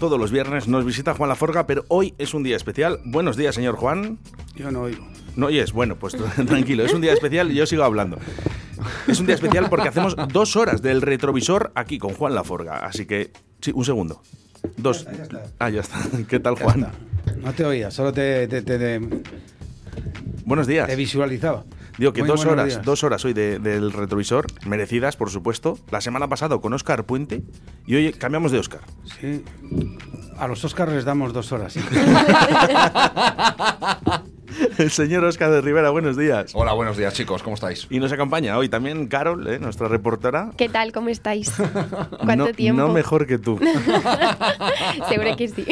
Todos los viernes nos visita Juan Laforga, pero hoy es un día especial. Buenos días, señor Juan. Yo no oigo. No oyes, bueno, pues tranquilo, es un día especial y yo sigo hablando. Es un día especial porque hacemos dos horas del retrovisor aquí con Juan Laforga. Así que, sí, un segundo. Dos. Ya está, ya está. Ah, ya está. ¿Qué tal, Juan? No te oía, solo te, te, te- te- Buenos días. te visualizaba. Digo que Muy dos horas, días. dos horas hoy de- del retrovisor, merecidas, por supuesto. La semana pasada con Óscar Puente y hoy cambiamos de Óscar. Sí. A los Oscars les damos dos horas. El señor Óscar de Rivera, buenos días. Hola, buenos días chicos, ¿cómo estáis? Y nos acompaña hoy también Carol, ¿eh? nuestra reportera. ¿Qué tal? ¿Cómo estáis? ¿Cuánto no, tiempo? no mejor que tú. Seguro que sí.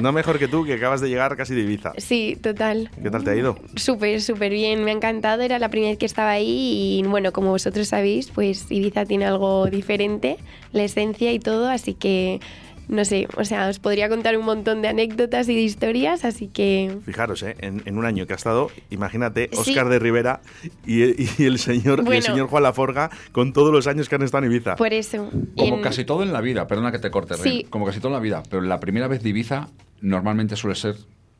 No mejor que tú, que acabas de llegar casi de Ibiza. Sí, total. ¿Qué tal te ha ido? Súper, súper bien. Me ha encantado. Era la primera vez que estaba ahí y bueno, como vosotros sabéis, pues Ibiza tiene algo diferente, la esencia y todo, así que no sé, o sea, os podría contar un montón de anécdotas y de historias, así que Fijaros, ¿eh? en, en un año que ha estado, imagínate, Sí. Óscar de Rivera y, y el señor y el señor Juan Laforga con todos los años que han estado en Ibiza. por eso. Como en- casi todo en la vida, perdona que te corte, Ren, Sí. como casi todo en la vida, pero la primera vez de Ibiza normalmente suele ser,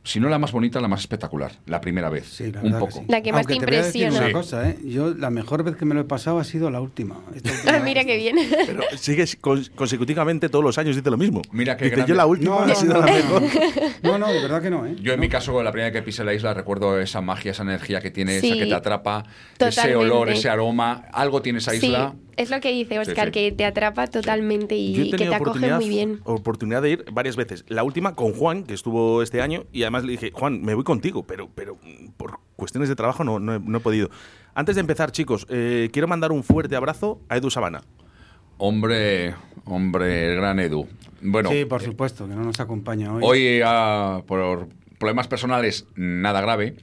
si no la más bonita, la más espectacular, la primera vez, Sí, la un que poco. sí. La que más Aunque te voy a decir impresiona. una Sí. cosa, ¿eh? Yo la mejor vez que me lo he pasado ha sido la última. Última Ah, mira qué bien. Pero sigues cons- consecutivamente todos los años, dice lo mismo. Mira grande. yo la última No, ha no, sido no. la mejor. No, no, de verdad que no, ¿eh? Yo en No. mi caso, la primera vez que pisé la isla, recuerdo esa magia, esa energía que tiene, Sí, esa que te atrapa, ese olor, ese aroma, algo tiene esa Sí, isla. Es lo que dice Oscar, sí. que te atrapa totalmente y, que te acoge muy bien. oportunidad de ir varias veces. La última con Juan, que estuvo este año, y además le dije, Juan, me voy contigo, pero, pero por cuestiones de trabajo no, no he, no he podido. Antes de empezar, chicos, eh, quiero mandar un fuerte abrazo a Edu Sabana. Hombre, hombre, el gran Edu. Bueno, Sí, por supuesto, que no nos acompaña hoy. Hoy, ah, por problemas personales, nada grave,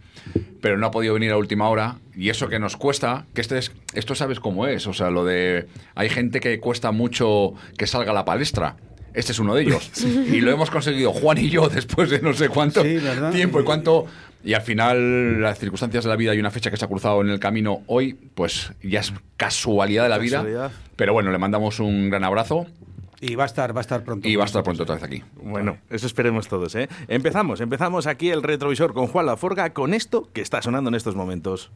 pero no ha podido venir a última hora. Y eso que nos cuesta, que este es, esto sabes cómo es. O sea, lo de. Hay gente que cuesta mucho que salga a la palestra. Este es uno de ellos. Y lo hemos conseguido Juan y yo después de no sé cuánto tiempo y cuánto. Y al final, las circunstancias de la vida y una fecha que se ha cruzado en el camino hoy, pues ya es casualidad de la vida. Pero bueno, le mandamos un gran abrazo Y va a estar, va a estar pronto. y va a estar pronto otra vez aquí. Bueno, eso esperemos todos, ¿eh? Empezamos, empezamos aquí el retrovisor con Juan Laforga con esto que está sonando en estos momentos.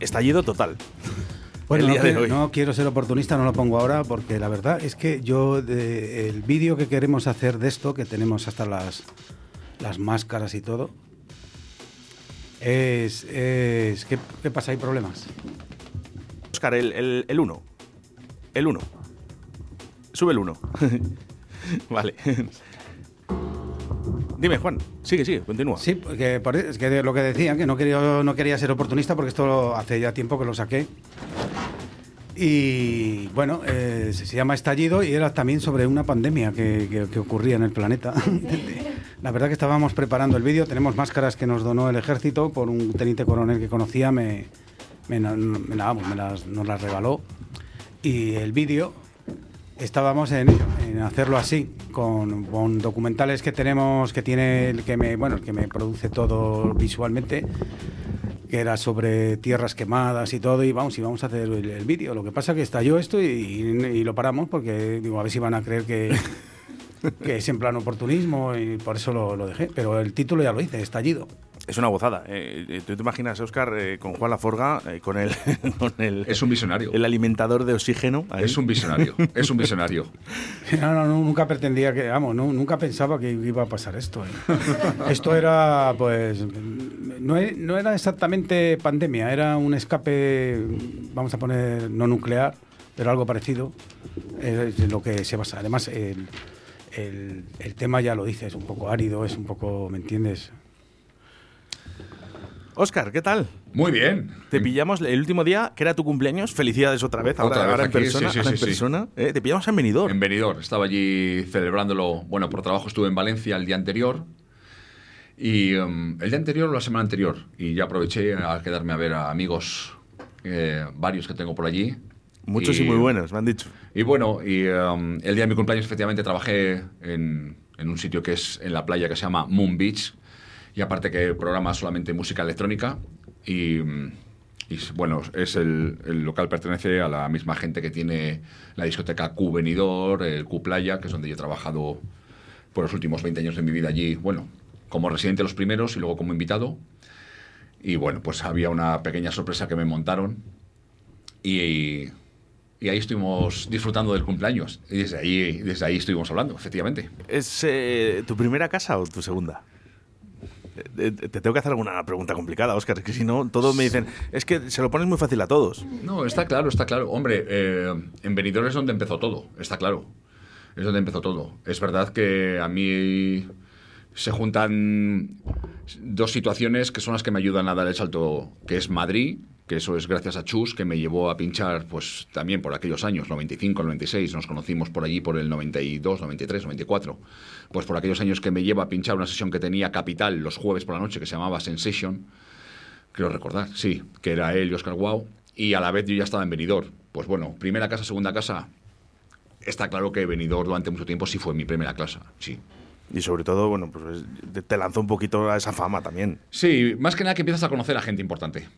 Estallido total. Bueno, el no, de quiero- hoy. no quiero ser oportunista, no lo pongo ahora, porque la verdad es que yo, de- el vídeo que queremos hacer de esto, que tenemos hasta las, las máscaras y todo, es... es ¿qué, qué pasa? ¿Hay problemas? Oscar, el 1. El 1. Sube el 1. vale. Dime, Juan. Sigue, sigue, continúa. Sí, porque por- es que lo que decía, que no quería, no quería ser oportunista porque esto hace ya tiempo que lo saqué. Y bueno, eh, se llama Estallido y era también sobre una pandemia que, que- ocurría en el planeta. La verdad que estábamos preparando el vídeo, tenemos máscaras que nos donó el ejército por un teniente coronel que conocía, me las, nos las regaló. Y el vídeo estábamos en, hacerlo así, con, con documentales que tenemos, que tiene el que me, bueno, el que me produce todo visualmente, que era sobre tierras quemadas y todo, y vamos, y vamos a hacer el, el vídeo. Lo que pasa que estalló esto y, y lo paramos porque digo, a ver si van a creer que, que es en plan oportunismo y por eso lo, lo dejé. Pero el título ya lo hice, estallido. Es una gozada. Eh, eh, ¿Tú te imaginas, Oscar, eh, con Juan Laforga, eh, con, el, con el, Es un visionario. el alimentador de oxígeno? ahí? Es un visionario. Es un visionario. No, no, no, nunca pretendía que, vamos, no, nunca pensaba que iba a pasar esto. ¿eh? Esto era, pues, no, e- no era exactamente pandemia, era un escape, vamos a poner, no nuclear, pero algo parecido, es en lo que se basa. Además, el, el- el tema ya lo dice, es un poco árido, es un poco, ¿me entiendes? Oscar, ¿qué tal? Muy bien. Te pillamos el último día, que era tu cumpleaños. Felicidades otra vez, ahora, Otra vez ahora en persona. sí, sí, ahora sí, en persona. Eh, te pillamos en Benidorm. En Benidorm. Estaba allí celebrándolo. Bueno, por trabajo estuve en Valencia el día anterior. Y um, el día anterior o la semana anterior. Y ya aproveché a quedarme a ver a amigos, eh, varios que tengo por allí. Muchos y, muy buenos, me han dicho. Y bueno, y um, el día de mi cumpleaños efectivamente trabajé en, en un sitio que es en la playa que se llama Moon Beach. Y aparte que programa solamente música electrónica. Y, bueno, es el, el local pertenece a la misma gente que tiene la discoteca Q Benidorm, el Q Playa, que es donde yo he trabajado por los últimos 20 años de mi vida allí. Bueno, como residente los primeros y luego como invitado. Y bueno, pues había una pequeña sorpresa que me montaron. Y, y ahí estuvimos disfrutando del cumpleaños. Y desde ahí, desde ahí estuvimos hablando, efectivamente. ¿Es eh, tu primera casa o tu segunda? Eh, eh, Te tengo que hacer alguna pregunta complicada, Oscar, es que si no, todos me dicen, es que se lo pones muy fácil a todos. No, está claro, está claro. Hombre, eh, en Benidorm es donde empezó todo, está claro. Es donde empezó todo. Es verdad que a mí se juntan dos situaciones que son las que me ayudan a dar el salto, que es Madrid, que eso es gracias a Chus, que me llevó a pinchar, pues también por aquellos años, 95, 96, nos conocimos por allí por el 92, 93, 94. Pues por aquellos años que me lleva a pinchar una sesión que tenía Capital los jueves por la noche, que se llamaba Sensation, creo recordar, sí, que era él y Oscar Wow, y a la vez yo ya estaba en Benidorm. Pues bueno, primera casa, segunda casa, está claro que Benidorm durante mucho tiempo sí fue mi primera casa, sí. Y sobre todo, bueno, pues te- te lanzó un poquito a esa fama también. Sí, más que nada que empiezas a conocer a gente importante.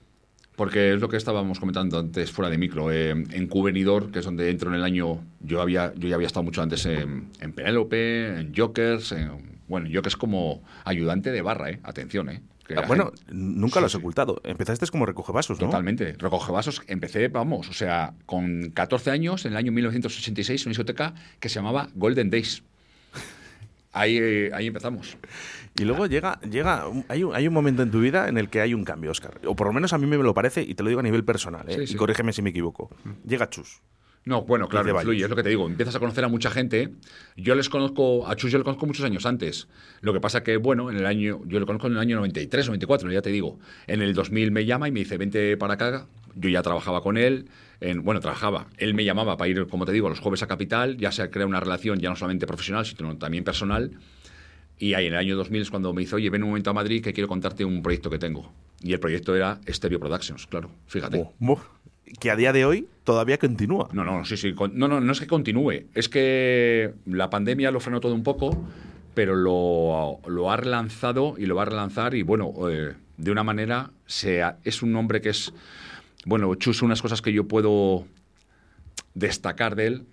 Porque es lo que estábamos comentando antes fuera de micro. eh, en Cubenidor, que es donde entro en el año, yo había yo ya había estado mucho antes en, en Penélope, en Jokers. en- bueno, Jokers como ayudante de barra, ¿eh? Atención, ¿eh? Ah, bueno, gente- nunca Sí, lo has ocultado. Empezaste como recoge vasos, ¿no? Totalmente. Recoge vasos. Empecé, vamos, o sea, con 14 años, en el año 1986, una discoteca que se llamaba Golden Days. Ahí, eh, ahí empezamos. Y luego llega, llega hay, un, hay un momento en tu vida en el que hay un cambio, Oscar. O por lo menos a mí me lo parece, y te lo digo a nivel personal, ¿eh? Sí, y corrígeme si me equivoco. Llega Chus. No, bueno, claro, influye, es lo que te digo. Empiezas a conocer a mucha gente. Yo les conozco, a Chus yo le conozco muchos años antes. Lo que pasa que, bueno, en el año, yo le conozco en el año 93, 94, ya te digo. En el 2000 me llama y me dice, vente para acá. Yo ya trabajaba con él. En, bueno, trabajaba. Él me llamaba para ir, como te digo, los jueves a Capital. Ya se crea una relación ya no solamente profesional, sino también personal. Y ahí en el año 2000 es cuando me dice, oye, ven un momento a Madrid que quiero contarte un proyecto que tengo. Y el proyecto era Stereo Productions, claro, fíjate. Buh. Que a día de hoy todavía continúa. No, no, sí, sí. No, no, no es que continúe. Es que la pandemia lo frenó todo un poco, pero lo, lo ha relanzado y lo va a relanzar. Y bueno, eh, de una manera, se ha- es un hombre que es. Bueno, Chus, unas cosas que yo puedo destacar de él.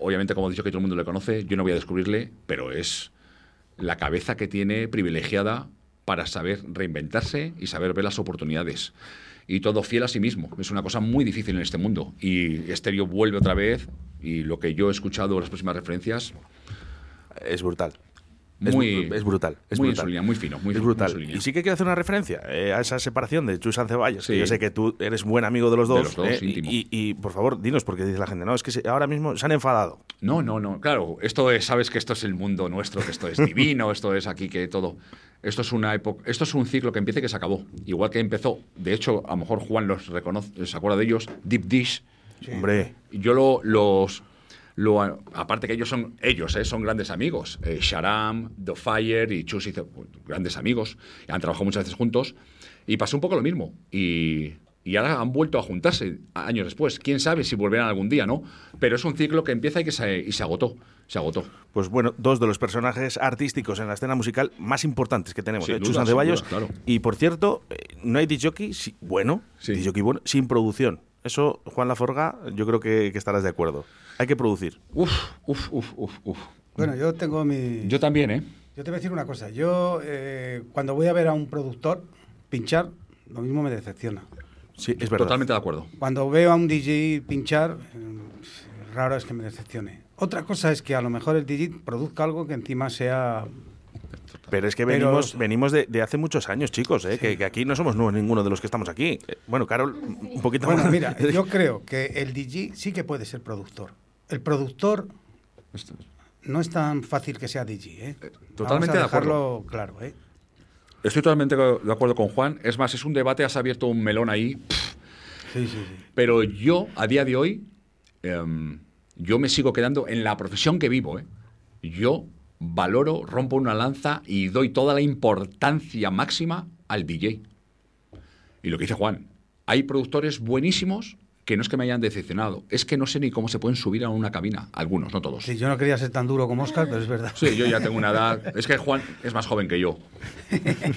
Obviamente, como he dicho, que todo el mundo le conoce, yo no voy a descubrirle, pero es la cabeza que tiene privilegiada para saber reinventarse y saber ver las oportunidades. y todo fiel a sí mismo. Es una cosa muy difícil en este mundo. Y Estéreo vuelve otra vez y lo que yo he escuchado, las próximas referencias, Es brutal. Es Muy- bru- es, brutal. Es muy brutal. su línea, muy fino, muy es brutal. en su línea. Y sí que quiero hacer una referencia eh, a esa separación de Chus Ceballos, que Sí. yo sé que tú eres buen amigo de los De dos. los dos, eh, íntimo. y, y, por favor, dinos, porque dice la gente, no, es que se- ahora mismo se han enfadado. No, no, no. Claro, esto es, sabes que esto es el mundo nuestro, que esto es divino, esto es aquí que todo. Esto es una época, esto es un ciclo que empieza y que se acabó. Igual que empezó, de hecho, a lo mejor Juan los reconoce, se acuerda de ellos, Deep Dish. Hombre, Yo lo, los lo, aparte que ellos son ellos, ¿eh? son grandes amigos. Eh, Sharam, The Fire y Chus hizo- grandes amigos. Han trabajado muchas veces juntos y pasó un poco lo mismo. Y, y ahora han vuelto a juntarse años después. Quién sabe si volverán algún día, ¿no? Pero es un ciclo que empieza y que se, y se agotó. Se agotó. pues bueno, dos de los personajes artísticos en la escena musical más importantes que tenemos, Sin ¿eh? duda, Chus Ceballos. claro. Y por cierto, eh, no hay disjockey si- bueno, Sí. disjockey bueno, sin producción. Eso, Juan Laforga, yo creo que, que estarás de acuerdo. Hay que producir. Uf, uf, uf, uf, uf. Bueno, yo tengo mi... Yo también, ¿eh? Yo te voy a decir una cosa. Yo, eh, cuando voy a ver a un productor pinchar, lo mismo me decepciona. Sí, es verdad. Totalmente de acuerdo. Cuando veo a un DJ pinchar, eh, raro es que me decepcione. Otra cosa es que a lo mejor el DJ produzca algo que encima sea... Pero es que Pero- venimos, venimos de, de hace muchos años, chicos, ¿eh? que, que aquí no somos nuevos ninguno de los que estamos aquí. Eh, Bueno, Carol, un poquito Bueno, más. mira, yo creo que el DJ sí que puede ser productor. El productor no es tan fácil que sea DJ, ¿eh? totalmente de Vamos a acuerdo. claro, ¿eh? Estoy totalmente de acuerdo con Juan. Es más, es un debate, has abierto un melón ahí. Sí, sí, sí. Pero yo, a día de hoy, em, yo me sigo quedando en la profesión que vivo. ¿eh? Yo valoro, rompo una lanza y doy toda la importancia máxima al DJ. Y lo que dice Juan, hay productores buenísimos que no es que me hayan decepcionado, es que no sé ni cómo se pueden subir a una cabina. Algunos, no todos. Sí, yo no quería ser tan duro como Oscar, pero es verdad. Sí, yo ya tengo una edad. Es que Juan es más joven que yo.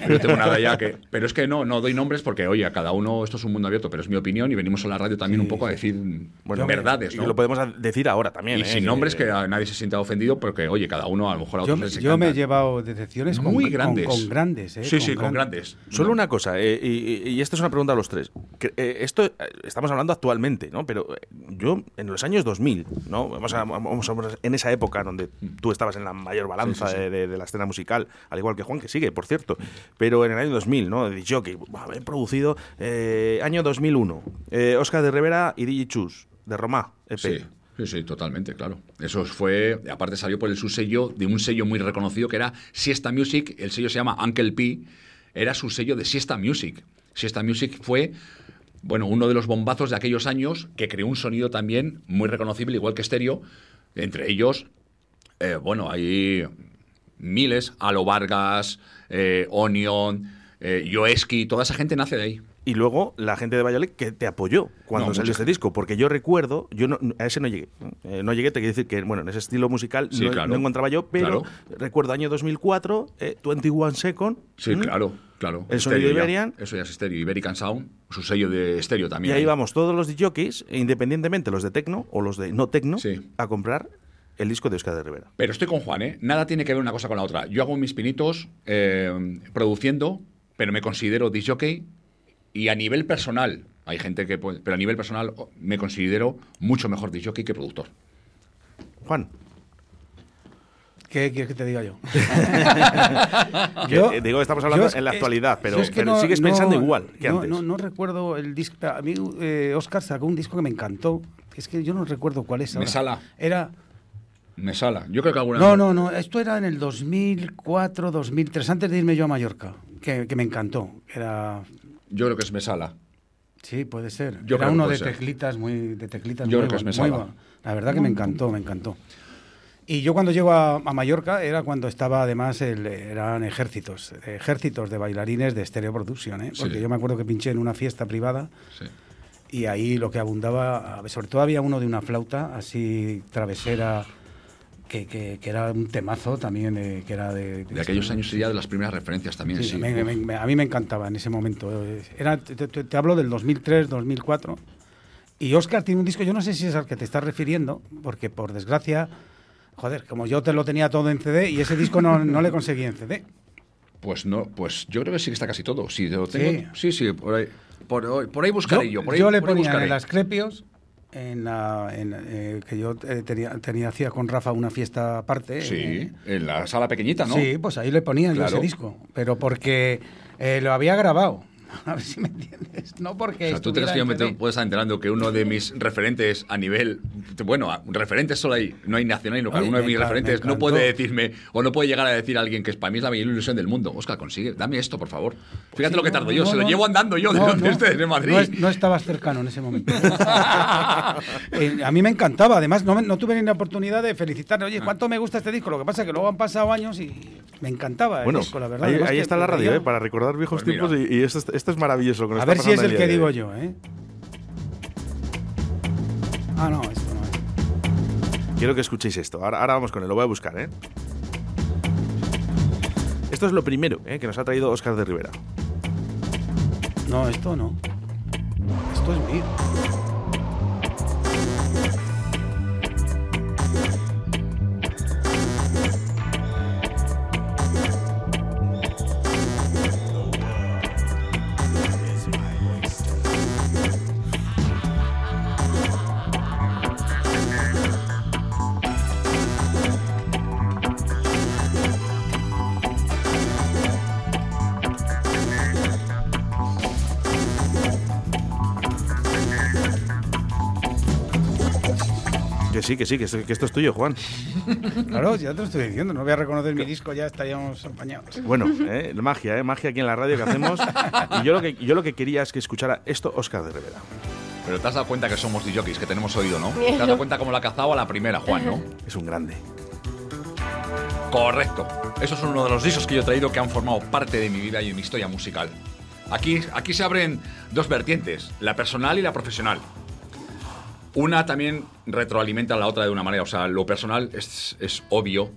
Yo tengo una edad ya que. Pero es que no, no doy nombres porque, oye, a cada uno esto es un mundo abierto, pero es mi opinión y venimos a la radio también Sí, un poco a decir Bueno, verdades, y lo podemos decir ahora también. y ¿eh? sin nombres que a nadie se sienta ofendido porque, oye, cada uno a lo mejor a Yo, otros les yo me he llevado decepciones muy con- grandes. Con, grandes, ¿eh? Sí, sí, con grandes. Solo No. una cosa, eh, y, y- y esta es una pregunta a los tres. Eh, esto eh, estamos hablando actualmente, ¿no? Pero eh, yo en los años 2000, ¿no? Vamos a, vamos a- en esa época donde tú estabas en la mayor balanza Sí, sí, sí. De, la escena musical, al igual que Juan, que sigue, por cierto. Pero en el año 2000, ¿no? De jockey, he producido eh, año 2001, eh, Oscar de Rivera y DJ Chus, de Roma, E EP. Sí, sí, sí, totalmente, claro. Eso fue, aparte salió por el subsello de un sello muy reconocido que era Siesta Music, el sello se llama Uncle P, era su sello de Siesta Music. Siesta Music fue, bueno, uno de los bombazos de aquellos años que creó un sonido también muy reconocible, igual que estéreo, entre ellos, eh, bueno, hay miles, Alo Vargas, eh, Onion, eh, toda esa gente nace de ahí. Y luego la gente de Valladolid que te apoyó cuando No, salió este disco, porque yo recuerdo, yo no- a ese no llegué, eh, no llegué, te quiero decir que, bueno, en ese estilo musical Sí, no, claro. no encontraba yo, pero recuerdo año 2004, eh, 21 Second, Sí, ¿m? claro, claro. El sonido ya. Iberian. Eso ya es estéreo. Iberican Sound, su sello de estéreo y también. ahí vamos todos los jockeys, independientemente los de tecno o los de no tecno, Sí. a comprar el disco de Oscar de Rivera. Pero estoy con Juan, ¿eh? Nada tiene que ver una cosa con la otra. Yo hago mis pinitos eh, produciendo, pero me considero disc jockey y a nivel personal, hay gente que puede, pero a nivel personal oh, me considero mucho mejor disc jockey que productor. Juan, ¿Qué quieres que te diga yo? que, Yo- eh, digo, estamos hablando es en la actualidad, pero, yo es que pero no- sigues no- pensando igual que no, antes. No, no recuerdo el disco. A mí, eh, Oscar sacó un disco que me encantó. Es que yo no recuerdo cuál es. ahora. Mesala. Era. Me sala. Yo creo que alguna No, no, no. Esto era en el 2004, 2003, antes de irme yo a Mallorca. Que, que me encantó. Era. Yo creo que es Mesala. Sí, puede ser. Yo Era creo que uno puede de ser. teclitas muy de teclitas Yo muy creo que es muy Mesala. La verdad que me encantó, me encantó. Y yo cuando llego a, a Mallorca era cuando estaba además el, eran ejércitos, ejércitos de bailarines de Stereo Production, ¿eh? porque Sí. yo me acuerdo que pinché en una fiesta privada Sí. y ahí lo que abundaba, sobre todo había uno de una flauta así travesera que, que- que era un temazo también, de- que era de... De aquellos años sería de las primeras referencias también. Sí, Sí, me- me- a mí me encantaba en ese momento. eh, Era, te, te- te hablo del 2003, 2004. Y Oscar tiene un disco, yo no sé si es al que te estás refiriendo, porque por desgracia, joder, como yo te lo tenía todo en CD y ese disco no, no le conseguí en CD. Pues no, pues yo creo que sí que está casi todo. Sí, lo tengo. Sí. Sí, sí, por ahí. Por, por ahí buscaré yo. por ahí, yo le por ponía en el Asclepios, en la, en, eh, que yo eh, tenía, tenía, hacía con Rafa una fiesta aparte. Sí, eh, en la sala pequeñita, ¿no? Sí, pues ahí le ponía Claro. ese disco. Pero porque eh, lo había grabado. A ver si me entiendes. No porque. O sea, tú te crees que yo me te- puedes estar enterando que uno de mis referentes a nivel. Bueno, referentes solo hay, no hay nacional y local. Uno de mis referentes no puede decirme o no puede llegar a decir a alguien que es para mí es la mayor ilusión del mundo. Oscar, consigue, dame esto, por favor. Fíjate Sí, lo que no, tardo yo, no, se lo no. llevo andando yo de No, donde no. estés, de Madrid. No, es- no estabas cercano en ese momento. Eh, a mí me encantaba. Además, no, tuve ni la oportunidad de felicitarle. Oye, ¿cuánto me gusta este disco? Lo que pasa es que luego han pasado años y me encantaba Bueno, el disco, la verdad. ahí, está la radio, ¿eh? Para recordar viejos Pues tiempos y, y esto, es- esto es maravilloso. lo que A ver si es el que digo hoy. yo, ¿eh? Ah, no, esto no es. Quiero que escuchéis esto. Ahora, ahora vamos con él, lo voy a buscar, ¿eh? Esto es lo primero ¿eh? que nos ha traído Oscar de Rivera. No, esto no. Esto es mío. Que sí, que sí, que esto, que esto es tuyo, Juan. Claro, ya te lo estoy diciendo. No voy a reconocer mi disco, ya estaríamos apañados. Bueno, ¿eh? magia, ¿eh? magia aquí en la radio que hacemos. Y yo lo que, yo lo que quería es que escuchara esto Oscar de Rivera. Pero te has dado cuenta que somos DJs, que tenemos oído, ¿no? Te has dado cuenta cómo la ha cazado a la primera, Juan, ¿no? Es un grande. Correcto. Eso es uno de los discos que yo he traído que han formado parte de mi vida y de mi historia musical. Aquí, aquí se abren dos vertientes, la personal y la profesional. Una también retroalimenta a la otra de una manera. O sea, lo personal es, es obvio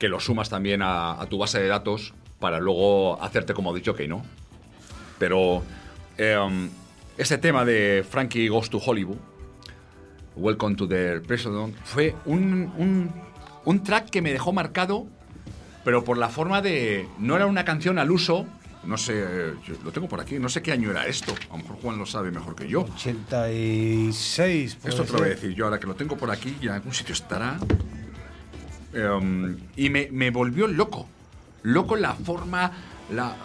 que lo sumas también a, tu base de datos para luego hacerte como dicho que no. Pero em, ese tema de Frankie Goes to Hollywood, Welcome to the President, fue un, un, un track que me dejó marcado, pero por la forma de... No era una canción al uso, no sé, yo lo tengo por aquí, no sé qué año era esto, a lo mejor Juan lo sabe mejor que yo. 86. puede Esto te lo voy a decir yo ahora que lo tengo por aquí y en algún sitio estará. Em, y me, me volvió loco. Loco la forma, la,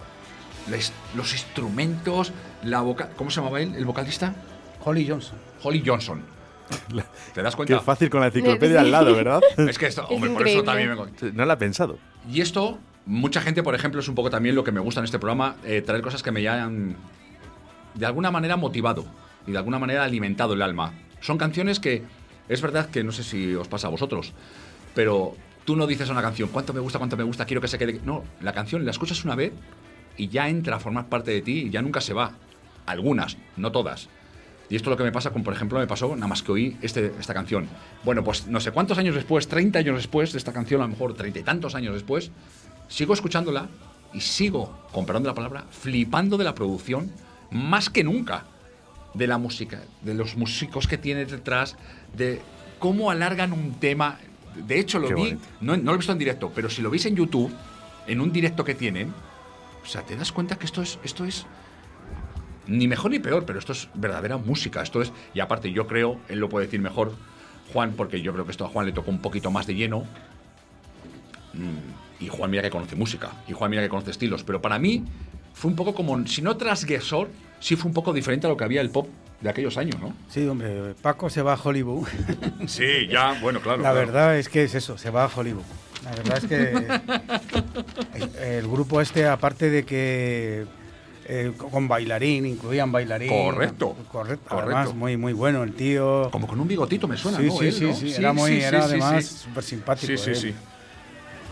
los instrumentos, la vocal. ¿Cómo se llamaba él, el vocalista? Holly Johnson. Holly Johnson. ¿Te das Qué cuenta? fácil con la enciclopedia al lado, ¿verdad? Es que esto, hombre, por eso también me. No la he pensado. Y esto, mucha gente, por ejemplo, es un poco también lo que me gusta en este programa, eh, traer cosas que me hayan de alguna manera motivado y de alguna manera alimentado el alma. Son canciones que, es verdad que no sé si os pasa a vosotros, pero tú no dices a una canción, cuánto me gusta, cuánto me gusta, quiero que se quede. No, la canción la escuchas una vez y ya entra a formar parte de ti y ya nunca se va. Algunas, no todas. Y esto es lo que me pasa con, por ejemplo, me pasó nada más que oí este, esta canción. Bueno, pues no sé cuántos años después, 30 años después de esta canción, a lo mejor treinta y tantos años después, sigo escuchándola y sigo, comprando la palabra, flipando de la producción más que nunca. De la música, de los músicos que tiene detrás, de cómo alargan un tema. De hecho, lo Qué vi, no lo he visto en directo, pero si lo veis en YouTube, en un directo que tienen, o sea, te das cuenta que esto es, esto es ni mejor ni peor, pero esto es verdadera música. Esto es, y aparte, yo creo, él lo puede decir mejor, Juan, porque yo creo que esto a Juan le tocó un poquito más de lleno. Mm, Y Juan mira que conoce música, y Juan mira que conoce estilos, pero para mí fue un poco como, si no transgresor, sí fue un poco diferente a lo que había el pop de aquellos años, ¿no? Sí, hombre, Paco se va a Hollywood. Sí, ya, bueno, claro. La verdad es que es eso, se va a Hollywood. La verdad es que el, el grupo este, aparte de que eh, con bailarín, incluían bailarín. Correcto, Correcto. correcto. Además, muy, muy bueno el tío. Como con un bigotito me suena, sí, ¿no? sí, Él, sí, ¿no? sí, era muy, sí, era sí, además súper simpático. Sí, sí, eh. sí.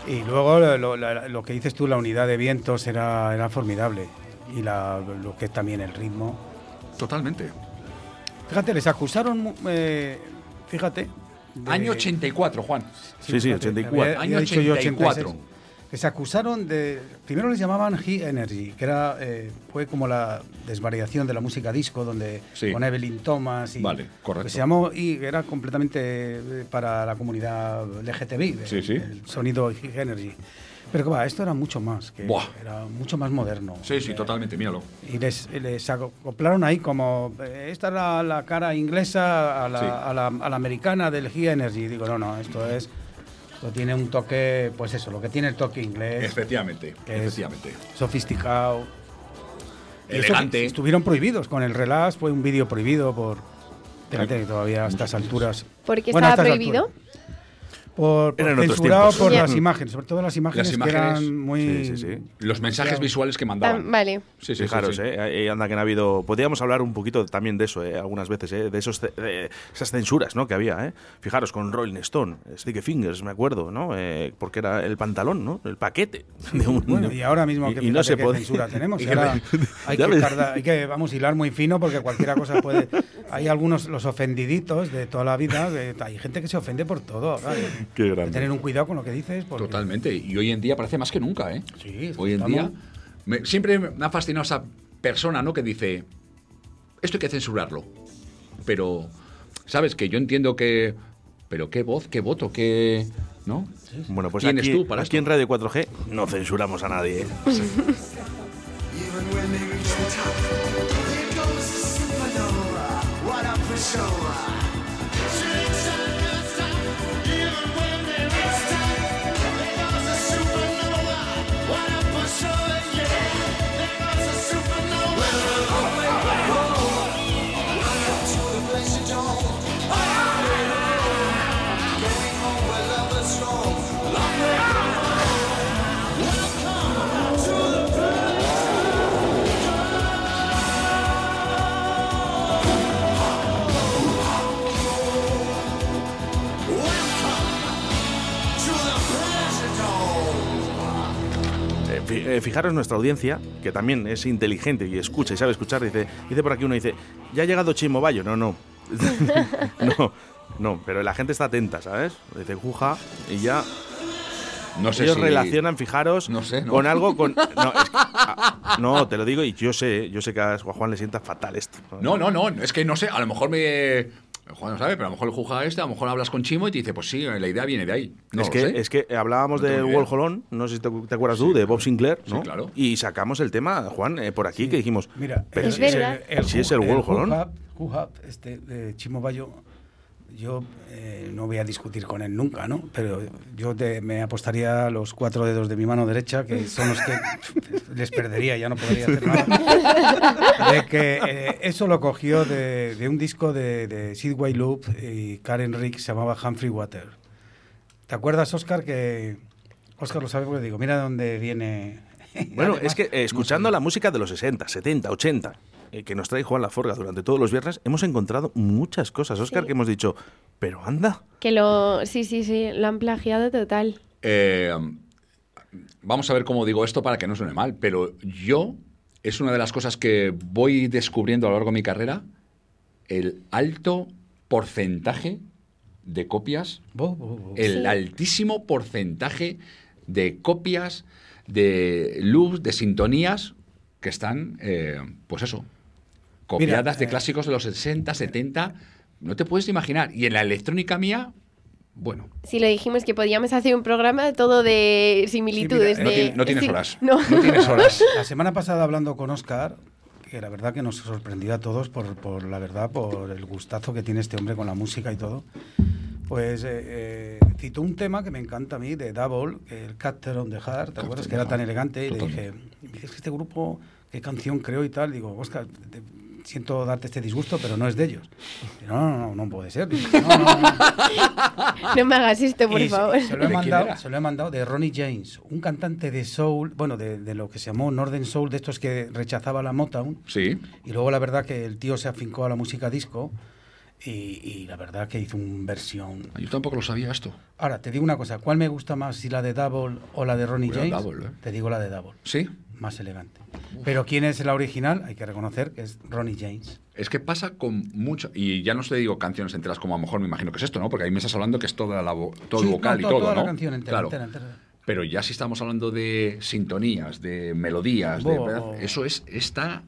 Y luego lo, lo- la- lo que dices tú, la unidad de vientos era, era formidable. Y la- lo que es también el ritmo. Totalmente. Fíjate, les acusaron, mu- eh, fíjate. de- Año 84, Juan. Sí, sí, fíjate, 84. había- había Año yo 84. 86. que se acusaron de... Primero les llamaban He Energy, que era, eh, fue como la desvariación de la música disco, donde Sí. con Evelyn Thomas y... Vale, correcto. que se llamó y era completamente eh, para la comunidad LGTBI, Sí, sí. el sonido He Energy. Pero que va, esto era mucho más, que Buah. era mucho más moderno. Sí, sí, Eh, totalmente, míralo. y les, les acoplaron ahí como, eh, esta es la, cara inglesa a la, Sí. a la- a la americana del He Energy. Digo, no, no, esto es, esto tiene un toque, pues eso, lo que tiene el toque inglés, Efectivamente, efectivamente. sofisticado. Eso Elegante. estuvieron prohibidos, con el relax fue un vídeo prohibido por... Todavía a estas alturas... ¿Por qué estaba prohibido? alturas. Por, por censurado por las imágenes, sobre todo las imágenes, Las que eran muy... sí, sí, sí. Los mensajes visuales que mandaban. vale. Sí, sí, sí, Fijaros, sí. eh, eh, anda que no ha habido. Podríamos hablar un poquito también de eso, eh, algunas veces, eh, de esos, de esas censuras, ¿no? Que había, eh. Fijaros con Rolling Stone, Sticky Fingers, me acuerdo, ¿no? Eh, porque era el pantalón, ¿no? El paquete de un. Bueno, y ahora mismo que y, y no fíjate se qué puede. censura tenemos. y ahora hay, que tardar- hay que, vamos, hilar muy fino porque cualquiera cosa puede... Hay algunos, los ofendiditos de toda la vida, hay gente que se ofende por todo. ahora, Qué que grande. tener un cuidado con lo que dices. porque- Totalmente. Y hoy en día parece más que nunca, ¿eh? Sí, Hoy en estamos- día. me- siempre me ha fascinado esa persona, ¿no? Que dice. Esto hay que censurarlo. Pero. ¿Sabes? Que yo entiendo que. Pero qué voz, qué voto, qué. ¿No? Bueno, pues ¿Quién aquí, es tú para aquí esto? en Radio 4G no censuramos a nadie. eh. Eh, fi- eh, fijaros nuestra audiencia, que también es inteligente y escucha y sabe escuchar, dice, dice por aquí uno, dice, ya ha llegado Chimo Bayo. No, no. no, no, pero la gente está atenta, ¿sabes? Dice Juja y ya No sé ellos si. relacionan, fijaros, No sé, ¿no? con algo, con... No, es que- ah, no, te lo digo y yo sé, yo sé que a Juan le sienta fatal esto. No, no, no. Es que no sé. A lo mejor me. Juan no sabe, pero a lo mejor el Juja este, a lo mejor hablas con Chimo y te dice, pues sí, la idea viene de ahí. No es, lo que, sé. es que hablábamos No ni idea. Wolholón, no sé si te, te acuerdas tú, de Bob Sinclair, Sí, ¿no? claro. Y sacamos el tema, Juan, eh, por aquí, que dijimos, Mira, pero Es si verdad. si es el. Hub, Hub, este de Chimo Bayo, yo eh, no voy a discutir con él nunca, ¿no? Pero yo te- me apostaría los cuatro dedos de mi mano derecha, que son los que les perdería, ya no podría hacer nada. De que eh, eso lo cogió de, de un disco de, de Sidway Loop y Karen Rick, se llamaba Humphrey Water. ¿Te acuerdas, Oscar, que... Oscar lo sabe porque digo, mira de dónde viene... Bueno, Además, es que eh, escuchando la música de los 60, 70, 80, eh, que nos trae Juan Laforga durante todos los viernes, hemos encontrado muchas cosas, Oscar, Sí. que hemos dicho, pero anda. Que lo. Sí, sí, sí. Lo han plagiado total. Eh, vamos a ver cómo digo esto para que no suene mal, pero yo es una de las cosas que voy descubriendo a lo largo de mi carrera, el alto porcentaje de copias, Bo, bo, bo. el Sí. altísimo porcentaje de copias, de luz, de sintonías que están, eh, pues eso, copiadas de eh, clásicos de los 60, 70, no te puedes imaginar. Y en la electrónica mía, bueno, Si lo dijimos que podíamos hacer un programa todo de similitudes. Sí, no, de- ti- no tienes sí, horas. No. no tienes horas. La semana pasada hablando con Oscar, que la verdad que nos sorprendió a todos por, por la verdad, por el gustazo que tiene este hombre con la música y todo, pues eh, eh, citó un tema que me encanta a mí, de Double, el Cutter on the Heart, ¿te acuerdas? Que era tan elegante. Y le dije, Totalmente. "Dice, es que este grupo, ¿qué canción creó y tal? Digo, Oscar, te- siento darte este disgusto, pero no es de ellos. No, no, no, no puede ser. "No, no, no". No me hagas esto, por Y se- favor. Se, lo he ¿De quién mandado, se lo he mandado de Ronnie James, un cantante de soul, bueno, de, de lo que se llamó Northern Soul, de estos que rechazaba la Motown. Sí. Y luego la verdad que el tío se afincó a la música disco y, y la verdad que hizo una versión. Yo tampoco lo sabía esto. Ahora, te digo una cosa, ¿cuál me gusta más, si la de Double o la de Ronnie la James? Double, ¿eh? Te digo la de Double, Sí. Más elegante. Pero ¿quién es la original? Hay que reconocer que es Ronnie James. Es que pasa con mucho. Y ya no te digo canciones enteras como a lo mejor me imagino que es esto, ¿no? Porque ahí me estás hablando que es toda la todo Sí, el vocal no, y to- todo, toda ¿no? la canción entera, claro. entera, entera. Pero ya si estamos hablando de sintonías, de melodías, de, Bo- ¿verdad? eso es está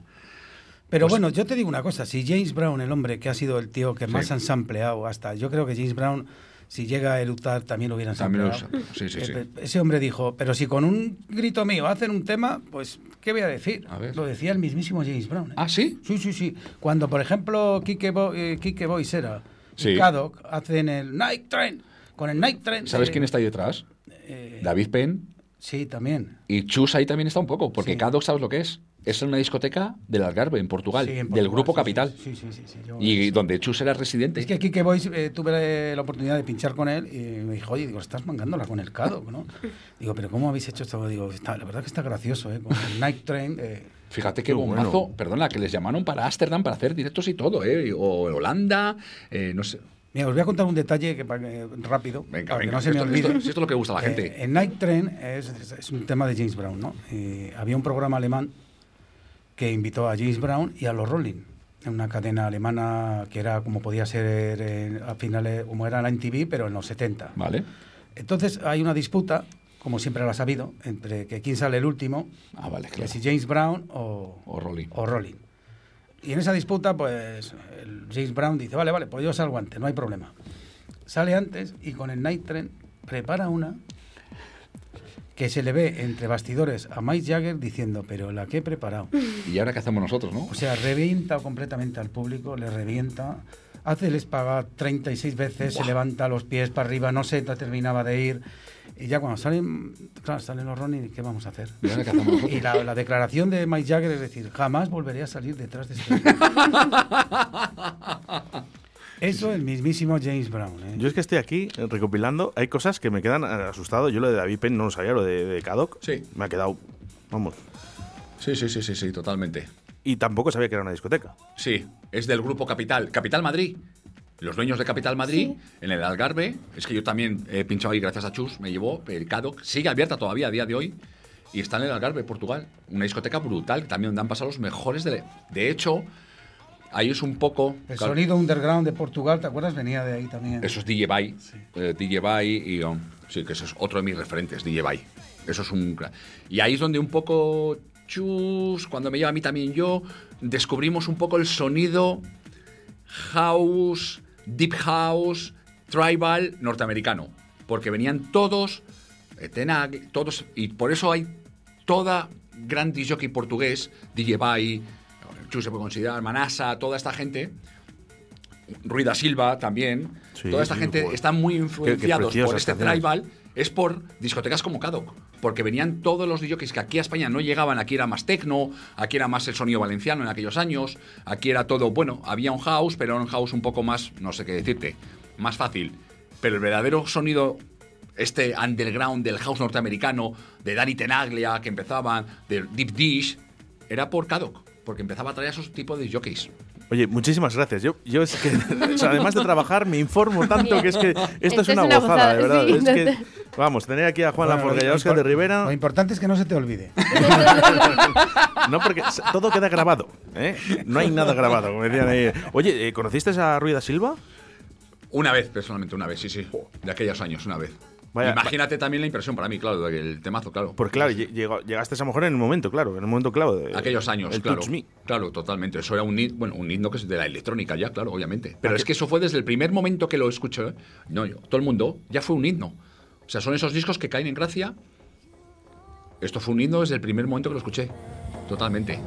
Pero Pues- bueno, yo te digo una cosa, si James Brown, el hombre que ha sido el tío que más Sí. han sampleado hasta, yo creo que James Brown, si llega a eructar, también lo hubieran También lo sampleado. usa- sí, sí, sí. Eh, Ese hombre dijo, pero si con un grito mío hacen un tema, pues, ¿qué voy a decir? A ver. Lo decía el mismísimo James Brown. ¿eh? Ah, ¿sí? Sí, sí, sí. Cuando, por ejemplo, Kike, Bo eh, Kike Boisera Sí. y Kadok hacen el Night Train, con el Night Train... ¿Sabes eh, quién está ahí detrás? David Penn Sí, también. y Chus ahí también está un poco, porque Sí. Cadok sabes lo que es. Es una discoteca del Algarve, en Portugal, Sí, en del Portugal, Grupo sí, Capital. Sí, sí, sí. sí, yo- Y sí. donde Chus era residente. Es que Kike Boys eh, tuve la oportunidad de pinchar con él y me dijo, oye, digo, estás mangándola con el Cadok, ¿no? Digo, pero ¿cómo habéis hecho esto? Digo, está, la verdad que está gracioso, ¿eh? Con el Night Train. eh, Fíjate qué Qué bueno. bombazo, perdona, que les llamaron para Ámsterdam para hacer directos y todo, ¿eh? O Holanda, eh, no sé. Mira, os voy a contar un detalle que, que- rápido, Venga, para que no se me esto, olvide. esto- si esto es lo que gusta a la Eh, gente. el Night Train es, es- es un tema de James Brown, ¿no? Eh, había un programa alemán que invitó a James Brown y a los Rolling, en una cadena alemana que era como podía ser eh, a finales, como era la NTV, pero en los 70. Vale. Entonces hay una disputa, como siempre lo ha sabido, entre que quién sale el último, Ah, vale, que si James Brown o, O Rolling. o Rolling. Y en esa disputa, pues el James Brown dice, vale, vale, pues yo salgo antes, no hay problema. Sale antes y con el Night Train prepara una que se le ve entre bastidores a Mike Jagger diciendo, pero la que he preparado. ¿Y ahora qué hacemos nosotros, no? O sea, revienta completamente al público, le revienta, hace el espaga 36 veces, se levanta los pies para arriba, no se terminaba de ir. Y ya cuando salen, claro, salen los Ronnie, ¿qué vamos a hacer? ¿Y ahora qué hacemos nosotros? Y la, la declaración de Mike Jagger es decir, jamás volveré a salir detrás de este. Eso el mismísimo James Brown. ¿eh? Yo es que estoy aquí eh, recopilando. Hay cosas que me quedan eh, asustado. Yo lo de David Penn no lo sabía, lo de, de Kadok. Sí. Me ha quedado. Vamos. Sí, sí, sí, sí, sí, totalmente. Y tampoco sabía que era una discoteca. Sí, es del grupo Capital. Capital Madrid. Los dueños de Capital Madrid, en el Algarve. Es que yo también he pinchado ahí gracias a Chus, me llevó. El Cadok sigue abierta todavía a día de hoy. Y está en el Algarve, Portugal. Una discoteca brutal, también donde han pasado los mejores de... De hecho, ahí es un poco... El claro, sonido underground de Portugal, ¿te acuerdas? Venía de ahí también. Eso es DJ Bay. eh, DJ Bay y... um, sí, que eso es otro de mis referentes, DJ Bay. Eso es un... Y ahí es donde un poco... Chus, cuando me lleva a mí también yo, descubrimos un poco el sonido house, deep house, tribal norteamericano. Porque venían todos, Tenag, todos, y por eso hay toda gran jockey portugués, DJ Bay, Chus se puede considerar, Manasa, toda esta gente, Ruida Silva también, Sí, toda esta sí, gente joder. están muy influenciados por este canciones. tribal, es por discotecas como Cadok, porque venían todos los DJs que aquí a España no llegaban, aquí era más tecno, aquí era más el sonido valenciano en aquellos años, aquí era todo, bueno, había un house, pero era un house un poco más, no sé qué decirte, más fácil, pero el verdadero sonido este underground del house norteamericano, de Danny Tenaglia, que empezaban, de Deep Dish, era por Cadok, porque empezaba a traer esos tipos de jockeys. Oye, muchísimas gracias. Yo, yo es que, o sea, además de trabajar, me informo tanto que es que esto, Esto es una, es una gozada, de verdad. sí, es que, vamos, tener aquí a Juan Bueno, Laforga y a lo Óscar de Rivera. Lo importante es que no se te olvide. No, porque todo queda grabado. ¿eh? No hay nada grabado, como decían ahí. Oye, eh, ¿conociste a Ruida Silva? Una vez, personalmente, una vez, sí, sí. De aquellos años, una vez. Vaya- Imagínate también la impresión para mí, claro, del temazo, claro. Porque claro, llegó- llegaste a esa mujer en el momento, claro, en el momento clave. de- Aquellos años, el claro. Touch Me. Claro, totalmente. Eso era un hit, bueno, un himno que es de la electrónica ya, claro, obviamente. Pero ¿A es que eso fue desde el primer momento que lo escuché. No, yo, todo el mundo, ya fue un himno. O sea, son esos discos que caen en gracia. Esto fue un himno desde el primer momento que lo escuché. Totalmente.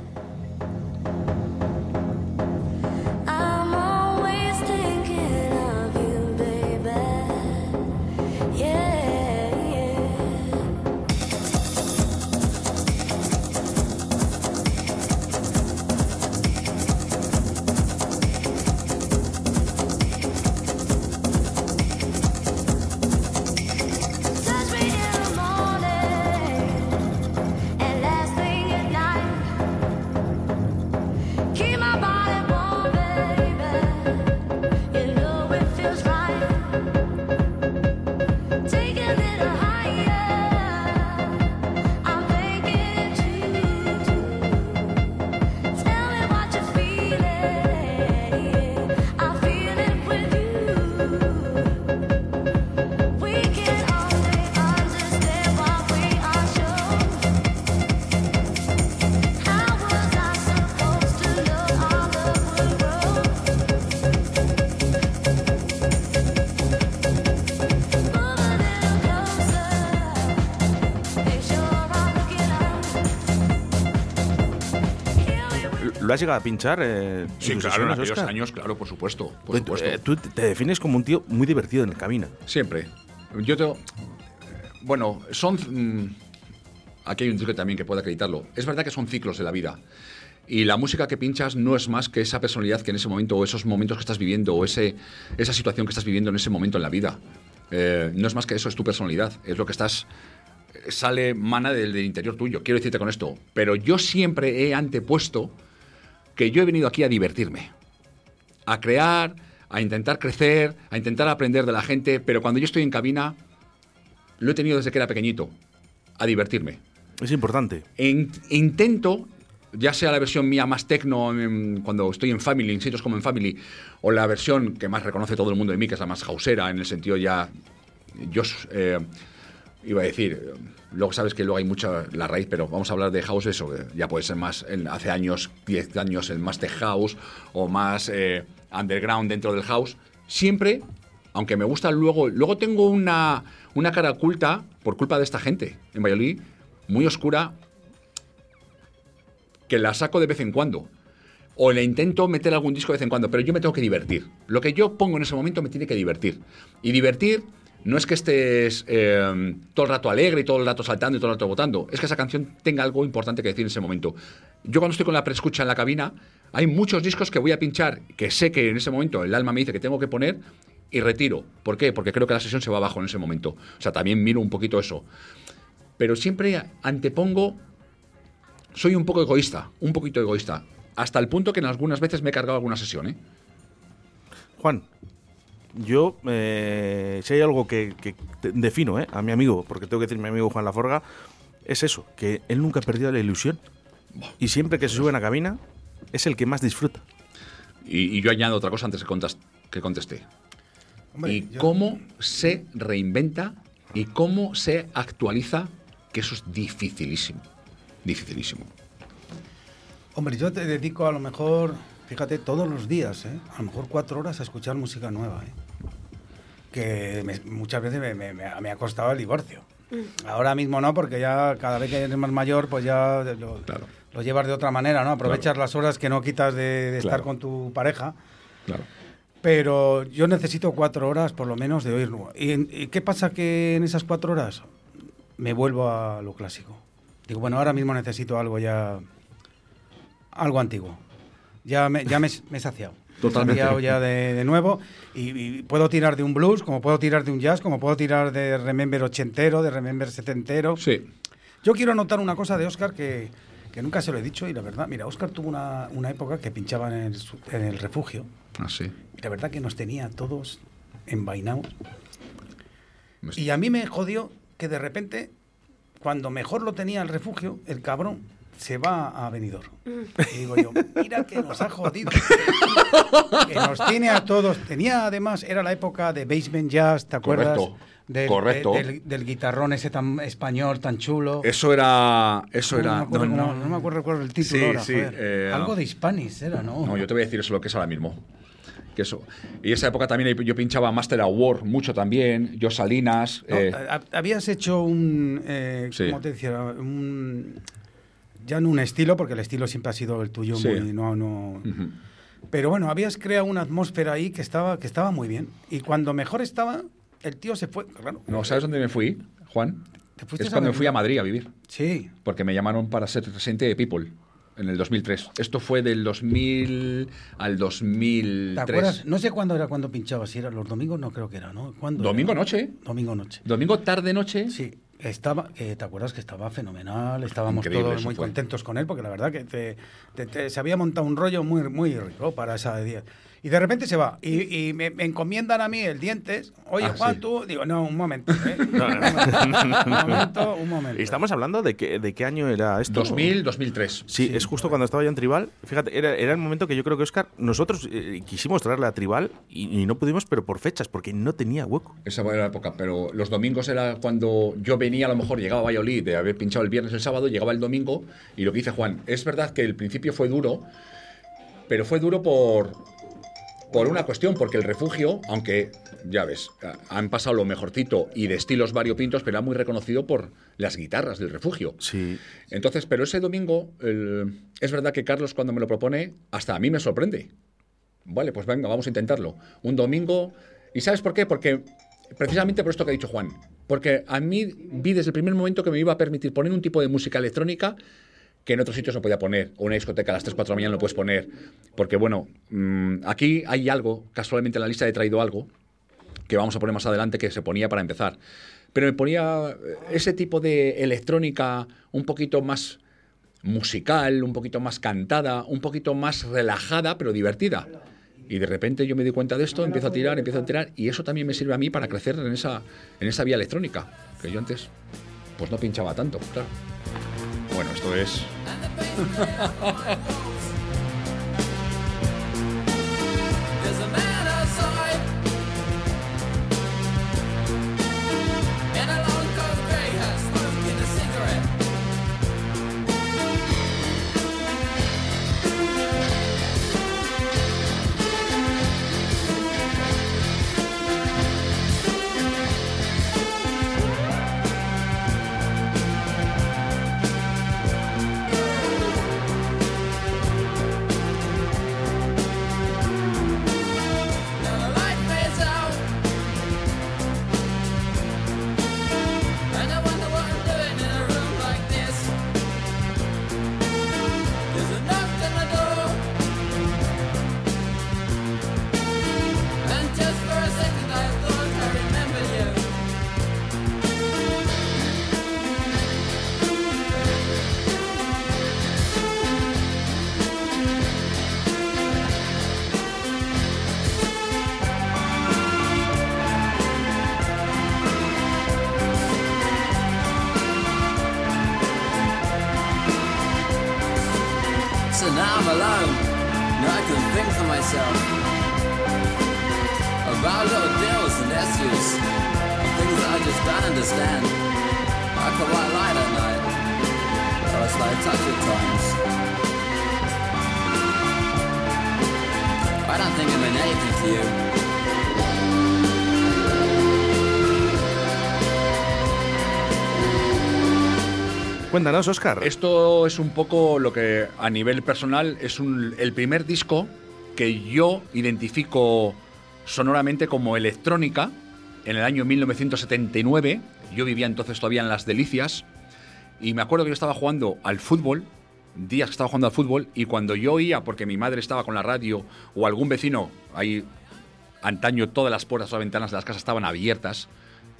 Has llegado a pinchar? eh, Sí, claro, en aquellos Óscar? años, claro, por supuesto. Por Pues, supuesto. eh, tú te defines como un tío muy divertido en la cabina. Siempre. Yo tengo. Bueno, son. mm, aquí hay un truco también que puede acreditarlo. Es verdad que son ciclos de la vida. Y la música que pinchas no es más que esa personalidad que en ese momento, o esos momentos que estás viviendo, o ese, esa situación que estás viviendo en ese momento en la vida. Eh, no es más que eso, es tu personalidad. Es lo que estás. Sale, mana del, del interior tuyo. Quiero decirte con esto. Pero yo siempre he antepuesto que yo he venido aquí a divertirme a crear, a intentar crecer, a intentar aprender de la gente, pero cuando yo estoy en cabina, lo he tenido desde que era pequeñito, a divertirme. Es importante. En- intento, ya sea la versión mía más tecno en- cuando estoy en Family, en sitios como en Family, o la versión que más reconoce todo el mundo de mí, que es la más hausera, en el sentido ya, yo eh, iba a decir, luego sabes que luego hay mucha la raíz, pero vamos a hablar de house, eso, ya puede ser más, en- hace años, 10 años, el más tech house, o más eh, underground dentro del house, siempre, aunque me gusta luego, luego tengo una, una cara oculta por culpa de esta gente en Valladolid, muy oscura, que la saco de vez en cuando. O le intento meter algún disco de vez en cuando, pero yo me tengo que divertir. Lo que yo pongo en ese momento me tiene que divertir. Y divertir no es que estés eh, todo el rato alegre y todo el rato saltando y todo el rato votando. Es que esa canción tenga algo importante que decir en ese momento. Yo cuando estoy con la preescucha en la cabina, hay muchos discos que voy a pinchar, que sé que en ese momento el alma me dice que tengo que poner y retiro. ¿Por qué? Porque creo que la sesión se va abajo en ese momento. O sea, también miro un poquito eso. Pero siempre antepongo soy un poco egoísta, un poquito egoísta. Hasta el punto que en algunas veces me he cargado alguna sesión, ¿eh? Juan, yo, eh, si hay algo que, defino eh, a mi amigo, porque tengo que decir mi amigo Juan Laforga, es eso, que él nunca ha perdido la ilusión. Y siempre que se sube a la cabina, es el que más disfruta. Y, y yo añado otra cosa antes que, contesté. Hombre, y yo- cómo se reinventa y cómo se actualiza, que eso es dificilísimo. Dificilísimo. Hombre, yo te dedico a lo mejor, fíjate, todos los días, ¿eh? a lo mejor cuatro horas a escuchar música nueva. ¿eh? Que me- muchas veces me, me- me- me ha costado el divorcio. Ahora mismo no, porque ya cada vez que eres más mayor, pues ya lo, Claro. lo llevas de otra manera, ¿no? Aprovechas las horas que no quitas de, de estar con tu pareja. Claro. Pero yo necesito cuatro horas por lo menos de oír nuevo. ¿Y, y qué pasa que en esas cuatro horas me vuelvo a lo clásico? Digo, bueno, ahora mismo necesito algo ya... algo antiguo. Ya me, ya me, me he saciado. Totalmente. Saciado ya de, de nuevo y, y puedo tirar de un blues, como puedo tirar de un jazz, como puedo tirar de Remember ochentero, de Remember setentero. Sí. Yo quiero anotar una cosa de Oscar que, que nunca se lo he dicho y la verdad, mira, Oscar tuvo una, una época que pinchaba en el, en el refugio Ah, sí. y la verdad que nos tenía a todos envainados. Me- Y a mí me jodió que de repente, cuando mejor lo tenía el refugio, el cabrón se va a Benidorm. Y digo yo, mira que nos ha jodido. que nos tiene a todos. Tenía además, era la época de Basement Jazz, ¿te acuerdas? Correcto, Del, correcto. de- del, del guitarrón ese tan español, tan chulo. Eso era. Eso No, era. me acuerdo no, cómo- no, no me acuerdo el título Sí, ahora, sí, joder. eh, Algo de Hispanis era, ¿no? No, yo te voy a decir eso lo que es ahora mismo. Que eso. Y esa época también yo pinchaba Master Award mucho también, yo Salinas. No, eh, ha- Habías hecho un. Eh, Sí. ¿Cómo te decía? Un, ya no un estilo, porque el estilo siempre ha sido el tuyo. Sí. Muy, no, no, ujú. Pero bueno, habías creado una atmósfera ahí que estaba, que estaba muy bien. Y cuando mejor estaba, el tío se fue. Claro. No, ¿sabes dónde me fui, Juan? ¿Te fuiste Es cuando me fui a Madrid a vivir. Sí. Porque me llamaron para ser presidente de People en el 2003. Esto fue del 2000 al 2003. ¿Te acuerdas? No sé cuándo era cuando pinchabas. Si era los domingos, no creo que era, ¿no? ¿Cuándo Domingo era? noche. Domingo noche. Domingo tarde noche. Sí, estaba, eh, ¿te acuerdas que estaba fenomenal? Estábamos Increíble todos muy fue. contentos con él, porque la verdad que te- te- te- se había montado un rollo muy, muy rico para esa día. Y de repente se va. Y, y me, me encomiendan a mí el dientes. Oye, Ah, Juan, sí. tú. Digo, no, un momento. ¿eh? un momento, un momento. Y estamos hablando de, que, de qué año era esto. 2000, 2003. Sí, es justo cuando estaba yo en Tribal. Fíjate, era, era el momento que yo creo que Oscar, nosotros eh, quisimos traerle a Tribal y, y no pudimos, pero por fechas, porque no tenía hueco. Esa era la época, pero los domingos era cuando yo venía, a lo mejor llegaba a Valladolid de haber pinchado el viernes el sábado, llegaba el domingo y lo que dice Juan, es verdad que el principio fue duro, pero fue duro por por una cuestión, porque el refugio, aunque ya ves, ha- han pasado lo mejorcito y de estilos variopintos, pero era muy reconocido por las guitarras del refugio. Sí. Entonces, pero ese domingo, el- es verdad que Carlos cuando me lo propone, hasta a mí me sorprende. Vale, pues venga, vamos a intentarlo. Un domingo. ¿Y sabes por qué? Porque precisamente por esto que ha dicho Juan. Porque a mí vi desde el primer momento que me iba a permitir poner un tipo de música electrónica que en otros sitios no podía poner. O una discoteca a las 3, 4 de la mañana no puedes poner. Porque bueno, mm, aquí hay algo, casualmente en la lista he traído algo, que vamos a poner más adelante, que se ponía para empezar. Pero me ponía eh, ese tipo de electrónica un poquito más musical, un poquito más cantada, un poquito más relajada, pero divertida. Y de repente yo me di cuenta de esto, empiezo a tirar, empiezo a tirar, y eso también me sirve a mí para crecer en esa, en esa vía electrónica, que yo antes pues no pinchaba tanto, claro. Bueno, esto es... Cuéntanos, Oscar. Esto es un poco lo que a nivel personal es un- el primer disco que yo identifico sonoramente como electrónica en el año 1979. Yo vivía entonces todavía en Las Delicias y me acuerdo que yo estaba jugando al fútbol, días que estaba jugando al fútbol y cuando yo oía, porque mi madre estaba con la radio o algún vecino, ahí antaño todas las puertas o las ventanas de las casas estaban abiertas,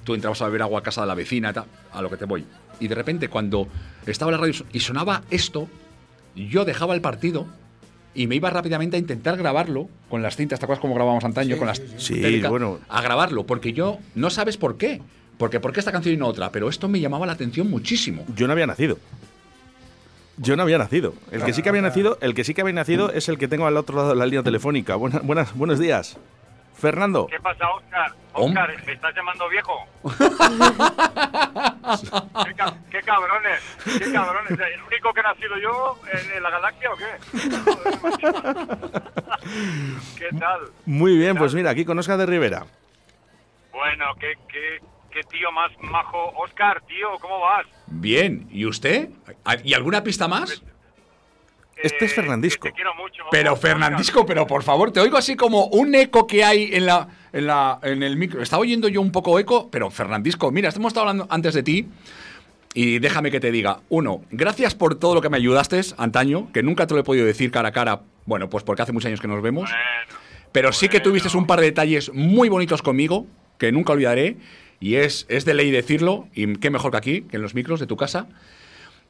tú entrabas a beber agua a casa de la vecina, a lo que te voy. Y de repente cuando estaba la radio y sonaba esto, yo dejaba el partido y me iba rápidamente a intentar grabarlo con las cintas, ¿te acuerdas cómo grabábamos antaño? con las Sí, técnicas? bueno. A grabarlo, porque yo no sabes por qué. Porque por qué esta canción y no otra, pero esto me llamaba la atención muchísimo. Yo no había nacido. Yo no había nacido. El que sí que había nacido, el que sí que había nacido es el que tengo al otro lado de la línea telefónica. Buenas, buenas, buenos días. Fernando. ¿Qué pasa, Oscar? Oscar, ¿me estás llamando viejo? ¿Qué, ca- qué cabrones, qué cabrones. ¿El único que he nacido yo en, en la galaxia o qué? ¿Qué tal? Muy bien, pues mira, aquí con Oscar de Rivera. Bueno, qué, qué, qué tío más majo. Oscar, tío, ¿cómo vas? Bien, ¿y usted? ¿Y alguna pista más? Este es Fernandisco. Te quiero mucho. Pero. Fernandisco, pero por favor, te oigo así como un eco que hay en la en la en el micro. Estaba oyendo yo un poco eco, pero Fernandisco, mira, hemos estado hablando antes de ti y déjame que te diga, uno, gracias por todo lo que me ayudaste antaño, que nunca te lo he podido decir cara a cara, bueno, pues porque hace muchos años que nos vemos, Bueno, pero sí que bueno. tuviste un par de detalles muy bonitos conmigo que nunca olvidaré y es es de ley decirlo y qué mejor que aquí, que en los micros de tu casa.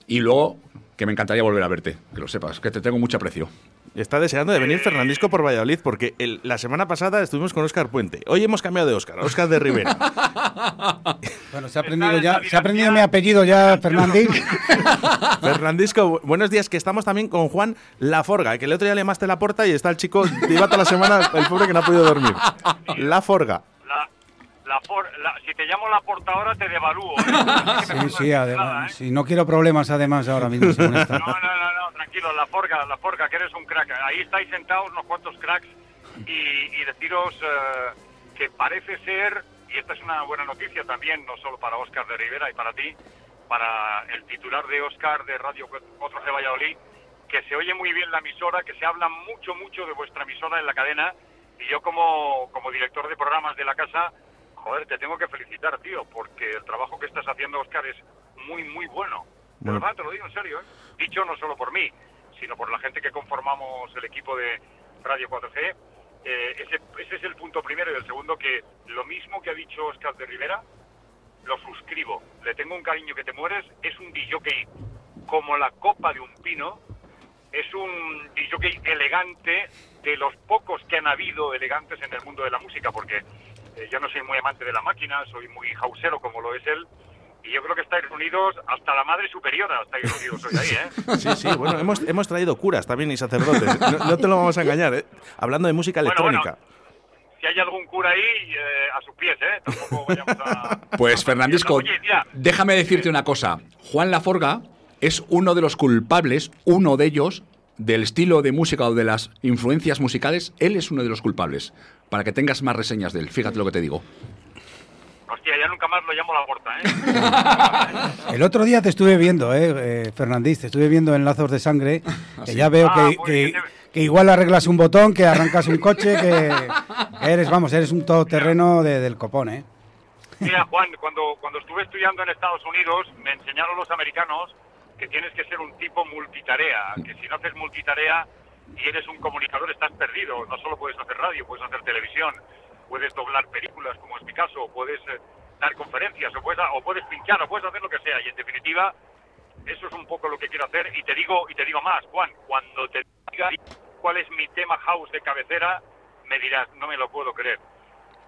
Y luego que me encantaría volver a verte, que lo sepas, que te tengo mucho aprecio. Está deseando de venir Fernandisco por Valladolid porque el- la semana pasada estuvimos con Oscar Puente. Hoy hemos cambiado de Oscar, Oscar de Rivera. Bueno, se ha aprendido ya, se ha aprendido mi apellido ya, Fernández. Fernandisco, bu- buenos días, que estamos también con Juan Laforga, que el otro día le llamaste la puerta y está el chico, iba toda la semana, el pobre que no ha podido dormir. La Forga. La, for- la- si te llamo la portadora te devalúo. ¿eh? Sí, sí, Nada, además. ¿eh? Sí, no quiero problemas además ahora mismo. No, no, no, no, tranquilo, la forca, la forca, que eres un crack. Ahí estáis sentados unos cuantos cracks y, y deciros eh, que parece ser, y esta es una buena noticia también, no solo para Óscar de Rivera y para ti, para el titular de Óscar de Radio 4G Valladolid, que se oye muy bien la emisora, que se habla mucho, mucho de vuestra emisora en la cadena, y yo como, como director de programas de la casa, joder, te tengo que felicitar, tío, porque el trabajo que estás haciendo, Óscar, es muy, muy bueno. De verdad, te lo digo en serio, ¿eh? Dicho no solo por mí, sino por la gente que conformamos el equipo de Radio 4G. Eh, ese, ese es el punto primero y el segundo que lo mismo que ha dicho Oscar de Rivera, lo suscribo. Le tengo un cariño que te mueres. Es un DJ como la copa de un pino. Es un DJ elegante de los pocos que han habido elegantes en el mundo de la música, porque eh, yo no soy muy amante de la máquina, soy muy hausero como lo es él. Y yo creo que estáis reunidos hasta la madre superiora, estáis reunidos hoy ahí, ¿eh? Sí, sí, bueno, hemos, hemos traído curas también y sacerdotes. No, no te lo vamos a engañar, ¿eh? Hablando de música Bueno, bueno. electrónica. Si hay algún cura ahí, eh, a sus pies, ¿eh? Tampoco vayamos a... Pues Fernandisco, Oye, déjame decirte una cosa. Juan Laforga es uno de los culpables, uno de ellos, del estilo de música o de las influencias musicales. Él es uno de los culpables. Para que tengas más reseñas de él. Fíjate lo que te digo. Hostia, ya nunca más lo llamo a la puerta, ¿eh? El otro día te estuve viendo, eh, eh, Fernández, te estuve viendo en Lazos de Sangre, que ya veo Ah, que, pues, que- que- que igual arreglas un botón, que arrancas un coche, que eres, vamos, eres un todoterreno de- del copón, ¿eh? Mira, Juan, cuando, cuando estuve estudiando en Estados Unidos, me enseñaron los americanos que tienes que ser un tipo multitarea, que si no haces multitarea y eres un comunicador estás perdido. No solo puedes hacer radio, puedes hacer televisión, puedes doblar películas, como es mi caso, o puedes eh, dar conferencias, o puedes, o puedes pinchar, o puedes hacer lo que sea. Y en definitiva, eso es un poco lo que quiero hacer. Y te digo, y te digo más, Juan, cuando te diga cuál es mi tema house de cabecera, me dirás, no me lo puedo creer.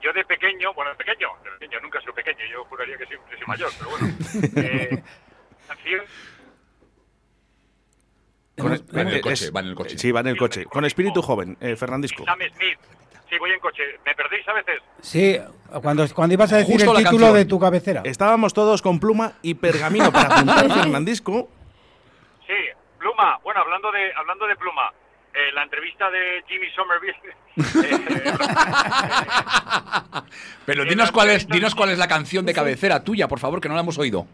Yo de pequeño, bueno, de pequeño, de pequeño, nunca soy pequeño, yo juraría que siempre soy mayor, pero bueno. Eh, canción- Con- Va en el eh, coche, es- va en el coche. Sí, va en el coche. Con espíritu joven, eh, Fernandisco. Sam Smith. Sí, voy en coche. ¿Me perdéis a veces? Sí, cuando, cuando ibas a decir Justo el título canción. de tu cabecera. Estábamos todos con pluma y pergamino para apuntar Fernandisco. Sí, Pluma. Bueno, hablando de hablando de Pluma, eh, la entrevista de Jimmy Somerville. eh, Pero dinos cuál es, dinos cuál es la canción de cabecera tuya, por favor, que no la hemos oído.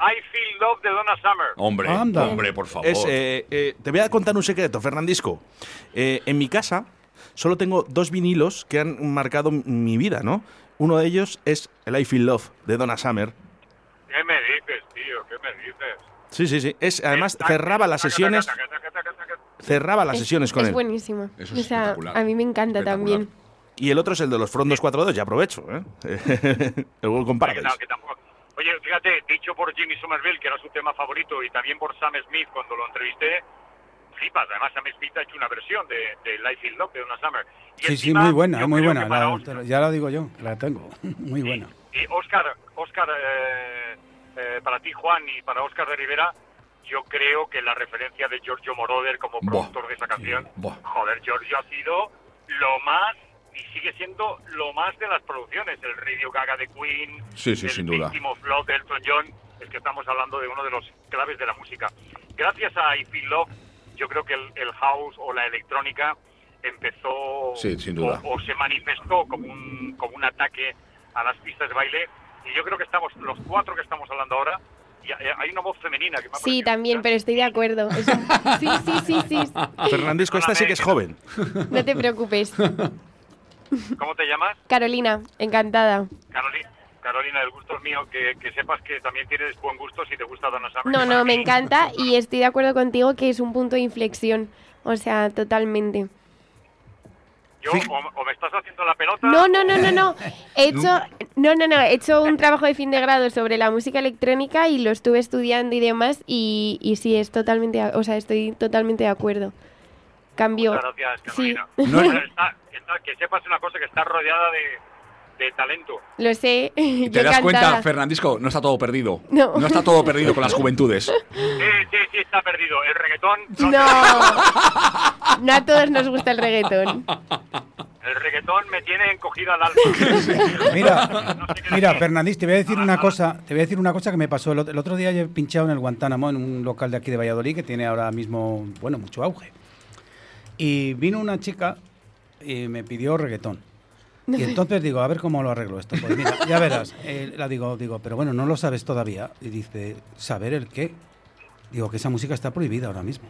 I Feel Love de Donna Summer. Hombre, Anda. hombre, por favor. Es, eh, eh, te voy a contar un secreto, Fernandisco. Eh, en mi casa solo tengo dos vinilos que han marcado mi vida, ¿no? Uno de ellos es el I Feel Love de Donna Summer. ¿Qué me dices, tío? ¿Qué me dices? Sí, sí, sí. Es, además, cerraba las sesiones, cerraba las Es- sesiones con es él. buenísimo. Eso o es sea, espectacular. a mí me encanta también. Y el otro es el de los Frondos 4.2, ya aprovecho, ¿eh? el World que Paradise. no, que tampoco- Oye, fíjate, dicho por Jimmy Somerville, que era su tema favorito, y también por Sam Smith cuando lo entrevisté, flipas. Además, Sam Smith ha hecho una versión de, de Life in Love de Donna Summer. Y Sí, sí, muy buena, muy buena. la- Oscar- ya la digo yo, la tengo. Muy buena. Y Oscar, Oscar eh, eh, para ti, Juan, y para Oscar de Rivera, yo creo que la referencia de Giorgio Moroder como Buah. productor de esa canción, Buah. joder, Giorgio ha sido lo más y sigue siendo lo más de las producciones, el Radio Gaga de Queen, Sí, sí, el sin duda. Love de Elton John, es que estamos hablando de uno de los claves de la música. Gracias a I Feel Love, yo creo que el, el house o la electrónica empezó Sí, sin duda. o, o se manifestó como un, como un ataque a las pistas de baile y yo creo que estamos, los cuatro que estamos hablando ahora, y hay hay una voz femenina que me ha Sí, también, pero estoy de acuerdo. Sí, sí, sí, sí. Fernandisco, esta sí que es joven. No te preocupes. ¿Cómo te llamas? Carolina, encantada. Carolina. Carolina, el gusto es mío, que, que sepas que también tienes buen gusto si te gusta Donna Summer. No, no, me encanta y estoy de acuerdo contigo que es un punto de inflexión. O sea, totalmente. Yo, o, o me estás haciendo la pelota. No, no, no, no, no. He hecho, no, no, no. He hecho un trabajo de fin de grado sobre la música electrónica y lo estuve estudiando y demás y, y sí es totalmente, o sea, estoy totalmente de acuerdo. Cambió. Muchas gracias, Sí. Carolina. No- Bueno, está- está- que sepas una cosa, que está rodeada de, de talento. Lo sé. Y te das cuenta. Fernandisco, no está todo perdido. No. está todo perdido con las juventudes. Sí, sí, sí, está perdido. El reggaetón. No. No a todos nos gusta el reggaetón. El reggaetón me tiene encogida al alma. Mira, No sé mira. Fernández, te voy a decir una cosa, te voy a decir una cosa que me pasó el otro, el otro día. Yo he pinchado en el Guantánamo, en un local de aquí de Valladolid que tiene ahora mismo, bueno, mucho auge. Y vino una chica y me pidió reggaetón. Y entonces digo, a ver cómo lo arreglo esto. Pues mira, ya verás. Eh, la digo, digo, pero bueno, no lo sabes todavía. Y dice, ¿saber el qué? Digo, que esa música está prohibida ahora mismo.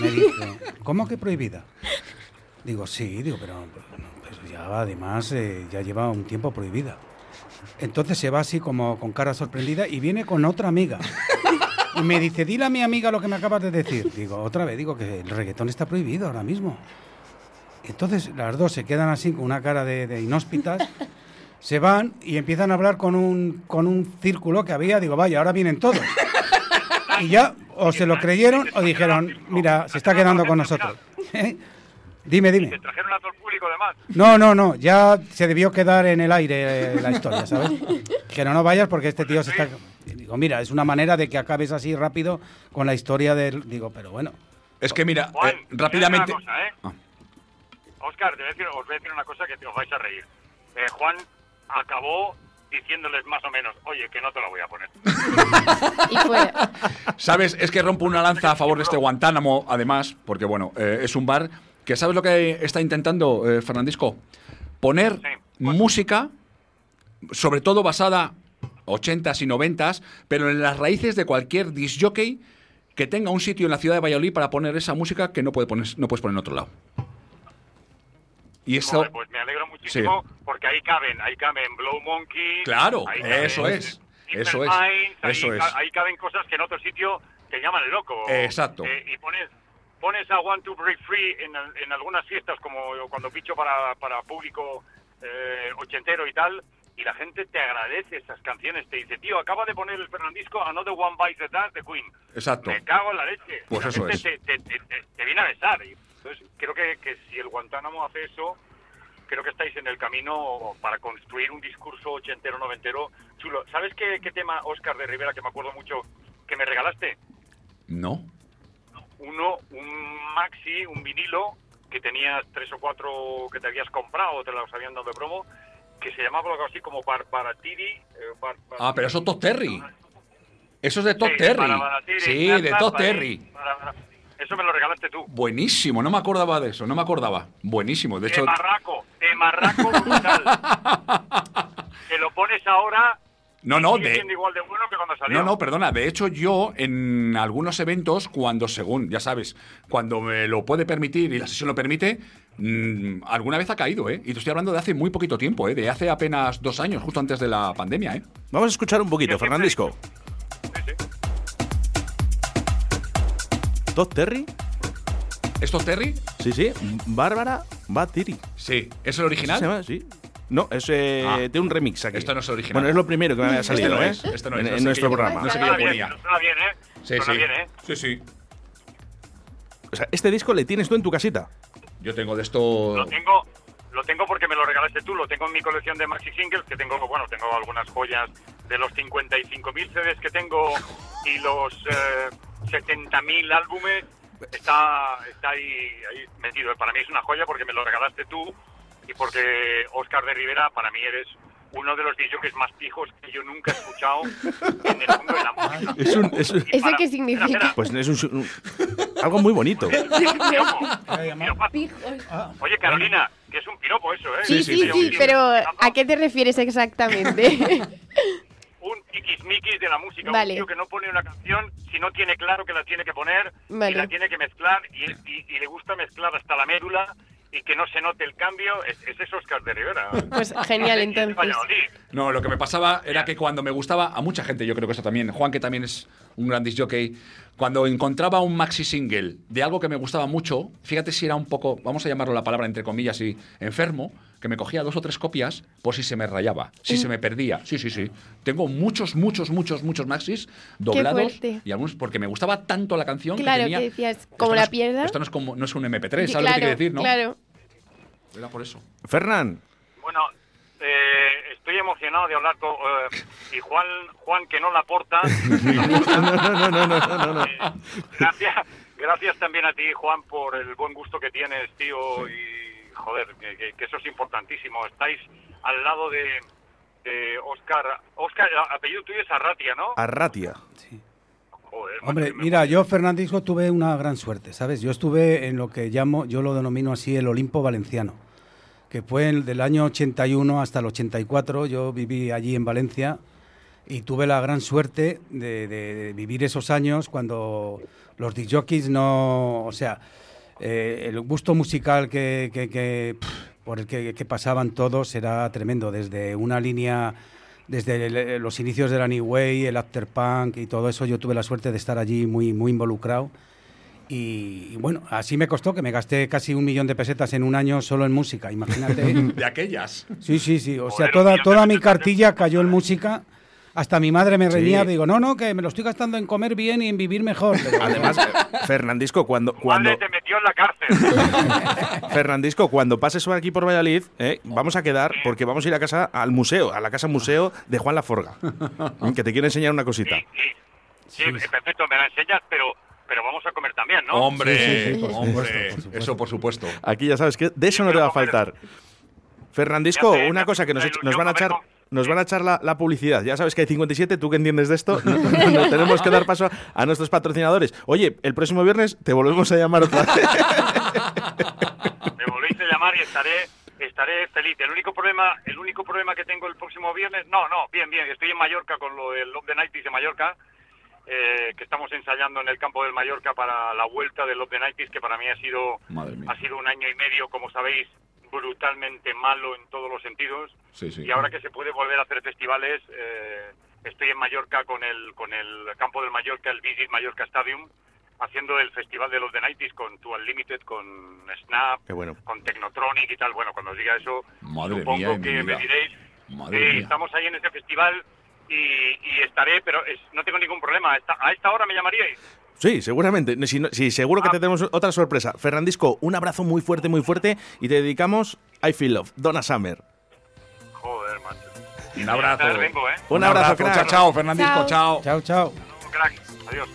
Me dice, ¿cómo que prohibida? Digo, sí, digo, pero, pero ya además eh, ya lleva un tiempo prohibida. Entonces se va así como con cara sorprendida y viene con otra amiga. Y me dice, dile a mi amiga lo que me acabas de decir. Digo, otra vez, digo que el reggaetón está prohibido ahora mismo. Entonces las dos se quedan así con una cara de, de inhóspitas, se van y empiezan a hablar con un, con un círculo que había. Digo, vaya, ahora vienen todos. Y ya o se lo creyeron o dijeron, mira, se está quedando con nosotros. ¿Eh? Dime, dime. Te trajeron a todo el público además. No, no, no, ya se debió quedar en el aire eh, la historia, ¿sabes? Que no, no vayas porque este tío se está... Digo, mira, es una manera de que acabes así rápido con la historia del... Digo, pero bueno. Es que mira, Juan, eh, rápidamente. cosa, ¿eh? Oscar, te voy a decir- os voy a decir una cosa que te os vais a reír. Eh, Juan acabó diciéndoles más o menos, oye, que no te la voy a poner. Y fuera. ¿Sabes? Es que rompo una lanza a favor de este Guantánamo, además, porque bueno, eh, es un bar que ¿sabes lo que está intentando eh, Fernandisco? Poner Sí, pues- música, sobre todo basada 80s y 90s, pero en las raíces de cualquier disc jockey que tenga un sitio en la ciudad de Valladolid para poner esa música que no, puede poner, no puedes poner en otro lado. Y eso... Joder, pues me alegro muchísimo porque ahí caben, ahí caben Blow Monkey. Claro, caben eso es, eso es, ahí, eso es. ahí caben cosas que en otro sitio te llaman el loco. Exacto. Eh, y pones pones a One to Break Free en, en algunas fiestas como cuando picho para, para público eh, ochentero y tal y la gente te agradece esas canciones, te dice, tío, acaba de poner el Fernandisco Another One Bites the Dust de Queen. Exacto. Me cago en la leche. Pues La eso gente es. Te, te- te- te- viene a besar. Entonces, creo que, que si el Guantánamo hace eso, creo que estáis en el camino para construir un discurso ochentero, noventero chulo. ¿Sabes qué, qué tema, Oscar de Rivera, que me acuerdo mucho, que me regalaste? No. Uno, un maxi, un vinilo, que tenías tres o cuatro que te habías comprado te los habían dado de promo, que se llamaba algo así como Barbaratiri. eh, Bar- Ah, pero eso es Todd Terry. Eso es de Todd Sí, Terry. Sí, de Todd Terry. Eso me lo regalaste tú. Buenísimo, no me acordaba de eso, no me acordaba. Buenísimo, de De hecho. marraco, de marraco brutal. Te lo pones ahora No, no, de. siendo igual de bueno que cuando salió. No, no, perdona. De hecho, yo en algunos eventos, cuando según, ya sabes, cuando me lo puede permitir y la sesión lo permite, mm, alguna vez ha caído, ¿eh? Y te estoy hablando de hace muy poquito tiempo, ¿eh? De hace apenas dos años, justo antes de la pandemia, ¿eh? Vamos a escuchar un poquito, Fernandisco. Sí, sí. ¿Todd Terry? ¿Esto es Terry? Sí, sí. Bárbara Batiri. Sí. ¿Es el original? ¿Se llama? Sí. No, es eh, Ah. de un remix aquí. Esto no es original. Bueno, es lo primero que me había Este salido, no ¿eh? es, este no es, en, no en sé nuestro programa. no sé qué Suena yo bien, ponía. suena bien, ¿eh? Sí, suena sí. bien, ¿eh? Sí, sí. O sea, este disco le tienes tú en tu casita. Yo tengo de esto. Lo tengo, lo tengo porque me lo regalaste tú, lo tengo en mi colección de maxi singles, que tengo, bueno, tengo algunas joyas de los 55.000 CDs que tengo y los eh, 70.000 álbumes. Está, está ahí, ahí metido. Para mí es una joya porque me lo regalaste tú y porque Oscar de Rivera, para mí eres uno de los DJs más pijos que yo nunca he escuchado en el mundo de la música. Es un, es un- ¿Eso para- qué significa? Espera, espera. pues es un, un- algo muy bonito. Pijos. Oye, Carolina, que es un piropo eso, ¿eh? Sí, sí, sí, pero ¿a qué te refieres exactamente? un tiquismiquis de la música, Vale. un tío que no pone una canción si no tiene claro que la tiene que poner Vale. y la tiene que mezclar y, y- y le gusta mezclar hasta la médula y que no se note el cambio, es, ese es Oscar de Rivera. Pues genial, es entonces. No, lo que me pasaba era que cuando me gustaba, a mucha gente, yo creo que eso también, Juan, que también es un gran disc jockey, cuando encontraba un maxi single de algo que me gustaba mucho, fíjate si era un poco, vamos a llamarlo la palabra entre comillas, y enfermo, que me cogía dos o tres copias por si se me rayaba, si se me perdía. Sí, sí, sí. Tengo muchos, muchos, muchos, muchos maxis doblados y algunos porque me gustaba tanto la canción Claro, que tenía. que decías, como no la es- pierda. Esto no es como no es un MP3, Sí, ¿sabes lo que claro, quiero decir, no? claro. Era por eso. Fernán, Bueno, eh, estoy emocionado de hablar con... eh, y Juan, Juan, que no la aporta. no, no, no, no. Eh, gracias, gracias también a ti, Juan, por el buen gusto que tienes, tío. Y, joder, que, que- eso es importantísimo. Estáis al lado de, de Oscar. Oscar, el apellido tuyo es Arratia, ¿no? Arratia. Joder, Hombre, mira, yo Fernandisco tuve una gran suerte, ¿sabes? Yo estuve en lo que llamo, yo lo denomino así, el Olimpo valenciano. Que fue el del año 81 hasta el 84. Yo viví allí en Valencia y tuve la gran suerte de, vivir esos años cuando los disjockeys no, o sea, eh, el gusto musical que, por el que, pasaban todos era tremendo, desde una línea, desde los inicios de la New Way, el afterpunk y todo eso, yo tuve la suerte de estar allí muy, muy involucrado. Y, y bueno, así me costó que me gasté casi un millón de pesetas en un año solo en música, imagínate. De aquellas. Sí, sí, sí. O sea, toda, toda mi cartilla cayó en música. Hasta mi madre me Sí. reñía. Digo, no, no, que me lo estoy gastando en comer bien y en vivir mejor. Pero- Además, Fernandisco, cuando, cuando, madre te metió en la cárcel. Fernandisco, cuando pases por aquí por Valladolid, eh, vamos a quedar porque vamos a ir a casa al museo, a la casa museo de Juan Laforga, que te quiero enseñar una cosita. Sí, sí, perfecto, me la enseñas, pero, pero vamos a comer también, ¿no? Hombre, Sí, sí, sí, por hombre, supuesto, por supuesto. eso por supuesto. Aquí ya sabes que de eso no te va a faltar. Fernandisco, una cosa que nos, nos van a echar, nos van a echar la, la publicidad. Ya sabes que hay 57, tú que entiendes de esto, nos tenemos que dar paso a nuestros patrocinadores. Oye, el próximo viernes te volvemos a llamar otra vez. Me volvéis a llamar y estaré estaré feliz. El único problema el único problema que tengo el próximo viernes, no, no, bien, bien, estoy en Mallorca con lo del Love the Nighties de Mallorca, eh, que estamos ensayando en el campo del Mallorca para la vuelta del Love the Nighties, que para mí ha sido ha sido un año y medio, como sabéis, brutalmente malo en todos los sentidos. Sí, sí. Y ahora que se puede volver a hacer festivales, eh, estoy en Mallorca con el con el campo del Mallorca, el Visit Mallorca Stadium, haciendo el festival de los The 90 con Two Unlimited, con Snap, bueno. con Technotronic y tal. Bueno, cuando os diga eso, Madre supongo mía, que me diréis. Eh, estamos ahí en ese festival y, y estaré, pero es- no tengo ningún problema. A esta, a esta hora me llamaríais. Sí, seguramente. Si, sí, seguro que te tenemos otra sorpresa. Fernandisco, un abrazo muy fuerte, muy fuerte y te dedicamos I Feel Love, Donna Summer. Joder, macho. Un abrazo. Vengo, ¿eh? Un abrazo, crack. Chao, chao, Fernandisco, chao. Chao, chao. Crack. Adiós.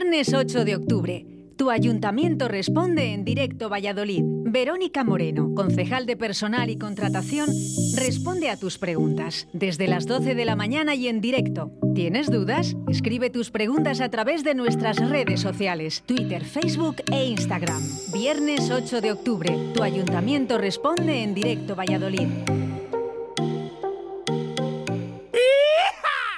Viernes 8 de octubre. Tu ayuntamiento responde en directo Valladolid. Verónica Moreno, concejal de personal y contratación, responde a tus preguntas desde las 12 de la mañana y en directo. ¿Tienes dudas? Escribe tus preguntas a través de nuestras redes sociales, Twitter, Facebook e Instagram. Viernes 8 de octubre. Tu ayuntamiento responde en directo Valladolid.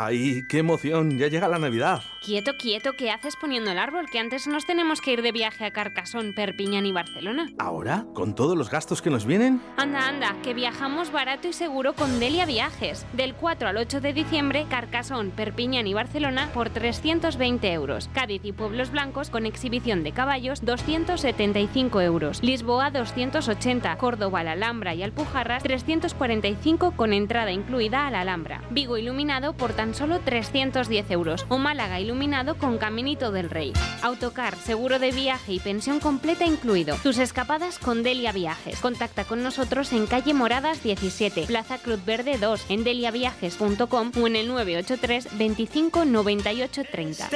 ¡Ay, qué emoción! Ya llega la Navidad. Quieto, quieto, ¿qué haces poniendo el árbol? Que antes nos tenemos que ir de viaje a Carcasón, Perpiñán y Barcelona. ¿Ahora? ¿Con todos los gastos que nos vienen? Anda, anda, que viajamos barato y seguro con Delia Viajes. Del 4 al 8 de diciembre, Carcasón, Perpiñán y Barcelona por 320 euros. Cádiz y Pueblos Blancos con exhibición de caballos, 275 euros. Lisboa, 280. Córdoba, la Alhambra y Alpujarras, 345 con entrada incluida a la Alhambra. Vigo iluminado por tan tan solo 310 euros. O Málaga iluminado con Caminito del Rey. Autocar, seguro de viaje y pensión completa incluido. Tus escapadas con Delia Viajes. Contacta con nosotros en calle Moradas 17, Plaza Cruz Verde 2, en deliaviajes.com o en el 983 25 98 30.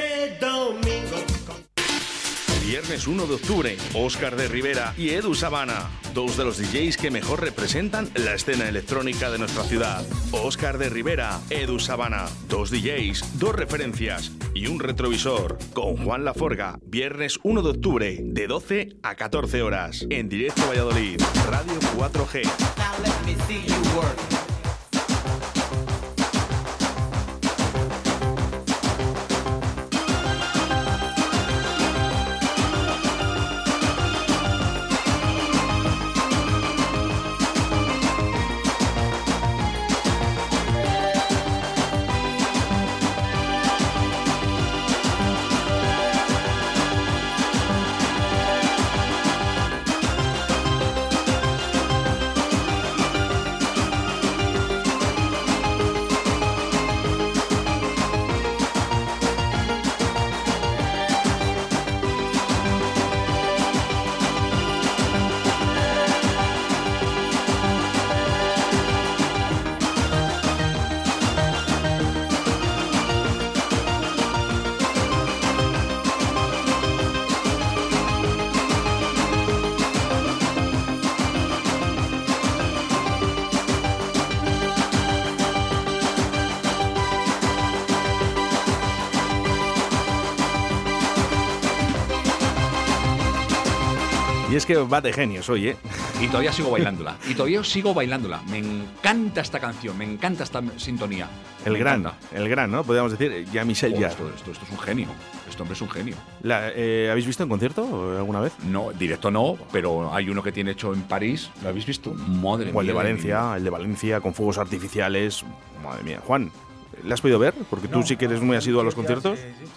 Viernes 1 de octubre, Óscar de Rivera y Edu Sabana, dos de los DJs que mejor representan la escena electrónica de nuestra ciudad. Óscar de Rivera, Edu Sabana, dos DJs, dos referencias y un retrovisor. Con Juan Laforga, viernes 1 de octubre, de 12 a 14 horas, en directo Valladolid, Radio 4G. Y es que va de genios hoy, ¿eh? Y todavía sigo bailándola. Y todavía sigo bailándola. Me encanta esta canción, me encanta esta sintonía. El Me gran, encanta. el gran, ¿no? Podríamos decir, ya Michel Oh, ya. esto, esto- esto es un genio. Este hombre es un genio. La- eh, ¿Habéis visto en concierto alguna vez? No, directo no, pero hay uno que tiene hecho en París. ¿Lo habéis visto? Madre O el de mía Valencia, el de Valencia con fuegos artificiales. Madre mía. Juan, ¿le has podido ver? Porque tú No, sí que eres muy asiduo a los conciertos. Sí, sí,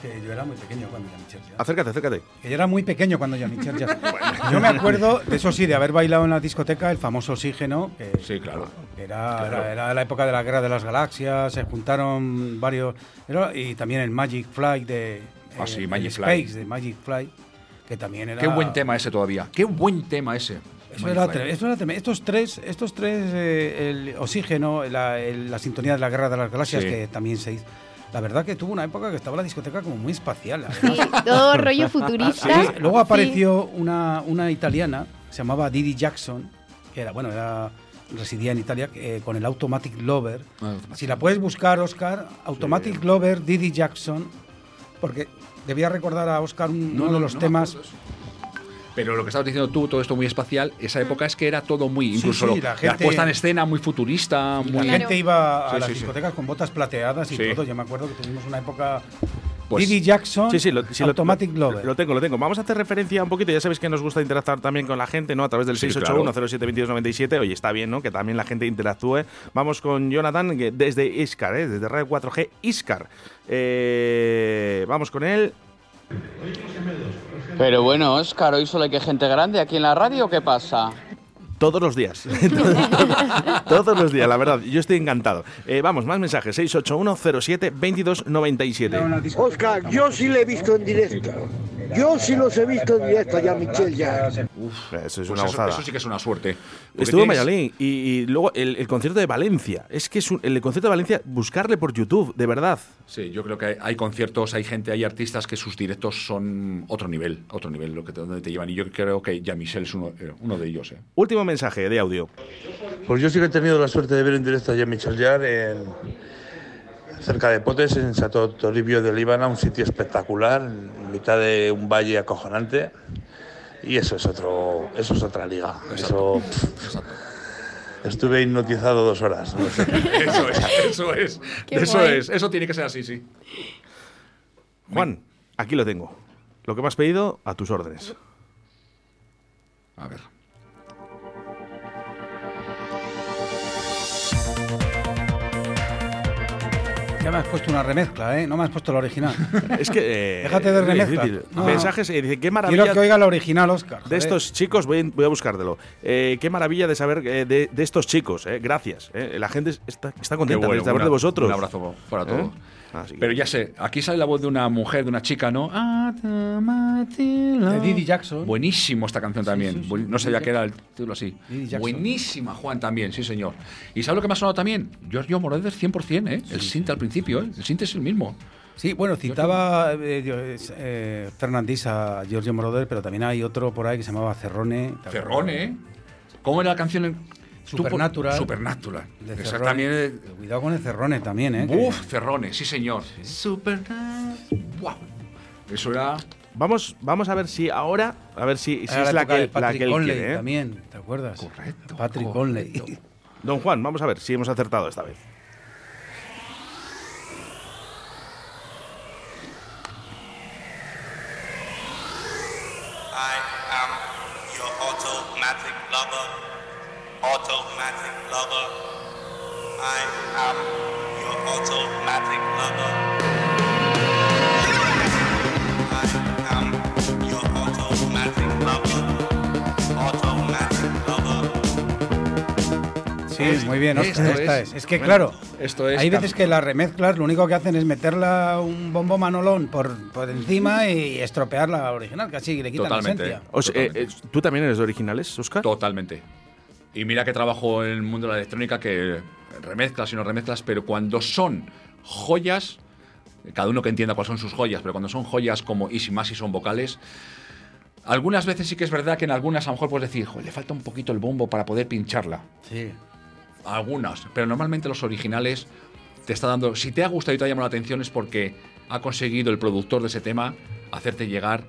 que yo era muy pequeño cuando Jean-Michel Jarre. Acércate, acércate. Que yo era muy pequeño cuando Jean-Michel Jarre. Yo me acuerdo, de eso sí, de haber bailado en la discoteca el famoso Oxígeno. Que Sí, claro. Era, Claro. era, era la época de la Guerra de las Galaxias, se juntaron varios. era- y también el Magic Flight de. Ah, sí, Magic Space de Magic Flight, que también era. Qué buen tema ese todavía. Qué buen tema ese. Eso era era. Estos tres, estos tres eh, el oxígeno, la, el- la sintonía de la Guerra de las Galaxias, Sí. que también se hizo. La verdad que tuvo una época que estaba la discoteca como muy espacial. Sí, todo rollo futurista. Sí, Luego Sí. apareció una, una italiana, se llamaba Didi Jackson, que era, bueno, era, residía en Italia, eh, con el Automatic Lover. Ah, Si la puedes buscar, Oscar, Automatic Lover, Didi Jackson, porque debía recordar a Oscar un- No, uno no, de los no, temas. Pero lo que estabas diciendo tú, todo esto muy espacial, esa época es que era todo muy, Sí, incluso sí, lo- la la, gente- puesta en escena muy futurista, La muy... gente iba a Sí, las sí, sí. discotecas con botas plateadas y Sí. todo. Yo me acuerdo que tuvimos una época. Pues- Didi Jackson, Sí, sí, lo, sí, Automatic lo, Lover. Lo tengo, lo tengo. Vamos a hacer referencia un poquito. Ya sabéis que nos gusta interactuar también con la gente, ¿no? A través del Sí, 681-072297. Oye, está bien, ¿no? Que también la gente interactúe. Vamos con Jonathan que desde Iscar, ¿eh? Desde Radio 4G Iscar. Eh, vamos con él. Pero bueno, Oscar, ¿hoy solo hay que gente grande aquí en la radio qué pasa? Todos los días. Todos los días, la verdad. Yo estoy encantado. Eh, vamos, más mensajes. 681-07-2297. Oscar, yo sí le he visto en directo. Yo sí los he visto en directo ya, Michelle, ya. Eso es Pues una eso, gozada. eso sí que es una suerte. Estuvo en Valladolid y, y luego el, el concierto de Valencia. Es que es un- el concierto de Valencia, buscarle por YouTube, de verdad. Sí, yo creo que hay, hay conciertos, hay gente, hay artistas que sus directos son otro nivel, otro nivel, lo que te, donde te llevan. Y yo creo que ya Michel es uno, eh, uno de ellos. eh. Último mensaje de audio. Pues yo sí que he tenido la suerte de ver en directo a Jean-Michel Jarre en, cerca de Potes, en Sato Toribio de Líbana, un sitio espectacular, en mitad de un valle acojonante. Y eso es otro, eso es otra liga. Eso, pff, estuve hipnotizado dos horas. no sé. Eso es, eso es. Qué eso guay. es, eso tiene que ser así, sí. Juan, aquí lo tengo. Lo que me has pedido, a tus órdenes. A ver. Ya me has puesto una remezcla, ¿eh? No me has puesto la original. Es que. eh, Déjate de difícil. No. Mensajes, eh, dice, qué maravilla. Quiero que oiga la original, Oscar. De estos chicos, voy, voy a buscártelo. Eh, qué maravilla de saber eh, de, de estos chicos, eh, gracias. eh. La gente está, está contenta bueno, de saber un de vosotros. Un abrazo para ¿Eh? todos. Así que- Pero ya sé, aquí sale la voz de una mujer, de una chica, ¿no? De Didi Jackson. Buenísimo esta canción también. sí, Buen- sí, no sabía que era el título así. Didi Jackson. Buenísima, Juan, también, sí, señor. ¿Y sabes lo que me ha sonado también? Giorgio Moroder 100%, ¿eh? El Sint al principio, ¿eh? El Sint es el mismo. Sí, bueno, citaba eh, eh, Fernandís a Giorgio Moroder, pero también hay otro por ahí que se llamaba Cerrone. Ferrone, ¿eh? ¿Cómo era la canción? en- Supernatural. Supernatural. De Exactamente. Cerrone. Cuidado con el Cerrone también, ¿eh? Uf, Ferrone, sí, señor. Supernatural. Wow. Eso era. Vamos, vamos a ver si ahora, a ver si, es la que, la Patrick que él Conley quiere. ¿eh? también, ¿te acuerdas? Correcto. Patrick Conley. Don Juan, vamos a ver si hemos acertado esta vez. I am your automatic lover. Automatic lover. I am your automatic lover. I am your automatic lover. Automatic lover. Sí, muy bien, Esto esta es- es. Es que bueno, claro, esto es hay veces que las remezclas lo único que hacen es meterla un bombo manolón por, por encima y estropear la original, casi le quitan Totalmente. la esencia. O sea, eh, eh, ¿Tú también eres de originales, Oscar? Totalmente. Y mira que trabajo en el mundo de la electrónica que remezclas y no remezclas, pero cuando son joyas, cada uno que entienda cuáles son sus joyas, pero cuando son joyas como y si más si son vocales, algunas veces sí que es verdad que en algunas a lo mejor puedes decir, "Joder, le falta un poquito el bombo para poder pincharla. Sí. Algunas, pero normalmente los originales te está dando, si te ha gustado y te ha llamado la atención es porque ha conseguido el productor de ese tema hacerte llegar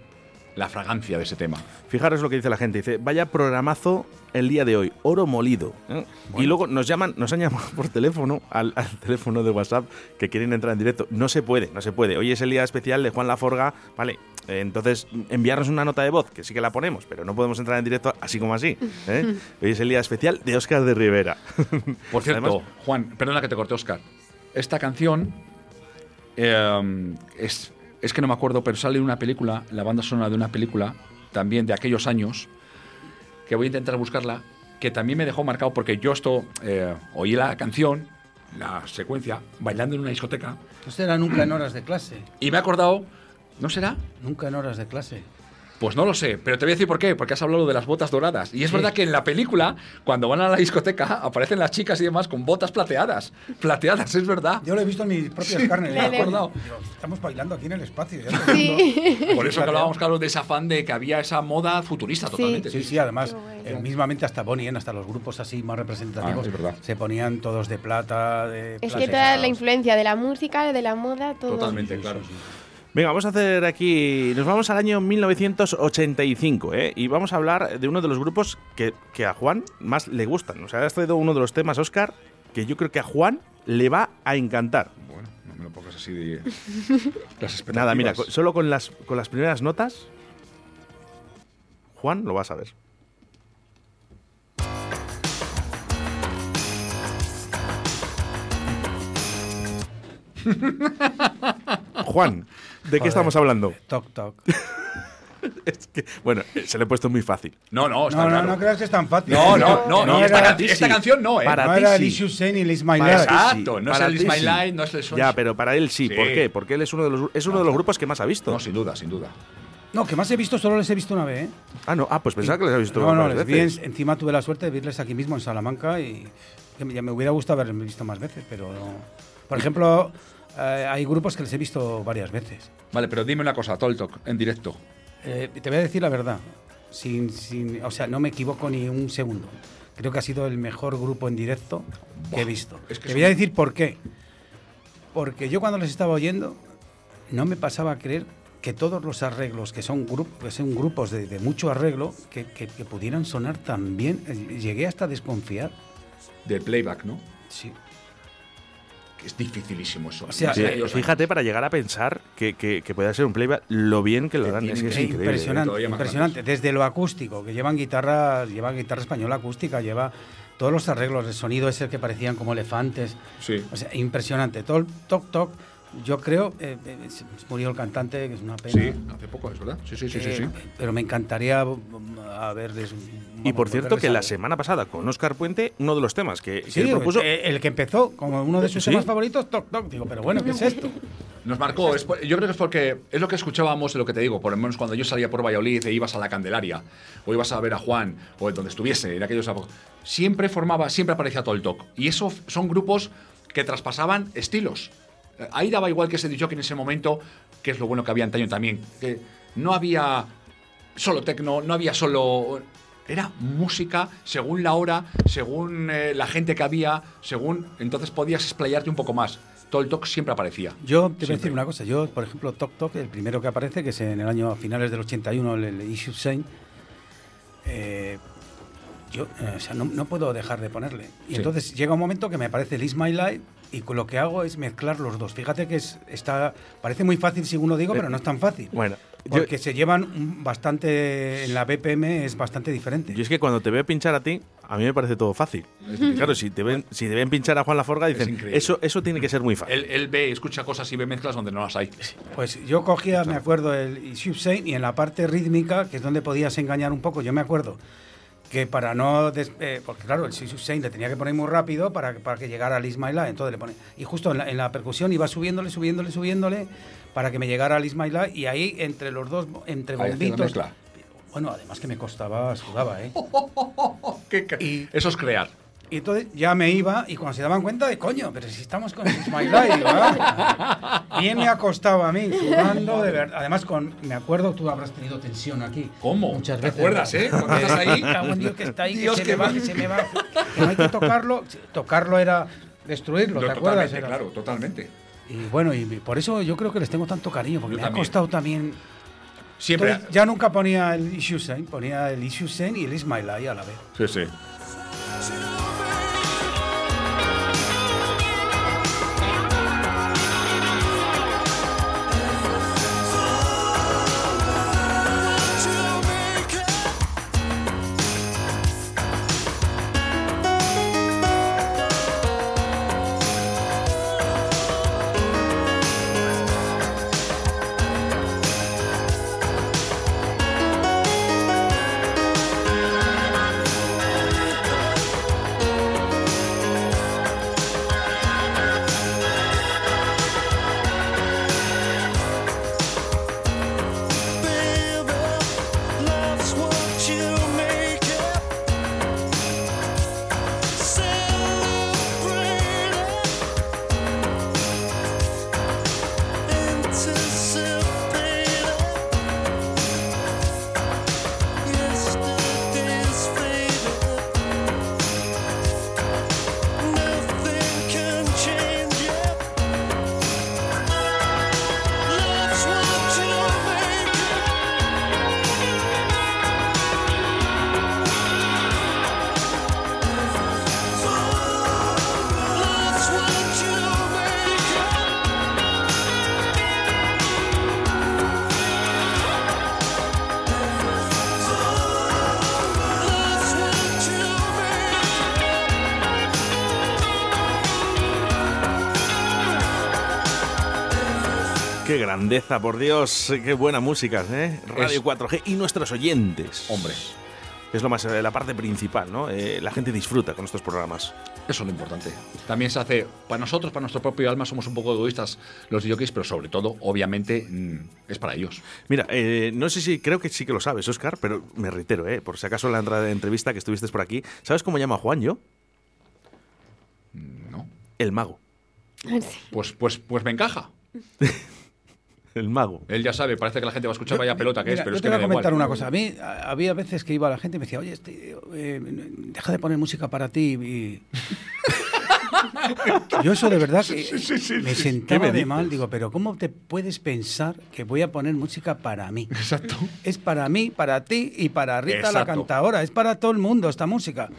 la fragancia de ese tema. Fijaros lo que dice la gente. Dice, vaya programazo el día de hoy, oro molido. ¿eh? Y luego nos llaman, nos han llamado por teléfono, al, al teléfono de WhatsApp, que quieren entrar en directo. No se puede, no se puede. Hoy es el día especial de Juan Laforga, ¿vale? Eh, Entonces, enviarnos una nota de voz, que sí que la ponemos, pero no podemos entrar en directo así como así. ¿eh? Hoy es el día especial de Óscar de Rivera. Por cierto, Además- Juan, perdona que te corté, Oscar. Esta canción eh, es, es que no me acuerdo, pero sale en una película, la banda sonora de una película, también de aquellos años, que voy a intentar buscarla, que también me dejó marcado porque yo esto eh, oí la canción, la secuencia, bailando en una discoteca, No será nunca en horas de clase. y me he acordado, ¿no será? Nunca en horas de clase. Pues no lo sé, pero te voy a decir por qué, porque has hablado de las botas doradas. Y es Sí. verdad que en la película, cuando van a la discoteca, aparecen las chicas y demás con botas plateadas. Plateadas, es verdad. Yo lo he visto en mis propias carnes. Me he acordado. Estamos bailando aquí en el espacio. ya Sí. Por eso que hablábamos, claro, de ese afán de que había esa moda futurista totalmente. Sí, sí, además, eh, mismamente hasta Bonnie, ¿eh? hasta los grupos así más representativos, Ah, es verdad. se ponían todos de plata. De Es que toda la influencia de la música, de la moda, todo. claro. Venga, vamos a hacer aquí. Nos vamos al año 1985, ¿eh? Y vamos a hablar de uno de los grupos que, que a Juan más le gustan. O sea, has traído uno de los temas, Oscar, que yo creo que a Juan le va a encantar. Bueno, no me lo pongas así de. las Nada, mira, expectativas. solo con las, con las primeras notas, Juan lo vas a ver. Juan, ¿de qué estamos hablando? Toc, toc. Es que, bueno, se lo he puesto muy fácil. No, no, está No, no, claro. no creas que es tan fácil. No, no, no, no, esta, era, can- esta canción no, ¿eh? Para no ti era y Liz My Life. Exacto, no es para el ti My. Life, no es el. Ya, pero para él sí. Sí. ¿Por qué? Porque él es uno de los, es uno de los grupos que más ha visto. No, sin duda, sin duda. No, que más he visto, solo les he visto una vez. ¿eh? Ah, no. Ah, pues pensaba que les había visto No, no, les vi en- veces. encima tuve la suerte de verles aquí mismo en Salamanca y que me- ya me hubiera gustado haberles visto más veces, pero no. Por ejemplo, hay grupos que les he visto varias veces. Vale, pero dime una cosa, Toltok, en directo. Eh, te voy a decir la verdad, sin, sin, o sea, no me equivoco ni un segundo. Creo que ha sido el mejor grupo en directo que he visto. es que te voy a decir por qué. Porque yo cuando les estaba oyendo, no me pasaba a creer que todos los arreglos, que son, grup- que son grupos de, de mucho arreglo, que, que- que pudieran sonar tan bien. Eh, Llegué hasta a desconfiar. Del playback, ¿no? Sí. Es dificilísimo eso. sea, Sí, Aquellos fíjate para llegar a pensar que, que, que pueda ser un playback lo bien que lo harán. Es, que es Eh, increíble. impresionante, todavía más impresionante. Desde lo acústico, que llevan guitarra, lleva guitarra española acústica, lleva todos los arreglos, el sonido ese que parecían como elefantes. Sí. O sea, impresionante. Todo el toc toc. Yo creo, eh, eh, murió el cantante, que es una pena. Sí, hace poco, es verdad. Sí, sí, sí, sí. Eh, sí. Pero me encantaría mm, a verles. Y por cierto, que la la semana pasada con Oscar Puente, uno de los temas que, que Sí, él propuso. el que empezó como uno de sus Sí. temas favoritos, toc toc. Digo, pero bueno, ¿qué es esto? Nos marcó, es por- yo creo que es porque es lo que escuchábamos, lo que te digo, por lo menos cuando yo salía por Valladolid e ibas a la Candelaria, o ibas a ver a Juan, o donde estuviese, en aquellos siempre formaba, siempre aparecía todo el toque. Y eso son grupos que traspasaban estilos. Ahí daba igual que se dijo que en ese momento, que es lo bueno que había antaño también, que no había solo tecno, no había solo... Era música según la hora, según eh, la gente que había, según... Entonces podías explayarte un poco más. Todo el toque siempre aparecía. Yo te voy a decir una cosa. Yo, por ejemplo, Tok Tok, el primero que aparece, que es en el año finales del 81, el, el Issue Saint, eh, yo eh, o sea, no, no puedo dejar de ponerle. Y Sí. entonces llega un momento que me aparece el Is My Life y lo que hago es mezclar los dos. Fíjate que es, está, parece muy fácil si uno digo, pero no es tan fácil. Bueno, yo, Porque se llevan bastante, en la BPM es bastante diferente. yo es que cuando te veo pinchar a ti, a mí me parece todo fácil. Claro, si te ven, si te ven pinchar a Juan Laforga, dicen, increíble. eso, eso tiene que ser muy fácil. Él, él ve, escucha cosas y ve mezclas donde no las hay. Pues yo cogía, me acuerdo, el Issue Saint y en la parte rítmica, que es donde podías engañar un poco, yo me acuerdo que para no... des- eh, porque claro, el Issue Saint le tenía que poner muy rápido para, que- para que llegara al Ismaila, entonces le pone... Y justo en la, en la percusión iba subiéndole, subiéndole, subiéndole para que me llegara al Ismaila y ahí entre los dos, entre bombitos... Bueno, además que me costaba, sudaba, ¿eh? Y eso es crear. Y entonces ya me iba y cuando se daban cuenta de coño, pero si estamos con ah, bien me ha costado a mí, sudando de verdad. Además, con, me acuerdo, tú habrás tenido tensión aquí. ¿Cómo? Muchas ¿Te veces. acuerdas, eh? Cuando estás ahí. Dios que está ahí, Dios, que se que me va, que se me va. Que no hay que tocarlo. Tocarlo era destruirlo, No, ¿te acuerdas? totalmente, Era- claro, totalmente. Y bueno, y por eso yo creo que les tengo tanto cariño, porque Yo me también. ha costado también. Siempre. Entonces, ya nunca ponía el Issue Saint, ponía el Issue Saint y el Ismailá a la vez. Sí, sí. She'll grandeza, por Dios, qué buena música, ¿eh? Radio Es- 4G y nuestros oyentes. Hombre. Es lo más, eh, la parte principal, ¿no? Eh, la gente disfruta con estos programas. Eso es lo importante. También se hace, para nosotros, para nuestro propio alma, somos un poco egoístas los jockeys, pero sobre todo, obviamente, mm, es para ellos. Mira, eh, no sé si, creo que sí que lo sabes, Oscar, pero me reitero, ¿eh? Por si acaso en la entrada de entrevista que estuviste por aquí, ¿sabes cómo llama a Juan yo? No. El mago. Pues, pues, pues me encaja. El mago. Él ya sabe, parece que la gente va a escuchar vaya pelota que Mira, es, pero yo es te que voy me a comentar igual. una cosa. A mí a- había veces que iba la gente y me decía, oye, este, eh, deja de poner música para ti. Y... yo eso de verdad que me sentaba ¿Qué me de mal. Digo, pero ¿cómo te puedes pensar que voy a poner música para mí? Exacto. Es para mí, para ti y para Rita la cantadora. Es para todo el mundo esta música.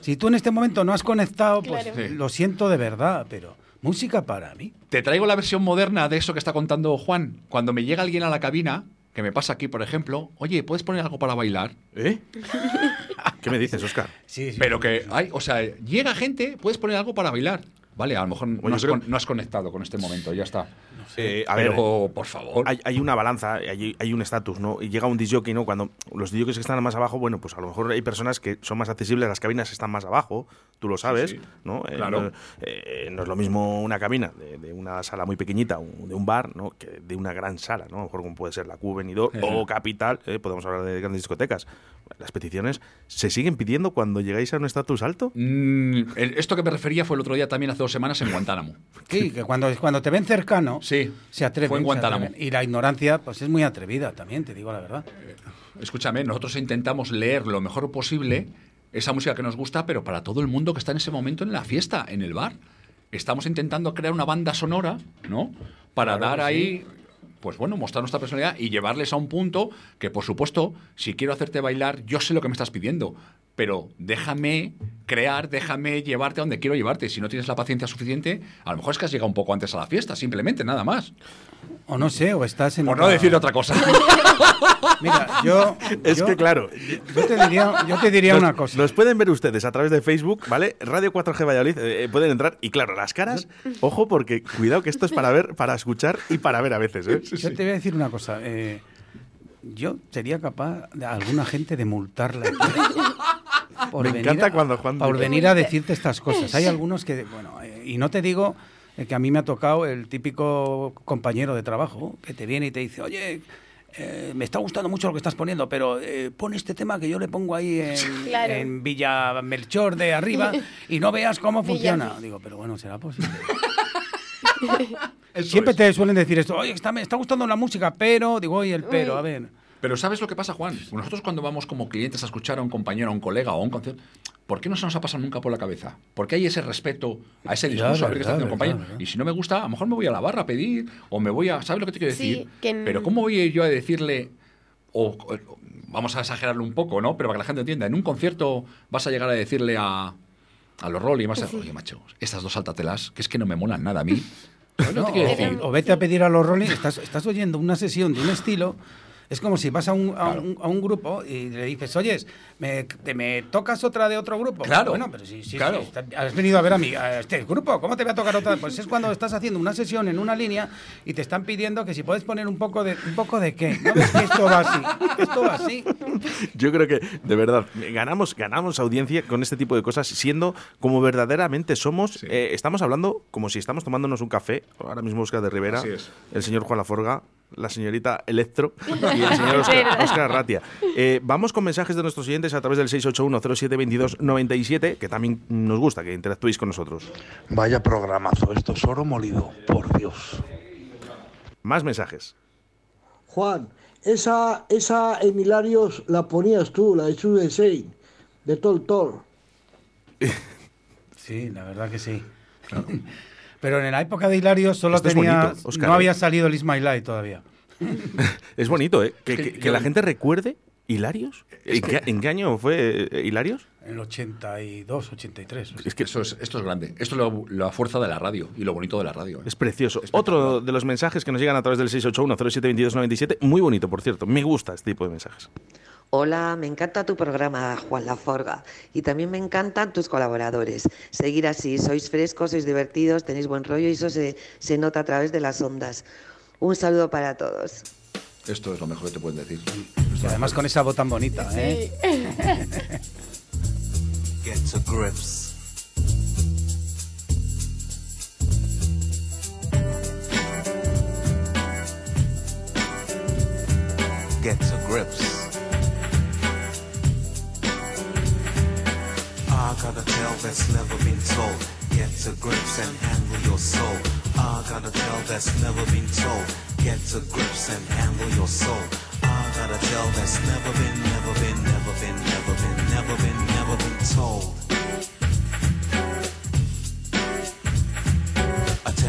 Si tú en este momento no has conectado, pues Claro. lo siento de verdad, pero Música para mí. Te traigo la versión moderna de eso que está contando Juan. Cuando me llega alguien a la cabina, que me pasa aquí, por ejemplo, oye, ¿puedes poner algo para bailar? ¿Eh? ¿Qué me dices, Oscar? Sí, sí. Pero que hay, o sea, llega gente, puedes poner algo para bailar. Vale, a lo mejor no, has, creo- con- no has conectado con este momento, ya está. Eh, a Pero, ver, por favor. Hay, hay una balanza, hay, hay un estatus, ¿no? Y llega un disjockey, ¿no? Cuando los disjockeys que están más abajo, bueno, pues a lo mejor hay personas que son más accesibles, las cabinas están más abajo, tú lo sabes, sí. ¿no? Eh, Claro. no, eh, no es lo mismo una cabina de, de una sala muy pequeñita, un- de un bar, ¿no? Que de una gran sala, ¿no? A lo mejor como puede ser la Q Benidorm o Capital, ¿eh? podemos hablar de grandes discotecas. Las peticiones se siguen pidiendo cuando llegáis a un estatus alto. Mm, esto que me refería fue el otro día también hace dos semanas en Guantánamo. Sí, que cuando, cuando te ven cercano, Sí, se atreven. fue en Guantánamo. atreven. Y la ignorancia, pues es muy atrevida también, te digo la verdad. Escúchame, nosotros intentamos leer lo mejor posible esa música que nos gusta, pero para todo el mundo que está en ese momento en la fiesta, en el bar. Estamos intentando crear una banda sonora, ¿no? Para Claro dar ahí, pues bueno, mostrar nuestra personalidad y llevarles a un punto que, por supuesto, si quiero hacerte bailar, yo sé lo que me estás pidiendo. Pero déjame crear, déjame llevarte a donde quiero llevarte. Si no tienes la paciencia suficiente, a lo mejor es que has llegado un poco antes a la fiesta, simplemente, nada más. O no sé, o estás en. Por no decir otra cosa. Mira, yo. Es yo- que claro. Yo te diría, yo te diría Nos- una cosa. Nos pueden ver ustedes a través de Facebook, ¿vale? Radio 4G Valladolid, eh, eh, pueden entrar. Y claro, las caras, ojo, porque cuidado que esto es para ver, para escuchar y para ver a veces, ¿eh? Yo te voy a decir una cosa. eh, yo sería capaz de alguna gente de multarla. por Me venir encanta a- cuando Juan Por venir a decirte estas cosas. Hay algunos que, bueno, eh, y no te digo eh, que a mí me ha tocado el típico compañero de trabajo que te viene y te dice, oye, eh, me está gustando mucho lo que estás poniendo, pero eh, pon este tema que yo le pongo ahí en, Claro. en Villa Melchor de arriba y no veas cómo Villa- funciona. Digo, pero bueno, será posible. Eso Siempre es. te suelen decir esto, oye, está, me está gustando la música, pero, digo, oye, el pero, a ver. Pero ¿sabes lo que pasa, Juan? Nosotros cuando vamos como clientes a escuchar a un compañero, a un colega o a un concierto, ¿por qué no se nos ha pasado nunca por la cabeza? ¿Por qué hay ese respeto a ese discurso a ver qué está haciendo el verdad, compañero? verdad. Y si no me gusta, a lo mejor me voy a la barra a pedir o me voy a... ¿Sabes lo que te quiero Sí, decir? que en- Pero ¿cómo voy yo a decirle... O, o- vamos a exagerarlo un poco, ¿no? Pero para que la gente entienda, en un concierto vas a llegar a decirle a, a los Rolling, vas a oye, macho, estas dos saltatelas, que es que no me molan nada a mí. ¿Sabes lo que quiero decir? o, o vete a pedir a los Rolling, estás, estás oyendo una sesión de un estilo. Es como si vas a un, a, un, a un grupo y le dices, oye, ¿me, te, me tocas otra de otro grupo? Claro. Bueno, pero si, si- Claro. si has venido a ver a mí, a este grupo, ¿cómo te voy a tocar otra? Pues es cuando estás haciendo una sesión en una línea y te están pidiendo que si puedes poner un poco de... ¿Un poco de qué? ¿No ves que esto va así? Esto va así. Yo creo que, de verdad, ganamos, ganamos audiencia con este tipo de cosas, siendo como verdaderamente somos. Eh, estamos hablando como si estamos tomándonos un café. Ahora mismo Oscar de Rivera, el señor Juan Laforga, la señorita Electro y el señor Oscar, Ratia. Eh, vamos con mensajes de nuestros oyentes a través del 681-0722-97, que también nos gusta que interactuéis con nosotros. Vaya programazo, esto es oro molido, por Dios. Más mensajes. Juan, esa, esa en Hilarios la ponías tú, la de Sude Sein, de Tol Tol. Sí, la verdad que sí. Pero en la época de Hilario solo Esto tenía... bonito, no ¿eh? había salido el Is My Life todavía. Es bonito, ¿eh? Que, la gente recuerde Hilarios. ¿En, qué, en qué año fue eh, Hilarios? En el 82, 83. Es que Eso es, esto es grande. Esto es lo- la fuerza de la radio y lo bonito de la radio. ¿eh? Es precioso. Otro de los mensajes que nos llegan a través del 681-072297, muy bonito, por cierto. Me gusta este tipo de mensajes. Hola, me encanta tu programa, Juan Laforga. Y también me encantan tus colaboradores. Seguir así, sois frescos, sois divertidos, tenéis buen rollo y eso se, se nota a través de las ondas. Un saludo para todos. Esto es lo mejor que te pueden decir. Y además con esa voz tan bonita, ¿eh? Get to grips. Get to grips. I got a tale that's never been told. Get to grips and handle your soul. I got a tale that's never been told. Get to grips and handle your soul. I got a tale that's never been, never been, never been, never been, never been, never been told.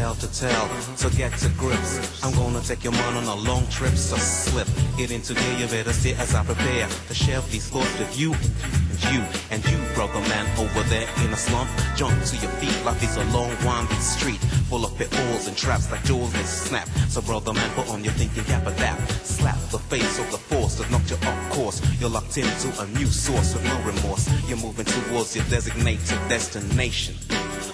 Tale to tell, so get to grips. I'm gonna take your mind on a long trip, so slip it into gear. You better sit as I prepare to share these thoughts with you. And you, and you, brother man, over there in a slump. Jump to your feet, life is a long, winding street full of pitfalls and traps like jaws they snap. So, brother man, put on your thinking cap of that. Slap the face of the force that knocked you off course. You're locked into a new source with no remorse. You're moving towards your designated destination.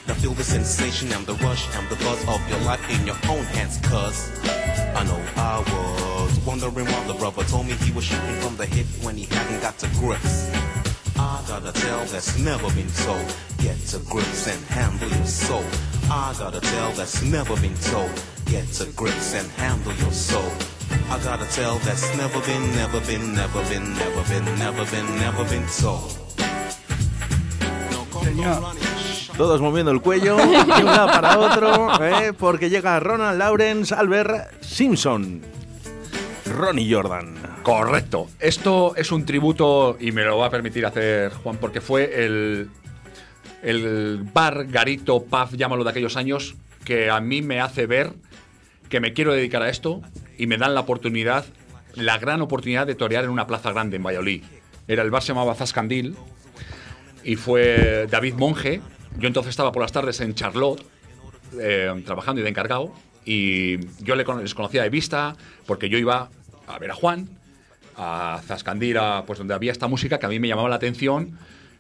Now feel the sensation and the rush and the buzz of your life in your own hands, cuz I know I was wondering why the brother told me he was shooting from the hip when he hadn't got to grips. I got a tale that's never been told. Get to grips and handle your soul. I got a tale that's never been told. Get to grips and handle your soul. I got a tale that's never been, never been, never been, never been, never been, never been told. Todos moviendo el cuello de un lado para otro, ¿eh? porque llega Ronald Lawrence Albert Simpson. Ronnie Jordan. Correcto. Esto es un tributo, y me lo va a permitir hacer Juan, porque fue el, el bar, garito, pub, llámalo de aquellos años, que a mí me hace ver que me quiero dedicar a esto y me dan la oportunidad, la gran oportunidad de torear en una plaza grande en Valladolid. Era el bar se llamaba Zascandil y fue David Monge. Yo entonces estaba por las tardes en Charlotte eh, trabajando y de encargado y yo les conocía de vista porque yo iba a ver a Juan, a Zascandil, a, pues donde había esta música que a mí me llamaba la atención,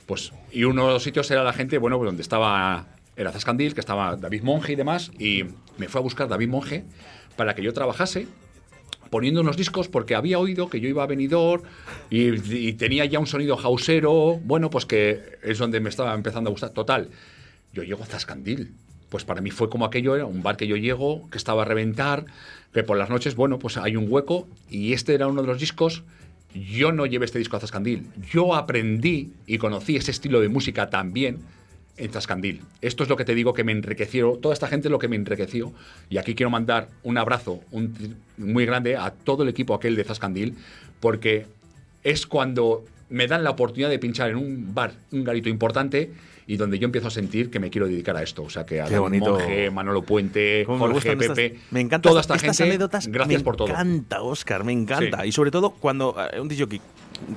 pues y uno de los sitios era la gente, bueno, pues donde estaba era Zascandil, que estaba David Monge y demás y me fue a buscar David Monge para que yo trabajase poniendo unos discos porque había oído que yo iba a venidor y, tenía ya un sonido hausero, bueno, pues que es donde me estaba empezando a gustar. Total, yo llego a Zascandil. Pues para mí fue como aquello, era un bar que yo llego, que estaba a reventar, que por las noches, bueno, pues hay un hueco y este era uno de los discos. Yo no llevé este disco a Zascandil. Yo aprendí y conocí ese estilo de música también en Zascandil. Esto es lo que te digo que me enriqueció, toda esta gente es lo que me enriqueció. Y aquí quiero mandar un abrazo muy grande a todo el equipo aquel de Zascandil, porque es cuando me dan la oportunidad de pinchar en un bar, un garito importante, y donde yo empiezo a sentir que me quiero dedicar a esto. O sea, que a bonito. Manolo Puente, Cómo me Jorge, gustan estas- Pepe, me encanta toda estas, esta estas gente. anécdotas. gracias me por todo. encanta, Oscar, me encanta. Sí. Y sobre todo cuando eh, un DJ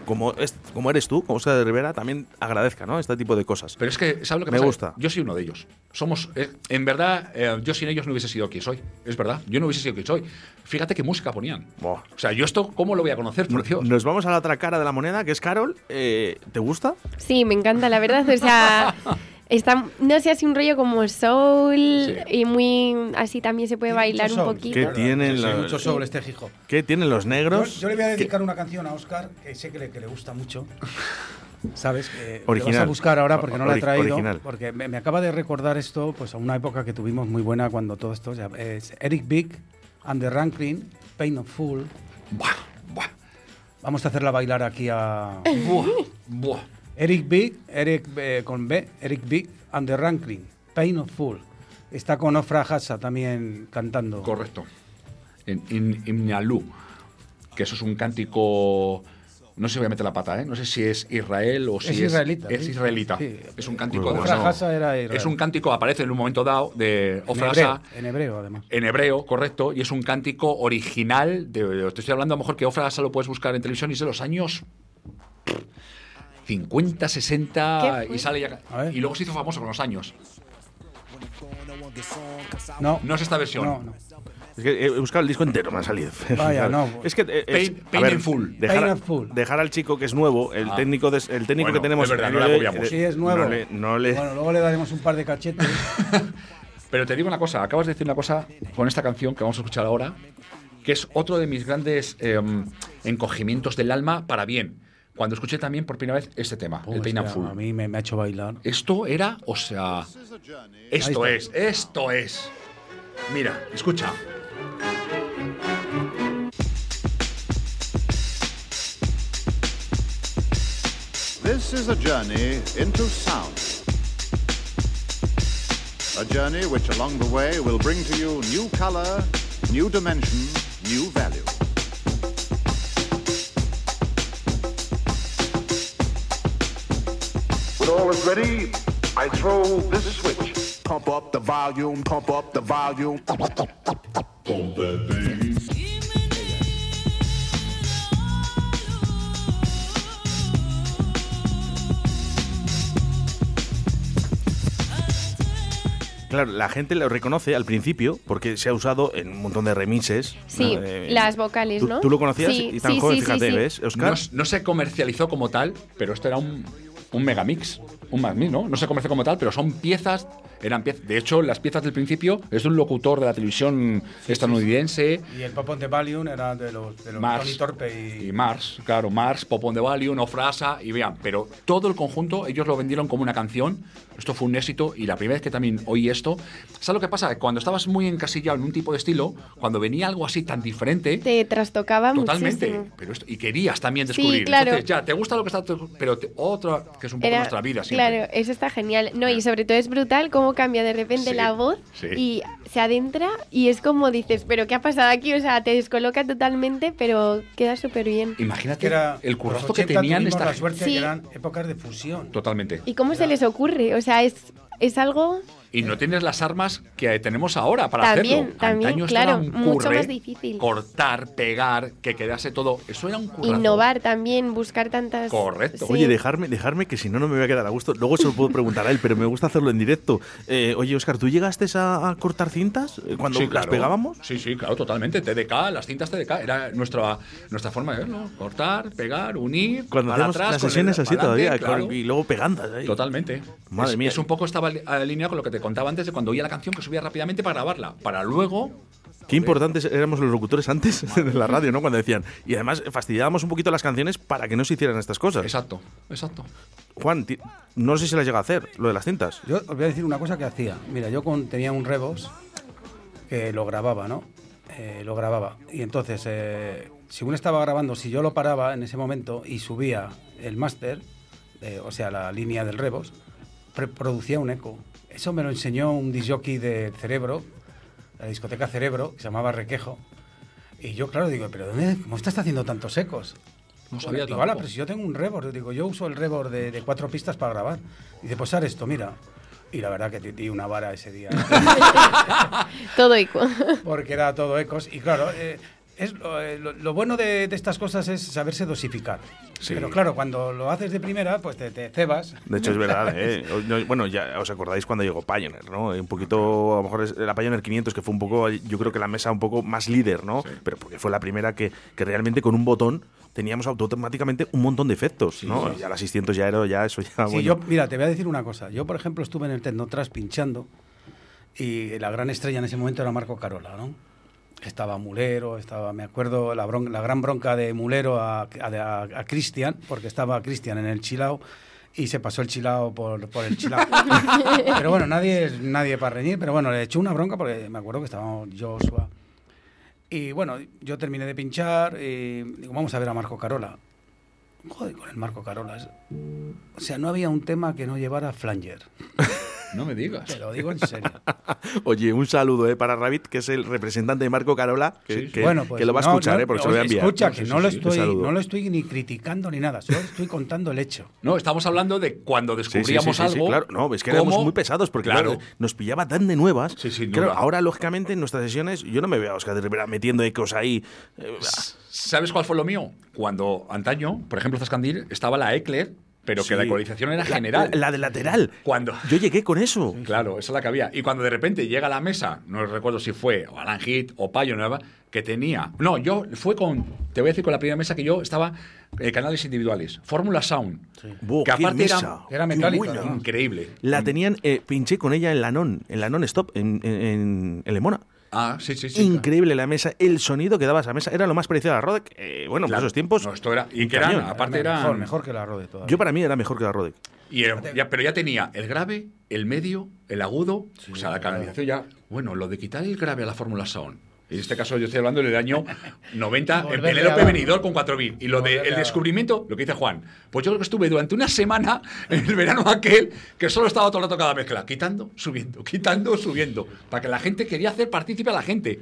como, es, como eres tú, como Oscar de Rivera, también agradezca ¿no? este tipo de cosas. Pero es que, ¿sabes lo que Me pasa? gusta. Yo soy uno de ellos. Somos, eh, en verdad, eh, yo sin ellos no hubiese sido quien soy. Es verdad, yo no hubiese sido quien soy. Fíjate qué música ponían. O sea, yo esto, ¿cómo lo voy a conocer? Por Dios. Nos vamos a la otra cara de la moneda, que es Carol. Eh, ¿Te gusta? Sí, me encanta, la verdad. O sea, está, no sé, así un rollo como soul y muy. Así también se puede bailar un soul. poquito. ¿Qué tienen, Sí, los- mucho soul este hijo. ¿Qué tienen los Yo, negros? yo le voy a ¿Qué- dedicar una canción a Oscar que sé que le, que le gusta mucho. ¿Sabes? Que Original. vas a buscar ahora porque no la he traído. original. Porque me, me acaba de recordar esto pues a una época que tuvimos muy buena cuando todo esto. ya- es Eric Big and the Rankin, Pain of Fool. Vamos a hacerla bailar aquí a. Eric Big, Eric eh, con B, Eric Big and the Rankin, Pain of Fool. Está con Ofra Hassa también cantando. Correcto. En in, Imnalú, que eso es un cántico. No sé si voy a meter la pata, ¿eh? No sé si es Israel o si Es es. israelita, Es sí. israelita. Sí. Es un cántico bueno. Ofra Hassa era. Es un cántico, aparece en un momento dado de en, Ofra hebreo, Hassa, en hebreo, además. en hebreo, correcto, y es un cántico original. De, te estoy hablando a lo mejor que Ofra Hassa lo puedes buscar en televisión y es de los años 50, 60 y sale ya. Y luego se hizo famoso con los años. No. No es esta versión. No, no. Es que he buscado el disco entero, me ha salido. Vaya, no. Es que eh, es- Pain- a Pain ver, and Full. Dejar, Pain and Full. dejar al chico que es nuevo, el Ah. técnico, de- el técnico Bueno, que tenemos. es verdad, no le. Sí, es nuevo. No le, no le- Bueno, luego le daremos un par de cachetes. Pero te digo una cosa, acabas de decir una cosa con esta canción que vamos a escuchar ahora, que es otro de mis grandes eh, encogimientos del alma para bien. Cuando escuché también por primera vez este tema, el Pain and Hostia, Full. A mí me, me ha hecho bailar. Esto era, o sea, esto es, esto es. Mira, escucha. This is a journey into sound. A journey which along the way will bring to you new color, new dimension, new value. All is ready, I throw this switch. pump up the volume, pump up the volume. Pump that bass. Claro, la gente lo reconoce al principio porque se ha usado en un montón de remixes. Sí, ¿no? Eh, las vocales, ¿tú- ¿no? ¿Tú lo conocías? Sí, y tan sí, joven, sí, sí, fíjate, sí. ¿ves, Oscar? No, no se comercializó como tal, pero esto era un, un megamix. Un magmix, ¿no? No se comerció como tal, pero son piezas. Eran piezas. De hecho, las piezas del principio es de un locutor de la televisión estadounidense. Y el Pop on the Valium era de los, de los Mars. Tony Torpe y... Y Mars, claro, Mars, Popon de Valium, No Frasa, y vean, pero todo el conjunto ellos lo vendieron como una canción. Esto fue un éxito y la primera vez que también oí esto, ¿sabes lo que pasa? Cuando estabas muy encasillado en un tipo de estilo, cuando venía algo así tan diferente, Te trastocaba totalmente, muchísimo. pero esto- y querías también Sí, descubrir. claro. Entonces, ya, te gusta lo que está, pero te- otra, que es un poco Era- nuestra vida siempre. Claro, eso está genial. No, y sobre todo es brutal cómo cambia de repente Sí, la voz sí. y se adentra y es como dices, pero ¿qué ha pasado aquí? O sea, te descoloca totalmente, pero queda súper bien. Imagínate Que era, el currazo que 80 tenían esta la suerte Sí. que eran épocas de fusión. Totalmente. ¿Y cómo se les ocurre? O sea, es, es algo Y no tienes las armas que tenemos ahora para También, hacerlo. también, Antaño esto claro, era un mucho más difícil. Cortar, pegar, que quedase todo. Eso era un currazo. innovar también, buscar tantas... Correcto. Sí. Oye, dejarme, dejarme que si no, no me voy a quedar a gusto. Luego se lo puedo preguntar a él, pero me gusta hacerlo en directo. Eh, oye, Oscar, ¿tú llegaste a, a cortar cintas eh, cuando Sí, las pegábamos? Sí, sí, claro, totalmente. TDK, las cintas TDK, era nuestra, nuestra forma de verlo. Cortar, pegar, unir. Cuando atrás, las sesiones el- así adelante, todavía, claro. y luego pegandas ahí. Totalmente. Madre es, mía. es un poco estaba ali- alineado con lo que te contaba antes de cuando oía la canción que subía rápidamente para grabarla. Para luego. Qué importantes éramos los locutores antes de la radio, ¿no? Cuando decían. Y además fastidiábamos un poquito las canciones para que no se hicieran estas cosas. Exacto, exacto. Juan, no sé si las llega a hacer, lo de las cintas. Yo os voy a decir una cosa que hacía. Mira, yo con- tenía un Rebos que lo grababa, ¿no? Eh, lo grababa. Y entonces, eh, según estaba grabando, si yo lo paraba en ese momento y subía el máster, eh, o sea, la línea del Rebos, producía un eco. Eso me lo enseñó un disjockey de Cerebro, la discoteca Cerebro, que se llamaba Requejo. Y yo, claro, digo, ¿pero dónde, cómo estás haciendo tantos ecos? No sabía Digo, "Ala, tampoco. pero si yo tengo un Rebor, digo, yo uso el Rebor de, de cuatro pistas para grabar. Dice, pues haz esto, mira. Y la verdad que te di una vara ese día. Todo eco. Porque era todo ecos. Y claro, eh, es lo, eh, lo- lo bueno de, de estas cosas es saberse dosificar. Sí. Pero claro, cuando lo haces de primera, pues te, te cebas. De hecho, es verdad, ¿eh? Bueno, ya os acordáis cuando llegó Pioneer, ¿no? Un poquito, a lo mejor es la Pioneer 500, que fue un poco, yo creo que la mesa un poco más líder, ¿no? Pero porque fue la primera que, que realmente con un botón teníamos automáticamente un montón de efectos, ¿no? Ya la 600 ya era, ya eso ya, Sí, Ah, bueno. yo, mira, te voy a decir una cosa. Yo, por ejemplo, estuve en el Tecnotras pinchando y la gran estrella en ese momento era Marco Carola, ¿no? Estaba Mulero, estaba, me acuerdo, la, bron- la gran bronca de Mulero a, a, Cristian, porque estaba Cristian en el Chilao y se pasó el Chilao por, por el Chilao. pero bueno, nadie es nadie para reñir, pero bueno, le echó una bronca porque me acuerdo que estábamos Joshua. Y bueno, yo terminé de pinchar y digo, vamos a ver a Marco Carola. Joder, con el Marco Carola. O sea, no había un tema que no llevara flanger. No me digas. Te lo digo en serio. Oye, un saludo ¿eh? para Rabbit, que es el representante de Marco Carola, que, Sí, sí. que- Bueno, pues que lo va a no, escuchar, no, ¿eh? Porque se lo voy a enviar. Escucha, No, que no, sí, lo estoy, no lo estoy ni criticando ni nada, solo estoy contando el hecho. No, estamos hablando de cuando Sí, sí, sí, descubríamos algo. claro. No, es que éramos muy pesados porque Claro. claro, nos pillaba tan de nuevas. Claro, ahora, lógicamente, en nuestras sesiones, yo no me veo a Oscar de Rivera metiendo ecos ahí. eh, ¿Sabes cuál fue lo mío? Cuando antaño, por ejemplo, Zascandil, estaba la Ecler, pero que Sí. la ecualización era La- general. La, la de lateral. Cuando. Yo llegué con eso. Claro, esa es la que había. Y cuando de repente llega a la mesa, no recuerdo si fue o Alan Hit o Payo Nueva, que tenía. No, yo fue con. Te voy a decir con la primera mesa que yo estaba. eh, canales individuales. Fórmula Sound. Buah, que aparte era. Era increíble. La tenían, eh, pinché con ella en la non, en la non-stop, en, en- en Lemona. Ah, sí, sí, sí. Increíble la mesa, el sonido que daba esa mesa era lo más parecido a la Rodec. eh, bueno, Claro. por esos tiempos. No, esto era. Y un que eran, aparte eran. Mejor, mejor que la Rode todavía. Yo para mí era mejor que la Rodec. Y era- ya- pero ya tenía el grave, el medio, el agudo, o sea, la canalización ya. Bueno, lo de quitar el grave a la Fórmula Sound. En este caso yo estoy hablando del año 90 en Penélope Benidorm con 4 bit. Y lo del descubrimiento, lo que dice Juan. Pues yo creo que estuve durante una semana en el verano aquel que solo estaba todo el rato cada mezcla, quitando, subiendo, quitando, subiendo. Para que la gente quería hacer partícipe a la gente.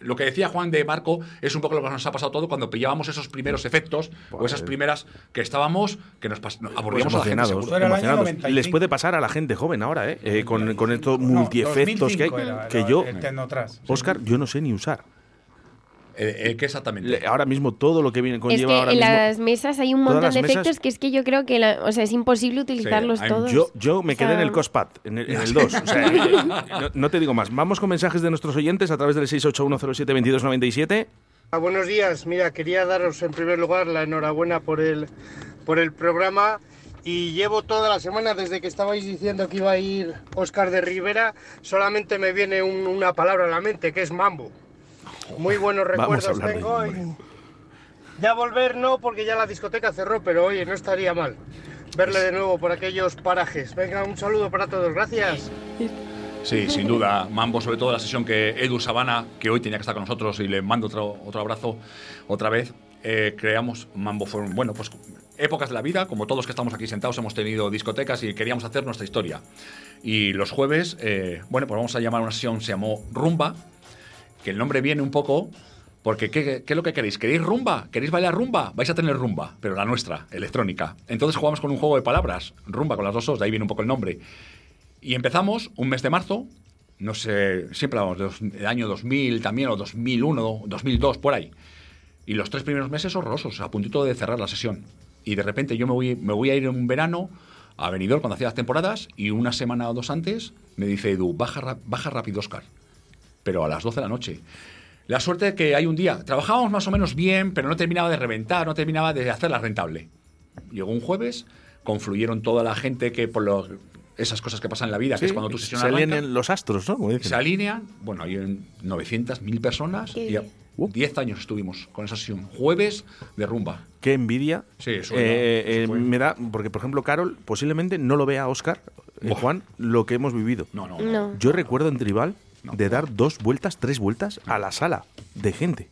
Lo que decía Juan de Marco es un poco lo que nos ha pasado todo cuando pillábamos esos primeros efectos o esas primeras que estábamos, que nos nos Pues aburríamos a la gente. emocionados. Les puede pasar a la gente joven ahora, ¿eh? Eh, con, con estos multiefectos que hay, 2005 era, que era yo. Oscar, yo no sé ni usar. Eh, ¿Qué exactamente? Ahora mismo todo lo que viene Es conlleva que ahora en mismo. las mesas hay un montón de mesas- efectos que es que yo creo que la- o sea, es imposible utilizarlos todos. Yo, yo me O quedé sea, en el COSPAD, en el, en el 2. O sea, no, no te digo más. Vamos con mensajes de nuestros oyentes a través del 681072297. Ah, buenos días, mira, quería daros en primer lugar la enhorabuena por el, por el programa y llevo toda la semana desde que estabais diciendo que iba a ir Oscar de Rivera, solamente me viene un- una palabra a la mente, que es mambo. Muy buenos recuerdos tengo y ya volver no, porque ya la discoteca cerró, pero oye, no estaría mal verle de nuevo por aquellos parajes. Venga, un saludo para todos, gracias. Sí, sin duda. Mambo, sobre todo la sesión que Edu Sabana, que hoy tenía que estar con nosotros y le mando otro, otro abrazo otra vez, eh, creamos Mambo fueron, bueno, pues épocas de la vida, como todos que estamos aquí sentados hemos tenido discotecas y queríamos hacer nuestra historia. Y los jueves, eh, bueno, pues vamos a llamar una sesión, se llamó Rumba, que el nombre viene un poco porque ¿qué, es lo que queréis? ¿Queréis rumba? ¿Queréis bailar rumba? Vais a tener rumba, pero la nuestra, electrónica. Entonces jugamos con un juego de palabras, rumba con las dos os, de ahí viene un poco el nombre. Y empezamos un mes de marzo, no sé, siempre hablamos del año 2000 también, o 2001, 2002, por ahí. Y los tres primeros meses horrorosos, a puntito de cerrar la sesión. Y de repente yo me voy, me voy a ir en un verano a Benidorm cuando hacía las temporadas y una semana o dos antes me dice Edu, baja, baja rápido, Oscar. Pero a las 12 de la noche. La suerte de que hay un día, trabajábamos más o menos bien, pero no terminaba de reventar, no terminaba de hacerla rentable. Llegó un jueves, confluyeron toda la gente que por esas cosas que pasan en la vida, que es cuando sesión se arranca, alinean los astros, ¿no? Como dicen. se alinean, bueno, hay en 900, 1000 personas Qué y a- 10 años estuvimos con esa sesión. Jueves de rumba. Qué envidia. Sí, eso Eh, eso eh, fue. me da, porque por ejemplo, Carol posiblemente no lo vea Oscar, eh, Juan, lo que hemos vivido. No, no. No. Yo recuerdo en Tribal de dar dos vueltas, tres vueltas a la sala de gente.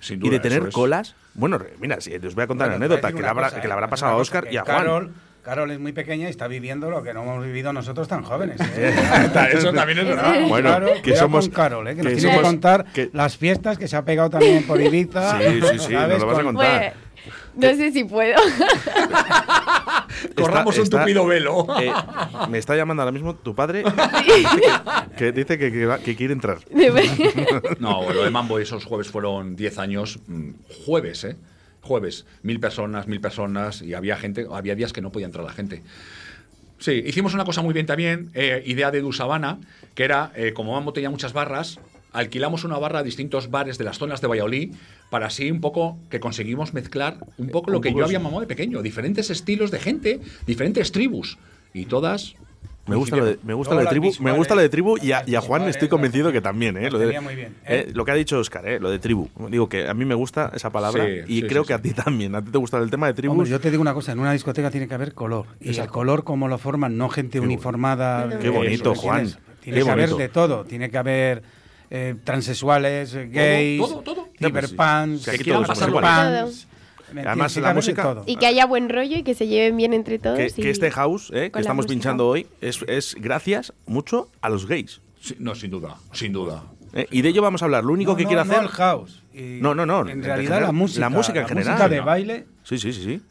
Sin y de tener es. colas. Bueno, mira, si os voy a contar Bueno, una anécdota que, le habrá, cosa, que le ¿eh? habrá Una pasado a Oscar y a Carol, Juan. Carol es muy pequeña y está viviendo lo que no hemos vivido nosotros tan jóvenes. ¿eh? Eso también es verdad. Bueno, Carol, que somos- con Carol, ¿eh? que, nos tiene que contar que- las fiestas que se ha pegado también por Ibiza. Sí, sí, sí, ¿sabes? nos lo vas a Con- contar. Pues, no sé si puedo. Corramos un tupido velo. eh, me está llamando ahora mismo tu padre que, que dice que, que va- que quiere entrar. No, lo de Mambo esos jueves fueron 10 años, mm, jueves, ¿eh? Jueves, mil personas, mil personas, y había gente, había días que no podía entrar la gente. Sí, hicimos una cosa muy bien también, eh, idea de Edu Sabana, que era, eh, como Mambo tenía muchas barras, alquilamos una barra a distintos bares de las zonas de Valladolid para así un poco que conseguimos mezclar un poco lo un que poco yo había mamado de pequeño, diferentes estilos de gente, diferentes tribus, y todas... Me gusta lo de, me gusta lo de tribu, me gusta lo de tribu y a, y a Juan visuales, estoy convencido que también, ¿eh? Lo, de- eh, ¿eh? lo que ha dicho Oscar, ¿eh? Lo de tribu. Digo que a mí me gusta esa palabra Sí, y sí, creo sí, que a ti también. A ti te gusta el tema de tribus. Hombre, yo te digo una cosa, en una discoteca tiene que haber color. Y el Exacto. color como lo forman, no gente uniformada. Qué eh, bonito, Juan. Tiene que haber de todo. Tiene que haber eh, transexuales, eh, gays, todo, todo. cyberpans, Sí, aquí quieran todos pasarlo somos iguales. pans. ¿me Además, la música- todo. y que haya buen rollo y que se lleven bien entre todos. que, y- que este house eh, que la estamos música. pinchando hoy es, es gracias mucho a los gays. Sí, no, sin duda, sin duda. ¿eh? Y de ello vamos a hablar. Lo único No, que no, quiero no hacer. el house. Y No, no, no. En realidad la música. La música en general. música de baile. Sí, sí, sí, sí.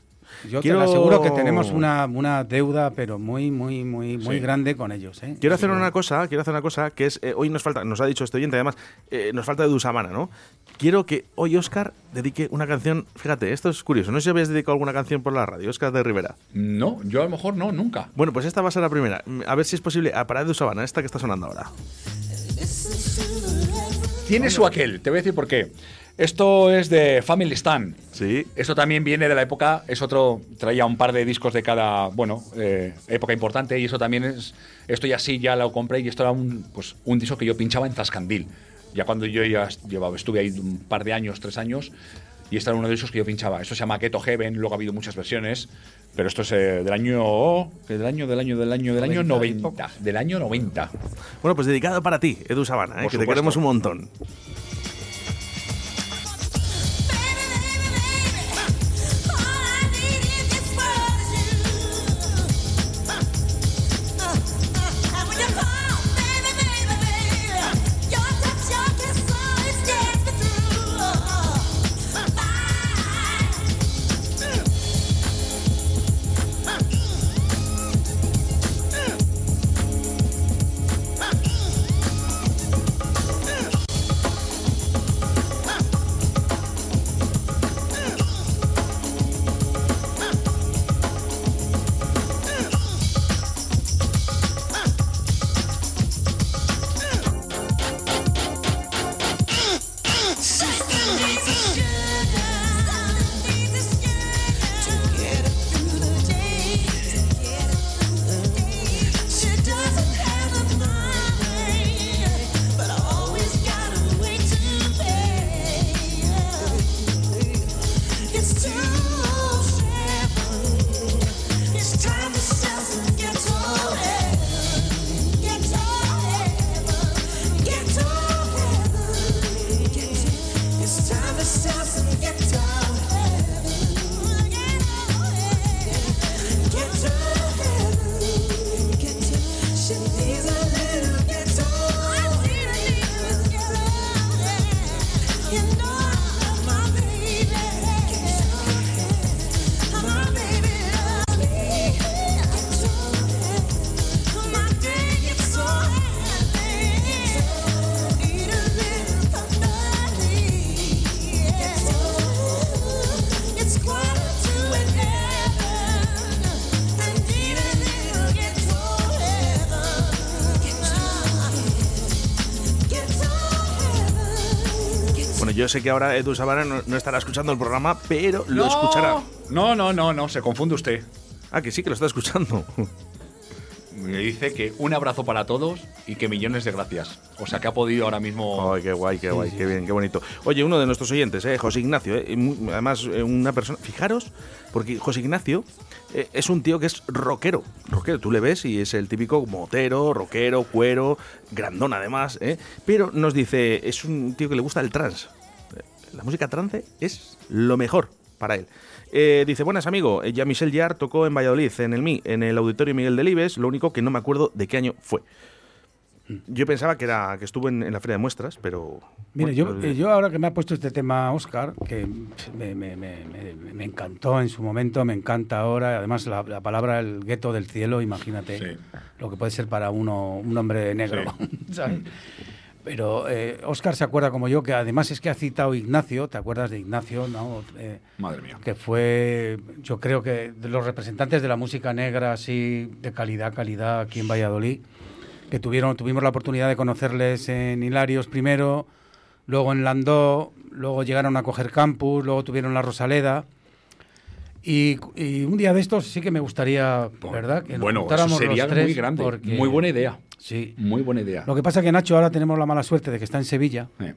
Yo Quiero- te lo aseguro que tenemos una, una deuda, pero muy, muy, muy, muy Sí. grande con ellos. ¿eh? Quiero hacer una cosa, quiero hacer una cosa que es eh, hoy nos falta, nos ha dicho este oyente además, eh, nos falta de Dusamana, ¿no? Quiero que hoy Oscar dedique una canción, fíjate, esto es curioso, no sé si habéis dedicado alguna canción por la radio, Oscar de Rivera. No, yo a lo mejor no, nunca. Bueno, pues esta va a ser la primera. A ver si es posible, a para de Dusamana, esta que está sonando ahora. Tiene su aquel, te voy a decir por qué. Esto es de Family Stan. Sí. Esto también viene de la época, es otro, traía un par de discos de cada, bueno, eh, época importante y eso también es, esto ya sí, ya lo compré y esto era un, pues, un disco que yo pinchaba en Zascandil. Ya cuando yo ya llevaba, estuve ahí un par de años, tres años, y este era uno de esos que yo pinchaba. Esto se llama Keto Heaven, luego ha habido muchas versiones, pero esto es eh, del año, del año, del año, del año, del año 90, del año 90. Bueno, pues dedicado para ti, Edu Sabana, ¿eh? Que te queremos un montón. Yo sé que ahora Edu Sabana no, no estará escuchando el programa, pero lo escuchará. No, no, no, no, se confunde usted. Ah, que sí, que lo está escuchando. Me dice que un abrazo para todos y que millones de gracias. O sea, que ha podido ahora mismo. Ay, qué guay, qué guay, qué bien, qué bonito. Oye, uno de nuestros oyentes, eh, José Ignacio, eh, además eh, una persona, fijaros, porque José Ignacio eh, es un tío que es rockero, rockero, tú le ves y es el típico motero, rockero, cuero, grandón además, eh, pero nos dice, es un tío que le gusta el trance. La música trance es lo mejor para él. Eh, dice, buenas amigo, eh, ya Michel Yar tocó en Valladolid, en el MI, en el Auditorio Miguel Delibes, lo único que no me acuerdo de qué año fue. Yo pensaba que era que estuvo en, en la feria de muestras, pero. Mire, bueno, yo, eh, yo ahora que me ha puesto este tema Oscar, que me, me- me- me- me encantó en su momento, me encanta ahora, además la, la palabra el gueto del cielo, imagínate lo que puede ser para uno un hombre negro, ¿sabes? Pero eh, Oscar se acuerda como yo, que además es que ha citado Ignacio, ¿te acuerdas de Ignacio? No? Eh, Madre mía. que fue, yo creo que de los representantes de la música negra así de calidad, calidad aquí en Valladolid, que tuvieron, tuvimos la oportunidad de conocerles en Hilarios primero, luego en Landó, luego llegaron a coger campus, luego tuvieron la Rosaleda. Y, y un día de estos sí que me gustaría, ¿verdad? Que nos Bueno, eso sería los tres, muy grande. porque- Muy buena idea. Sí. Muy buena idea. Lo que pasa que Nacho ahora tenemos la mala suerte de que está en Sevilla. Eh,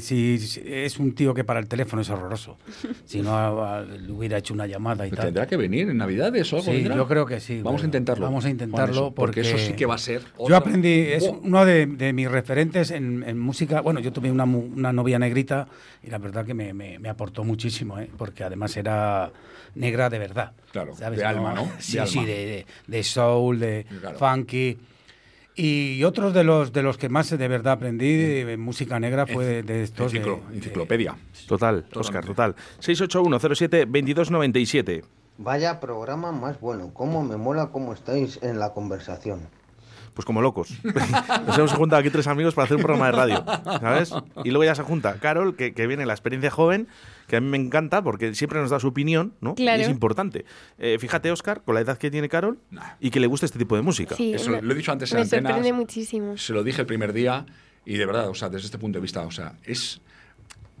si, si- es un tío que para el teléfono es horroroso. Si no a- a- le hubiera hecho una llamada y Pues tal. Tendrá que venir en Navidades o algo. Sí, vendrá? yo creo que sí. Vamos a intentarlo. Vamos a intentarlo eso, porque eso sí que va a ser. Yo aprendí, es Buah. uno de, de mis referentes en, en música. Bueno, yo tuve una, una novia negrita y la verdad que me, me- me aportó muchísimo, ¿eh? porque además era negra de verdad. Claro, ¿sabes? de alma, ¿no? De Sí, alma. sí, de, de- de soul, de Claro. funky. Y otros de los de los que más de verdad aprendí de música negra fue de, de estos. de- Enciclo- enciclopedia. Total, Oscar, total. 681072297. Vaya programa más bueno. Cómo me mola cómo estáis en la conversación. Pues como locos. Nos hemos juntado aquí tres amigos para hacer un programa de radio, ¿sabes? Y luego ya se junta Carol, que, que viene la experiencia joven, que a mí me encanta porque siempre nos da su opinión, ¿no? Claro. Y es importante. Eh, fíjate, Oscar, con la edad que tiene Carol y que le gusta este tipo de música. Sí, Eso lo he dicho antes en Me antenas. sorprende muchísimo. Se lo dije el primer día y de verdad, o sea, desde este punto de vista, o sea, es.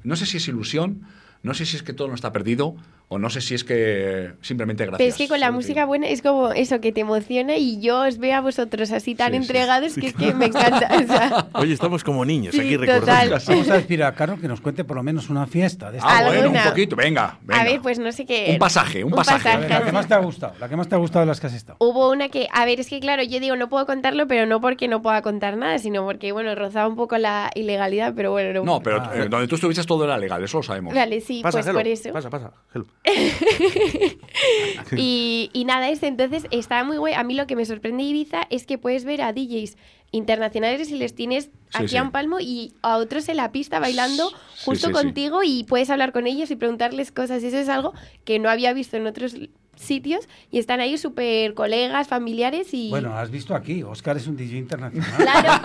No sé si es ilusión, no sé si es que todo no está perdido o no sé si es que simplemente gracias. Pero es que con la música buena es como eso que te emociona y yo os veo a vosotros así tan Sí, sí. entregados que es que me encanta. o sea, Oye, estamos como niños Sí, aquí total. recordando. Vamos a decir a Carol que nos cuente por lo menos una fiesta. De Ah, esta- bueno, un poquito, venga, venga. a ver, pues no sé qué. Un pasaje, un pasaje. A ver, la que más te ha gustado, la que más te ha gustado de las que has estado. Hubo una que, a ver, es que claro, yo digo, no puedo contarlo, pero no porque no pueda contar nada, sino porque, bueno, rozaba un poco la ilegalidad, pero bueno, No, pero Ah. eh, donde tú estuviste todo era legal, eso lo sabemos. Vale, sí, Pasa, pues por eso. Pasa, pasa. Y, y nada, este entonces está muy guay. A mí lo que me sorprende de Ibiza es que puedes ver a DJs internacionales y les tienes aquí sí. a un palmo y a otros en la pista bailando justo sí. contigo y puedes hablar con ellos y preguntarles cosas. Eso es algo que no había visto en otros sitios y están ahí súper colegas, familiares y... Bueno, has visto aquí, Oscar es un DJ internacional. Claro,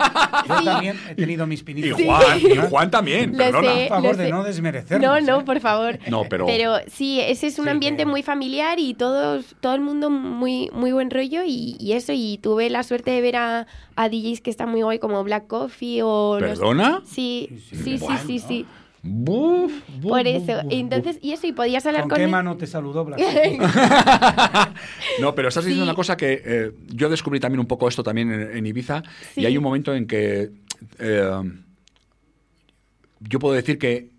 Yo sí. también he tenido mis Y pinitos. Juan, y Juan también, Lo perdona. sé, Por favor de sé. no desmerecernos. No, no, ¿eh? por favor. No, pero- sí, ese es un Sí, ambiente que- muy familiar y todos, todo el mundo muy, muy buen rollo y, y eso. Y tuve la suerte de ver a, a DJs que están muy guay como Black Coffee o... los- ¿Perdona? Sí, sí, sí, sí, sí, sí. Buf, buf, Por eso. buf, Entonces, y eso, y podías hablar ¿Con con qué él. mano te saludó Black? No, pero estás diciendo Sí. una cosa que eh, yo descubrí también un poco esto también en, en Ibiza Sí. y hay un momento en que eh, yo puedo decir que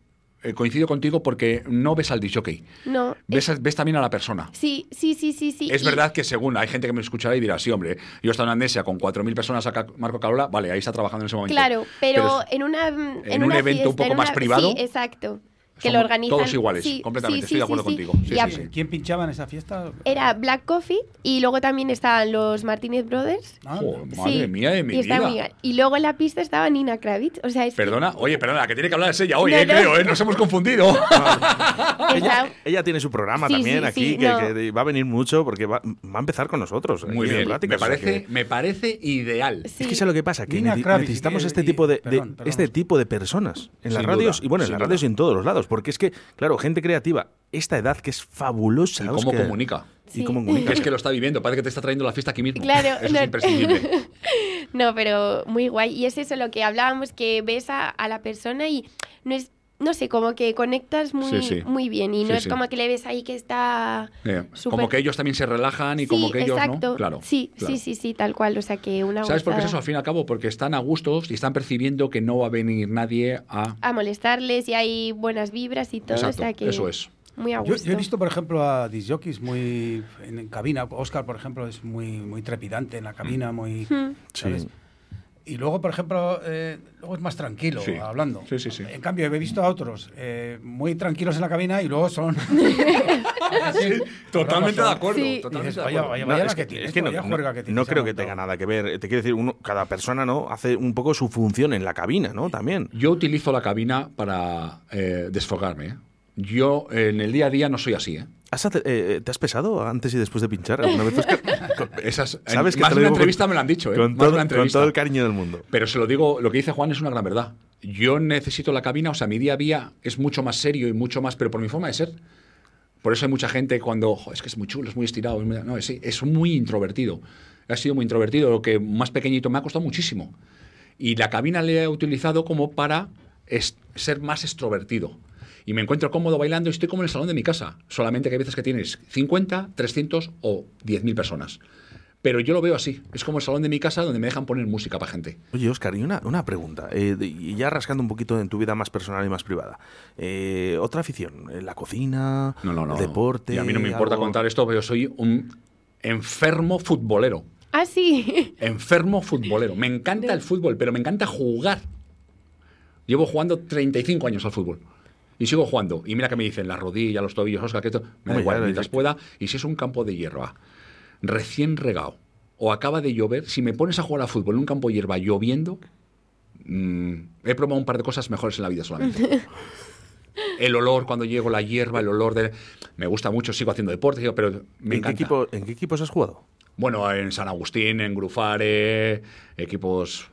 eh, coincido contigo porque no ves al disjockey, No. ves, a- ves también a la persona. Sí, sí, sí, sí, sí. Es y- verdad que según hay gente que me escuchará y dirá, sí, hombre, yo estaba en Amnesia con 4.000 personas acá, Marco Carola, vale, ahí está trabajando en ese momento. Claro, pero, en una en, en un evento un poco más una- privado, Sí, exacto. Que somos lo organizan. todos iguales, Sí, completamente, sí, estoy de acuerdo contigo. Sí, Y a- sí, sí. ¿Quién pinchaba en esa fiesta? Era Black Coffee y luego también estaban los Martínez Brothers. Ah, madre mía de mi y vida. muy. Y luego en la pista estaba Nina Kravitz. O sea, es que Perdona, oye, perdona, la que tiene que hablar es ella hoy, No, eh, no. creo, eh, nos hemos confundido. Ella tiene su programa Sí, también sí, aquí, sí, que, no. que va a venir mucho porque va, va a empezar con nosotros. Muy aquí en bien, me parece, que- me parece ideal. Es que ¿sabes lo que pasa? Que Nina nece- Kravitz, necesitamos este tipo de, este tipo de personas en las radios y bueno, en las radios y en todos los lados, porque es que, claro, gente creativa, esta edad que es fabulosa. ¿Y cómo comunica? Y Sí. cómo Que comunica. es que lo está viviendo, parece que te está trayendo la fiesta aquí mismo. Claro, Eso no- es imprescindible. no, pero muy guay. Y es eso lo que hablábamos, que ves a, a la persona y no es no sé, como que conectas muy, Sí, sí. muy bien y no Sí, es sí. como que le ves ahí que está... Eh, como que ellos también se relajan y como que ellos exacto. no. Claro. Sí, claro. sí, sí, sí, tal cual. O sea que una ¿Sabes por qué es eso al fin y al cabo? Porque están a gustos y están percibiendo que no va a venir nadie a. A molestarles y hay buenas vibras y todo. Exacto, o sea que eso es. Muy a Yo, gusto. yo he visto, por ejemplo, a disjockeys muy en, en cabina. Oscar, por ejemplo, es muy, muy trepidante en la cabina, muy. Mm. ¿sabes? Y luego, por ejemplo, eh, luego es más tranquilo Sí. hablando. Sí, sí, sí. En cambio, he visto a otros eh, muy tranquilos en la cabina y luego son. Totalmente de acuerdo. Sí. Totalmente Dices, de vaya, acuerdo. vaya, No, es que, es no, vaya no- que tiene, no creo que tenga nada que ver. Te quiero decir, uno, cada persona no hace un poco su función en la cabina, ¿no? También. Yo utilizo la cabina para eh, desfogarme. ¿Eh? Yo en el día a día no soy así. ¿eh? ¿Has hace- eh, ¿Te has pesado antes y después de pinchar alguna vez? Oscar? Con- Esas, en- ¿Sabes que más te una con- entrevista me lo han dicho. ¿eh? Con Más todo, una con entrevista. todo el cariño del mundo. Pero se lo digo, lo que dice Juan es una gran verdad. Yo necesito la cabina, o sea, mi día a día es mucho más serio y mucho más, pero por mi forma de ser. Por eso hay mucha gente cuando, "Jo, es que es muy chulo, es muy estirado. es muy-". No, es, es muy introvertido. Ha sido muy introvertido, lo que más pequeñito me ha costado muchísimo. Y la cabina le he utilizado como para es- ser más extrovertido. Y me encuentro cómodo bailando y estoy como en el salón de mi casa. Solamente que hay veces que tienes 50, 300 o 10.000 personas. Pero yo lo veo así. Es como el salón de mi casa donde me dejan poner música para gente. Oye, Oscar, y una, una pregunta, eh, y ya rascando un poquito en tu vida más personal y más privada. Eh, ¿Otra afición? ¿Eh, ¿La cocina? No, no, no. ¿El deporte? Y a mí no me importa algo? contar esto, pero yo soy un enfermo futbolero. Ah, sí. Enfermo futbolero. Me encanta el fútbol, pero me encanta jugar. Llevo jugando 35 años al fútbol. Y sigo jugando. Y mira que me dicen las rodillas, los tobillos, Oscar, que esto. Me da igual, mientras pueda. Y si es un campo de hierba recién regado o acaba de llover, si me pones a jugar al fútbol en un campo de hierba lloviendo, mm, he probado un par de cosas mejores en la vida solamente. El olor cuando llego, la hierba, el olor de... Me gusta mucho, sigo haciendo deporte, pero me ¿En qué, encanta. equipo, ¿En qué equipos has jugado? Bueno, en San Agustín, en Grufare, equipos...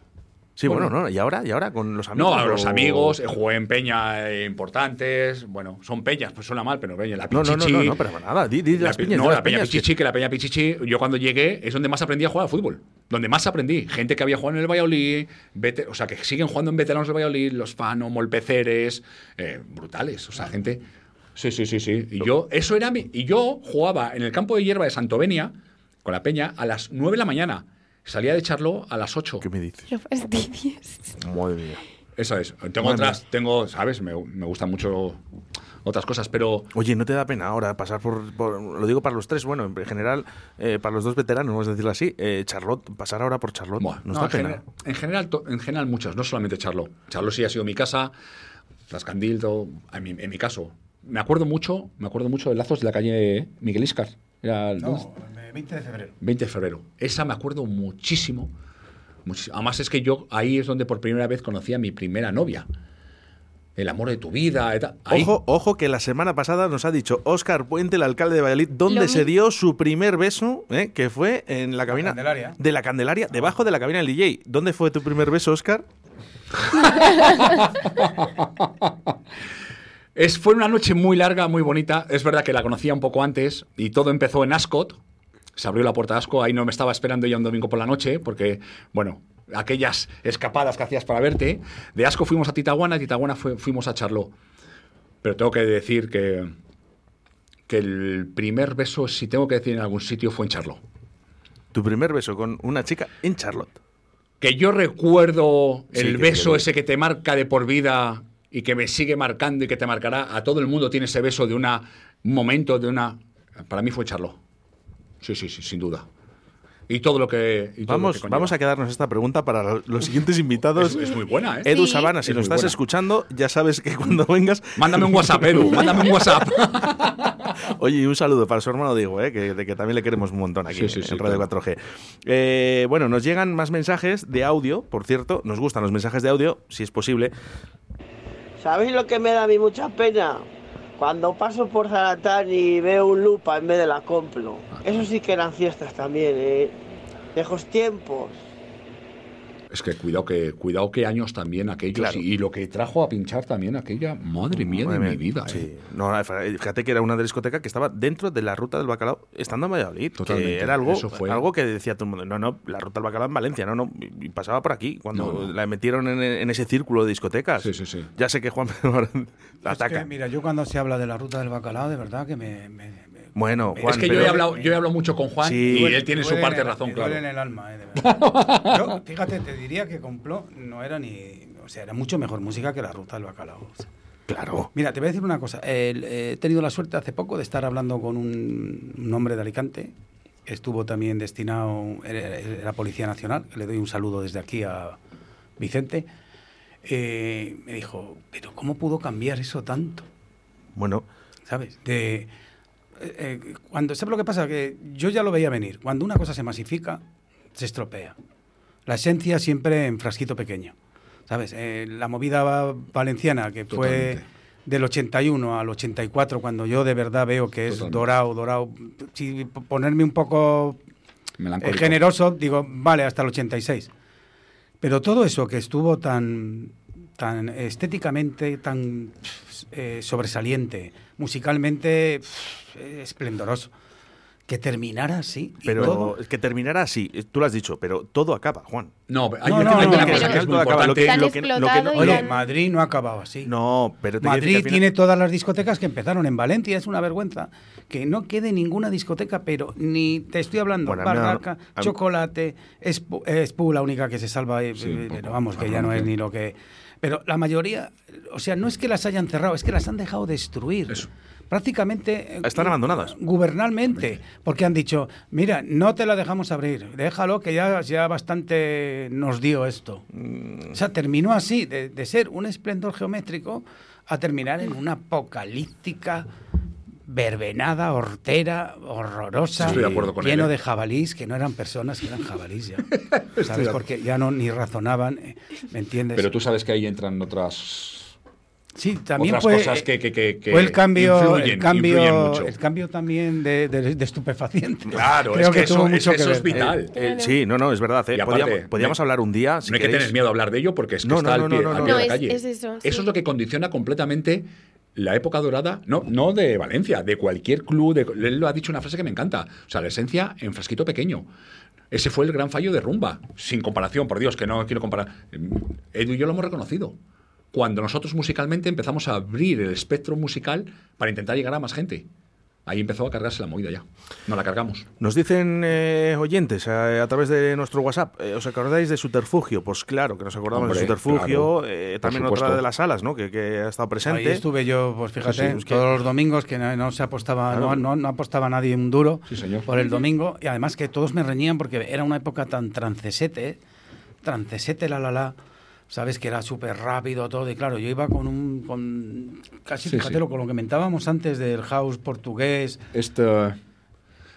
Sí, bueno, no, ¿y ahora? ¿Y ahora con los amigos? No, a los o- amigos, eh, jugué en peña eh, importantes, bueno, son peñas, pues suena mal, pero peña, la No, no, Pichichi... no, no, no, pero nada, di, di la las piñas. no, las la Peña que- Pichichi, que la Peña Pichichi, yo cuando llegué es donde más aprendí a jugar al fútbol. Donde más aprendí. Gente que había jugado en el Valladolid, vete- o sea, que siguen jugando en veteranos del Valladolid, los Fano, Molpeceres, eh, brutales. O sea, gente. Sí, sí, sí, sí. Y yo, eso era mi. Y yo jugaba en el campo de hierba de Santovenia con la Peña a las 9 de la mañana. Salía de Charlo a las 8. ¿Qué me dices? Qué fastidies. Madre mía. Eso es. Tengo Madre otras, tengo, ¿sabes? Me, me gustan mucho otras cosas, pero. Oye, ¿no te da pena ahora pasar por, por- lo digo para los tres, bueno, en general, eh, para los dos veteranos, vamos a decirlo así, eh, Charlotte, pasar ahora por Charlotte, ¿nos No, da en, pena? general, en, general, to- en general muchas, no solamente Charlo. Charlo sí ha sido mi casa, Trascandil, todo, en, mi, en mi caso. Me acuerdo mucho, me acuerdo mucho de Lazos de la calle Miguel Iscar. Era el No, eh, 20 de febrero. 20 de febrero. Esa me acuerdo muchísimo, muchísimo. Además es que yo ahí es donde por primera vez conocí a mi primera novia. El amor de tu vida. tal. Ahí- Ojo, ojo, que la semana pasada nos ha dicho Óscar Puente, el alcalde de Valladolid, donde Lo se mi- dio su primer beso, eh, que fue en la cabina Candelaria. de la Candelaria, debajo de la cabina del DJ. ¿Dónde fue tu primer beso, Óscar? Es, fue una noche muy larga, muy bonita. Es verdad que la conocía un poco antes y todo empezó en Ascot. Se abrió la puerta de Ascot. Ahí no me estaba esperando ya un domingo por la noche porque, bueno, aquellas escapadas que hacías para verte. De Ascot fuimos a Titaguana, de Titaguana fue- fuimos a Charlot. Pero tengo que decir que, que el primer beso, si tengo que decir en algún sitio, fue en Charlot. Tu primer beso con una chica en Charlotte. Que yo recuerdo el beso que- ese que te marca de por vida y que me sigue marcando y que te marcará. A todo el mundo tiene ese beso de una, un momento, de una... Para mí fue Charlo. Sí, sí, sí, sin duda. Y todo lo que... y todo lo Vamos, que vamos a quedarnos esta pregunta para lo- los siguientes invitados. Es, es muy buena, ¿eh? Edu Sí. Sabana, si Es nos estás buena. escuchando, ya sabes que cuando vengas. Mándame un WhatsApp, Edu, mándame un WhatsApp. Oye, y un saludo para su hermano Diego, ¿eh? que, de que también le queremos un montón aquí Sí, sí, sí, en Radio claro. 4G. Eh, bueno, nos llegan más mensajes de audio, por cierto. Nos gustan los mensajes de audio, si es posible. ¿Sabéis lo que me da a mí mucha pena? Cuando paso por Zaratán y veo un lupa en vez de la compro. Eso sí que eran fiestas también, ¿eh? Viejos tiempos. Es que cuidado que cuidado que años también aquellos Claro. y, y lo que trajo a pinchar también aquella, madre mía de mi vida. Sí. eh. No, fíjate que era una discoteca que estaba dentro de la ruta del bacalao, estando en Valladolid. que Totalmente. era algo, Eso fue- algo que decía todo el mundo. No, no, la ruta del bacalao en Valencia, no, no. Y pasaba por aquí, cuando No, no. la metieron en, en ese círculo de discotecas. Sí, sí, sí. Ya sé que Juan la Es que, ataca. mira, yo cuando se habla de la ruta del bacalao, de verdad que me... me- me- Bueno, Juan, es que yo pero- he, hablado, yo he hablado mucho con Juan Sí. y él tiene su parte en de el- razón, me claro. en el alma, eh, de verdad. Yo, fíjate, te diría que Complot no era ni... O sea, era mucho mejor música que la ruta del bacalao. o sea. Claro. Mira, te voy a decir una cosa. El- eh, he tenido la suerte hace poco de estar hablando con un, un hombre de Alicante. Estuvo también destinado, era, era Policía Nacional. Le doy un saludo desde aquí a Vicente. Eh, me dijo, pero ¿cómo pudo cambiar eso tanto? Bueno, ¿Sabes? De, eh, eh, cuando, ¿Sabes lo que pasa? Que yo ya lo veía venir. Cuando una cosa se masifica, se estropea. La esencia siempre en frasquito pequeño. ¿Sabes? Eh, la movida va- valenciana, que fue del 81 al 84, cuando yo de verdad veo que es Totalmente. dorado, dorado. Si ponerme un poco eh, generoso, digo, vale, hasta el 86. Pero todo eso que estuvo tan, tan estéticamente, tan eh, sobresaliente, musicalmente esplendoroso, que terminara así. pero todo- que terminara así, eh, tú lo has dicho, pero todo acaba, Juan. No, hay, No, no, no, una no, cosa pero- que es muy acaba, lo que- lo que- lo que Oye, Madrid no ha acabado así. No, pero te Madrid al final- tiene todas las discotecas que empezaron en Valencia, es una vergüenza. Que no quede ninguna discoteca, pero ni te estoy hablando, Bueno, Barraca, mí- Chocolate, Espu, eh, Espu, la única que se salva, eh, Sí, eh, poco. pero vamos, que ya no es ni lo que... Pero la mayoría, o sea, no es que las hayan cerrado, es que las han dejado destruir. Eso. Prácticamente... eh, Están abandonadas. Gubernalmente, porque han dicho, mira, no te la dejamos abrir, déjalo que ya, ya bastante nos dio esto. Mm. O sea, terminó así, de, de ser un esplendor geométrico a terminar en una apocalíptica verbenada, hortera, horrorosa, Estoy de acuerdo con lleno él, ¿eh? de jabalís, que no eran personas, que eran jabalís ya. ¿Sabes? Porque ya no ni razonaban, eh, ¿me entiendes? Pero tú sabes que ahí entran otras Sí, también otras fue, cosas que, que, que, que fue el cambio, influyen, el influyen cambio, mucho. el cambio también de, de, de estupefacientes. Claro, Creo es que, tuvo eso, mucho es, que eso ver. es vital. Eh, sí, no, no, es verdad. eh. Aparte, podíamos podíamos no hay- hablar un día. si no hay que tener miedo a hablar de ello porque es que No, está no, al no, pie, no, al no, pie no. de la calle. es eso, sí. es lo que condiciona completamente la época dorada, no, no de Valencia, de cualquier club. De, él lo ha dicho una frase que me encanta. O sea, la esencia en frasquito pequeño. Ese fue el gran fallo de Rumba. Sin comparación, por Dios, que no quiero comparar. Edu y yo lo hemos reconocido. Cuando nosotros musicalmente empezamos a abrir el espectro musical para intentar llegar a más gente. Ahí empezó a cargarse la movida ya. No la cargamos. Nos dicen eh, oyentes a, a través de nuestro WhatsApp, eh, ¿os acordáis de Subterfugio? Pues claro, que nos acordamos Hombre, de Subterfugio, claro, eh, también otra de las salas, ¿no? Que, que ha estado presente. Ahí estuve yo, pues fíjate, Sí, sí, es que- todos los domingos que no, no se apostaba, Claro. no, no, no apostaba nadie un duro Sí, señor. por el domingo y además que todos me reñían porque era una época tan trancesete, trancesete la la la, sabes que era súper rápido todo y claro, yo iba con un, con casi Sí, fíjate sí. lo con lo que comentábamos antes del house portugués. Esto.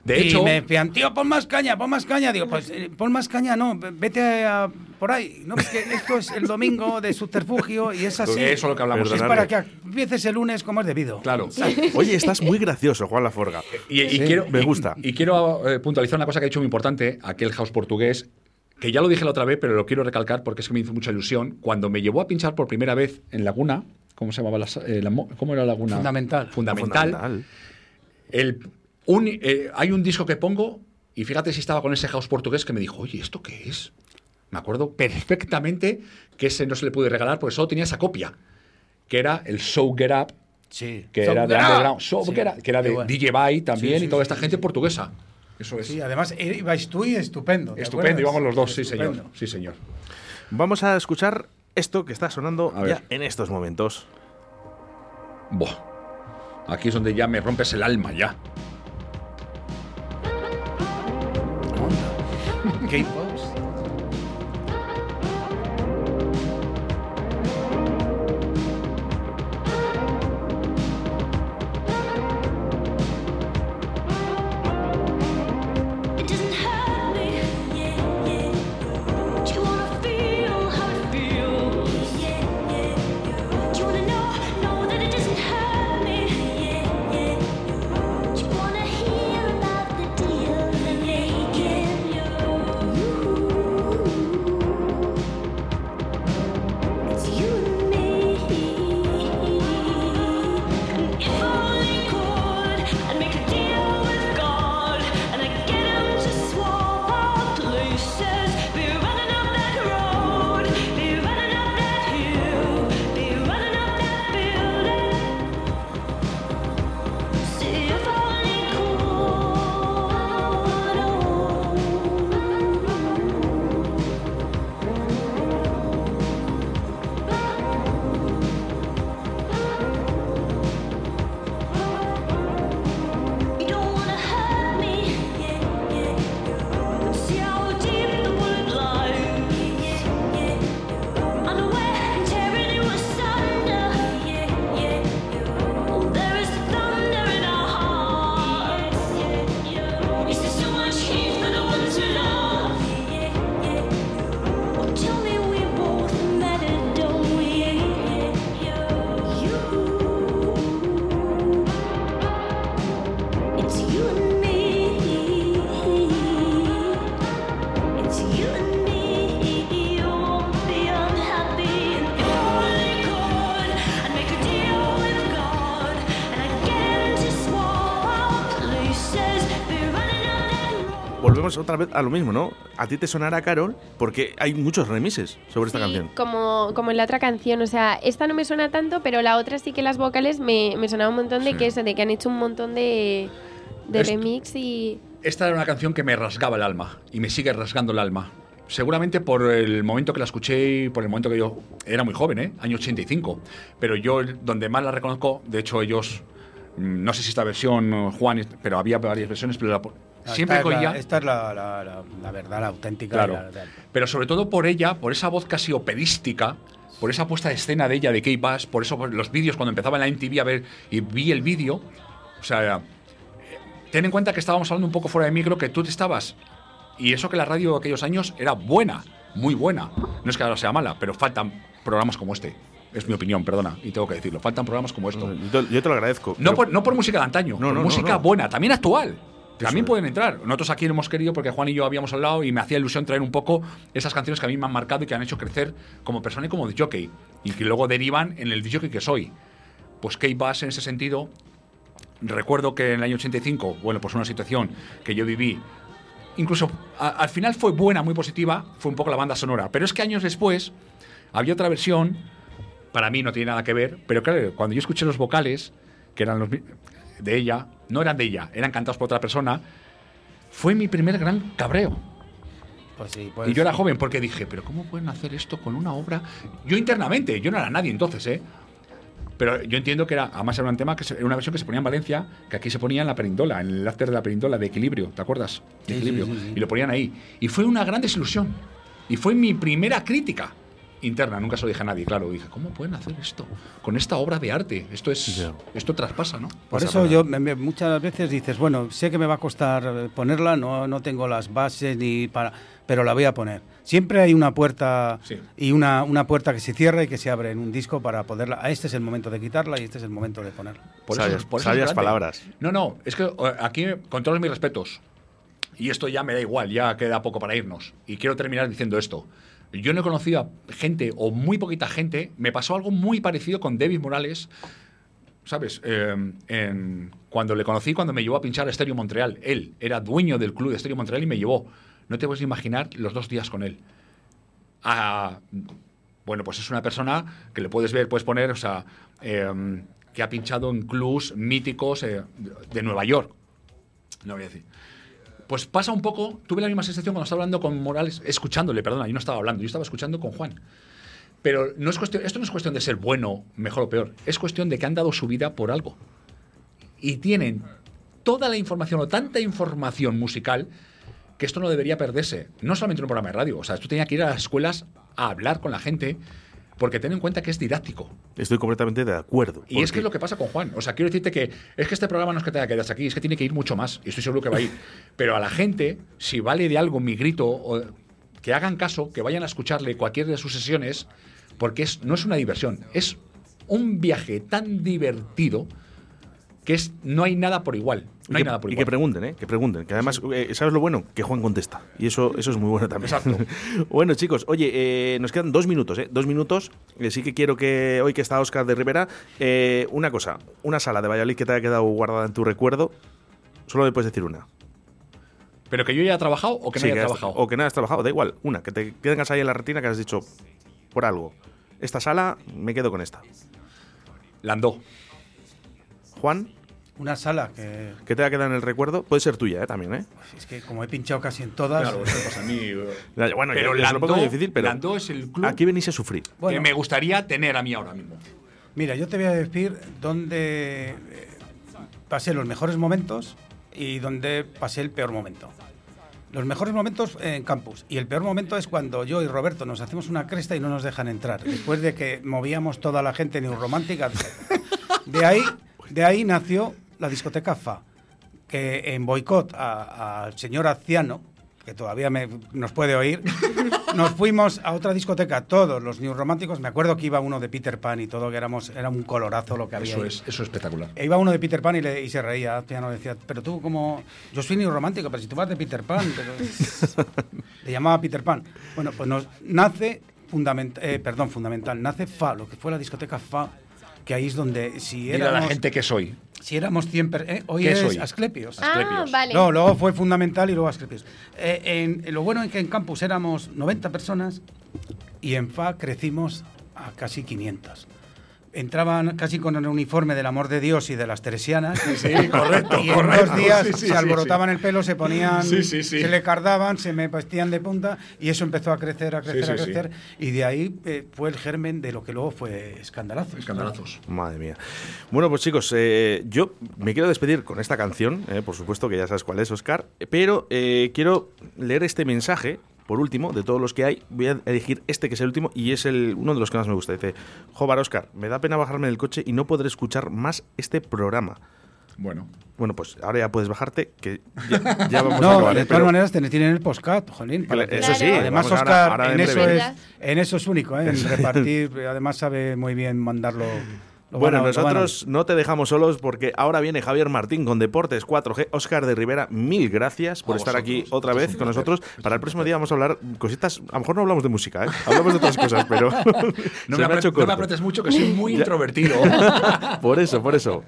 De y hecho, me decían, tío, pon más caña, pon más caña. Digo, pues eh, pon más caña, no, ve- vete a- por ahí. No, es que esto es el domingo de subterfugio y es así. Eso es lo que hablamos. Es para que empieces el lunes como es debido. Claro. Oye, estás muy gracioso, Juan Laforga. Y, y Sí, quiero, me y- gusta. Y, quiero eh, puntualizar una cosa que ha dicho muy importante, aquel house portugués, que ya lo dije la otra vez, pero lo quiero recalcar porque es que me hizo mucha ilusión. Cuando me llevó a pinchar por primera vez en Laguna, ¿cómo se llamaba? La, eh, la mo- ¿Cómo era Laguna? Fundamental. Fundamental. Fundamental. El, un- eh, hay un disco que pongo y fíjate si estaba con ese house portugués que me dijo, oye, ¿esto qué es? Me acuerdo perfectamente que ese no se le pude regalar porque solo tenía esa copia, que era el So Get Up, Sí. que So era de Get Up. Sí, Get Up, que era de bueno. DJ Bye también Sí, sí, y toda esta sí, gente sí. portuguesa. Eso es. Sí, además eh, ibais tú y estupendo. ¿te Estupendo, íbamos los dos, sí, señor. Sí, señor. Vamos a escuchar esto que está sonando A ver. ya en estos momentos. Buah. Aquí es donde ya me rompes el alma, ya. K-Pose. Volvemos otra vez a lo mismo, ¿no? A ti te sonará Carol porque hay muchos remises sobre esta canción. Como, como en la otra canción, o sea, esta no me suena tanto, pero la otra sí que las vocales me, me sonaba un montón de Sí. que eso, de que han hecho un montón de, de remix y... Esta era una canción que me rasgaba el alma y me sigue rasgando el alma. Seguramente por el momento que la escuché y por el momento que yo era muy joven, ¿eh? año 85. Pero yo, donde más la reconozco, de hecho, ellos, mm, no sé si esta versión, Juan, pero había varias versiones, pero la siempre esta, es oía. la, esta es la, la- la- la verdad, la auténtica. Claro. Pero sobre todo por ella, por esa voz casi operística, por esa puesta de escena de ella, de Kate Bass, por eso por los vídeos, cuando empezaba en la MTV a ver y vi el vídeo, o sea, ten en cuenta que estábamos hablando un poco fuera de micro, que tú te estabas, y eso que la radio de aquellos años era buena, muy buena, no es que ahora sea mala, pero faltan programas como este. Es mi opinión, perdona, y tengo que decirlo. Faltan programas como esto. Yo, yo te lo agradezco. No pero- por, no por música de antaño, No, por no, no, música no. buena, también actual. También pueden entrar. Nosotros aquí lo hemos querido porque Juan y yo habíamos hablado y me hacía ilusión traer un poco esas canciones que a mí me han marcado y que han hecho crecer como persona y como jockey. Y que luego derivan en el jockey que soy. Pues Kate Bass en ese sentido. Recuerdo que en el año 85, bueno, pues una situación que yo viví incluso a- al final fue buena, muy positiva, fue un poco la banda sonora. Pero es que años después había otra versión, para mí no tiene nada que ver, pero claro, cuando yo escuché los vocales, que eran los de ella, no eran de ella, eran cantados por otra persona, fue mi primer gran cabreo. Pues sí, pues- y yo era joven porque dije, pero ¿cómo pueden hacer esto con una obra? Yo internamente, yo no era nadie entonces, ¿eh? Pero yo entiendo que era, además era un tema que se- era una versión que se ponía en Valencia, que aquí se ponía en la perindola, en el after de la perindola de equilibrio, ¿te acuerdas? De equilibrio. sí. Y lo ponían ahí. Y fue una gran desilusión. Y fue mi primera crítica interna, nunca se lo dije a nadie, claro. Dije, ¿cómo pueden hacer esto? Con esta obra de arte. Esto es. Esto traspasa, ¿no? Por eso yo me- me- muchas veces dices, bueno, sé que me va a costar eh, ponerla, no, no tengo las bases ni para, pero la voy a poner. Siempre hay una puerta y una, una puerta que se cierra y que se abre en un disco para poderla. ah, Este es el momento de quitarla y este es el momento de ponerla. Por eso- por eso es sabias grande. palabras. No, no, es que aquí, con todos mis respetos, y esto ya me da igual, ya queda poco para irnos, y quiero terminar diciendo esto. Yo no he conocido a gente, o muy poquita gente, me pasó algo muy parecido con David Morales, ¿sabes? En- cuando le conocí, cuando me llevó a pinchar a Estéreo Montreal. Él era dueño del club de Estéreo Montreal y me llevó. No te puedes imaginar los dos días con él. Ah, bueno, pues es una persona que le puedes ver, puedes poner, o sea, eh, que ha pinchado en clubs míticos eh, de Nueva York. No voy a decir. Pues pasa un poco, tuve la misma sensación cuando estaba hablando con Morales, escuchándole, perdona, yo no estaba hablando, yo estaba escuchando con Juan. Pero no es cuestión, esto no es cuestión de ser bueno, mejor o peor, es cuestión de que han dado su vida por algo. Y tienen toda la información o tanta información musical que esto no debería perderse. No solamente en un programa de radio, o sea, esto tenía que ir a las escuelas a hablar con la gente, porque ten en cuenta que es didáctico. Estoy completamente de acuerdo. Y es que es lo que pasa con Juan. O sea, quiero decirte que es que este programa no es que tenga que quedarse aquí, es que tiene que ir mucho más. Y estoy seguro que va a ir. Pero a la gente, si vale de algo mi grito, o que hagan caso, que vayan a escucharle cualquier de sus sesiones, porque es, no es una diversión, es un viaje tan divertido que es, no hay nada por igual. No y, hay que, nada por y igual. que pregunten, ¿eh? Que pregunten. Que además, eh, ¿sabes lo bueno? Que Juan contesta. Y eso, eso es muy bueno también. Exacto. bueno, chicos, oye, eh, nos quedan dos minutos, ¿eh? Dos minutos. Sí que quiero que hoy que está Oscar de Rivera, eh, una cosa, una sala de Valladolid que te haya quedado guardada en tu recuerdo, solo me puedes decir una. Pero que yo ya haya trabajado o que Sí, no haya trabajado. O que no hayas trabajado, da igual, una, que te quedas ahí en la retina que has dicho por algo. Esta sala, me quedo con esta. Landó. Juan, Una sala que que te haya quedado en el recuerdo, puede ser tuya, ¿eh? También, ¿eh? es que como he pinchado casi en todas. Claro, eso pasa a mí. Bueno, pero yo- se lo pongo Landó, difícil, pero Landó es el club aquí venís a sufrir. Bueno. que me gustaría tener a mí ahora mismo. Mira, yo te voy a decir dónde eh, pasé los mejores momentos y dónde pasé el peor momento. Los mejores momentos en campus y el peor momento es cuando yo y Roberto nos hacemos una cresta y no nos dejan entrar. Después de que movíamos toda la gente neuromántica. De ahí, de ahí nació la discoteca FA, que en boicot a- al señor Aciano, que todavía me- nos puede oír, nos fuimos a otra discoteca, todos los New Románticos. Me acuerdo que iba uno de Peter Pan y todo, que éramos, era un colorazo lo que había. Eso ahí. es, eso es espectacular. E iba uno de Peter Pan y, le- y se reía. Ya no decía, pero tú como. Yo soy New Romántico, pero si tú vas de Peter Pan. pero- le llamaba Peter Pan. Bueno, pues nos nace fundamental, perdón, fundamental, nace FA, lo que fue la discoteca FA, que ahí es donde si éramos, la gente que soy. si éramos 100 personas, hoy ¿Qué es soy? Asclepios. Ah, vale. No, luego fue fundamental y luego Asclepios. Eh, en, en lo bueno es que en campus éramos 90 personas y en FA crecimos a casi 500. Entraban casi con el uniforme del amor de Dios y de las teresianas. Sí, correcto, Y en correcto. dos días Sí, sí, se sí, alborotaban sí. el pelo, se ponían, Sí, sí, sí. se le cardaban, se me vestían de punta y eso empezó a crecer, a crecer, Sí, a sí, crecer. Y de ahí eh, fue el germen de lo que luego fue escandalazo. Escandalazos. Madre mía. Bueno, pues chicos, eh, yo me quiero despedir con esta canción, eh, por supuesto que ya sabes cuál es, Oscar, pero eh, quiero leer este mensaje, por último, de todos los que hay, voy a elegir este que es el último y es el, uno de los que más me gusta. Dice, Jobar Oscar, me da pena bajarme del coche y no podré escuchar más este programa. Bueno. Bueno, pues ahora ya puedes bajarte, que ya, ya vamos a No, acabar. de ¿eh? todas Pero- maneras ten- tienen el postcat, jolín. para Claro, que- eso sí, Además, vamos ahora- Oscar ahora en en, eso es, en eso es único, ¿eh? en repartir. Además sabe muy bien mandarlo. Lo Bueno, van a- lo van a- nosotros no te dejamos solos porque ahora viene Javier Martín con Deportes 4G. Oscar de Rivera, mil gracias por A estar aquí otra vez con nosotros. Para el próximo día vamos a hablar cositas. A lo mejor no hablamos de música, ¿eh? hablamos de otras cosas, pero. No me, me me apretes mucho, que soy muy introvertido. por eso, por eso.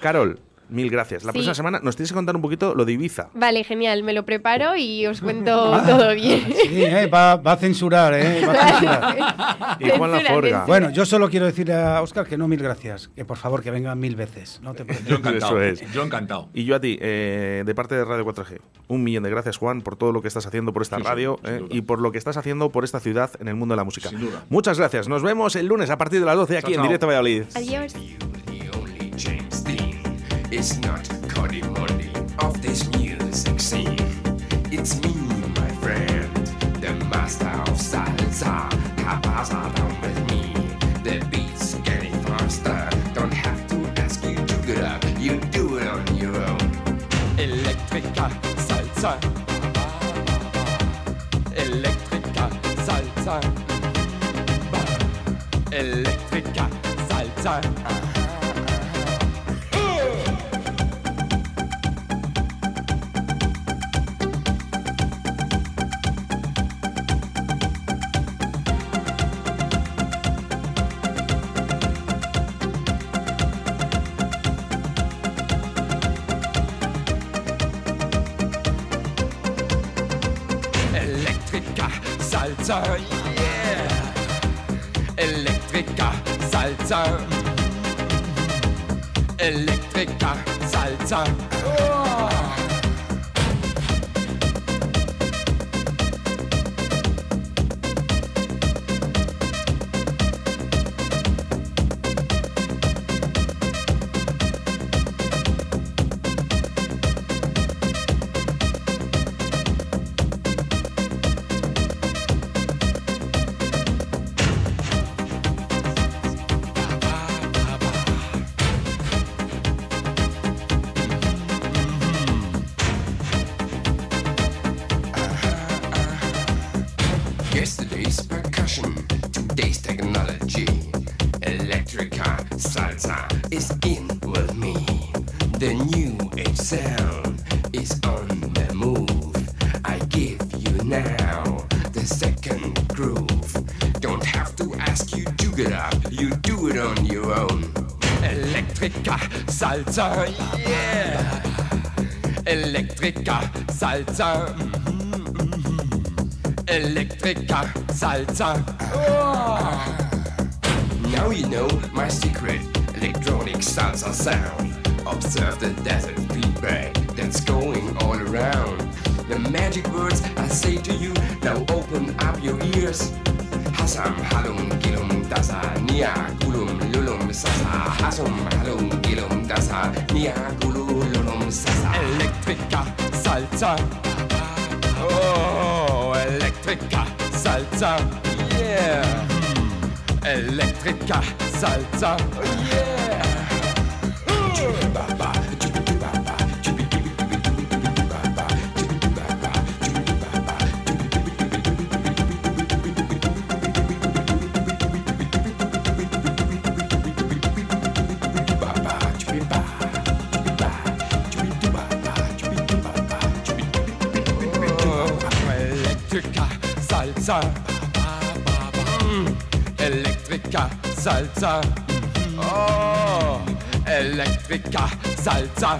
Carol, mil gracias. La Sí. próxima semana nos tienes que contar un poquito lo de Ibiza. Vale, genial, me lo preparo y os cuento Ah, todo bien. Sí, ¿eh? va, va a censurar, ¿eh? Va a censurar. Y Juan Laforga. Bueno, yo solo quiero decirle a Oscar que no mil gracias, que por favor que venga mil veces. No te preocupes. Yo encantado. Eso es. Yo encantado. Y yo a ti, eh, de parte de Radio 4G, un millón de gracias, Juan, por todo lo que estás haciendo por esta Sí, radio eh, y por lo que estás haciendo por esta ciudad en el mundo de la música. Sin duda. Muchas gracias. Nos vemos el lunes a partir de las 12 aquí Chao, en chao. Directo Valladolid. Adiós. Is not Cody Monday of this music scene. It's me, my friend, the master of salsa. Capasa down with me. The beat's getting faster. Don't have to ask you to get up. You do it on your own. Electrica salsa. Electrica salsa. Electrica salsa. Salzer, yeah. Elektriker, Salzer. Elektriker, Salzer. Electrica salsa. Mhm, mhm, mhm. Electrica salsa. Oh. Now you know my secret electronic salsa sound. Observe the desert feedback that's going all around. The magic words I say to you, now open up your ears. Hasam halum gilum dasa nia gulum lulum sasa Hasam, halum gilum dasa nia Oh, Electrica salsa, yeah. Electrica salsa, yeah. Salzer. Oh, Elektriker Salzer.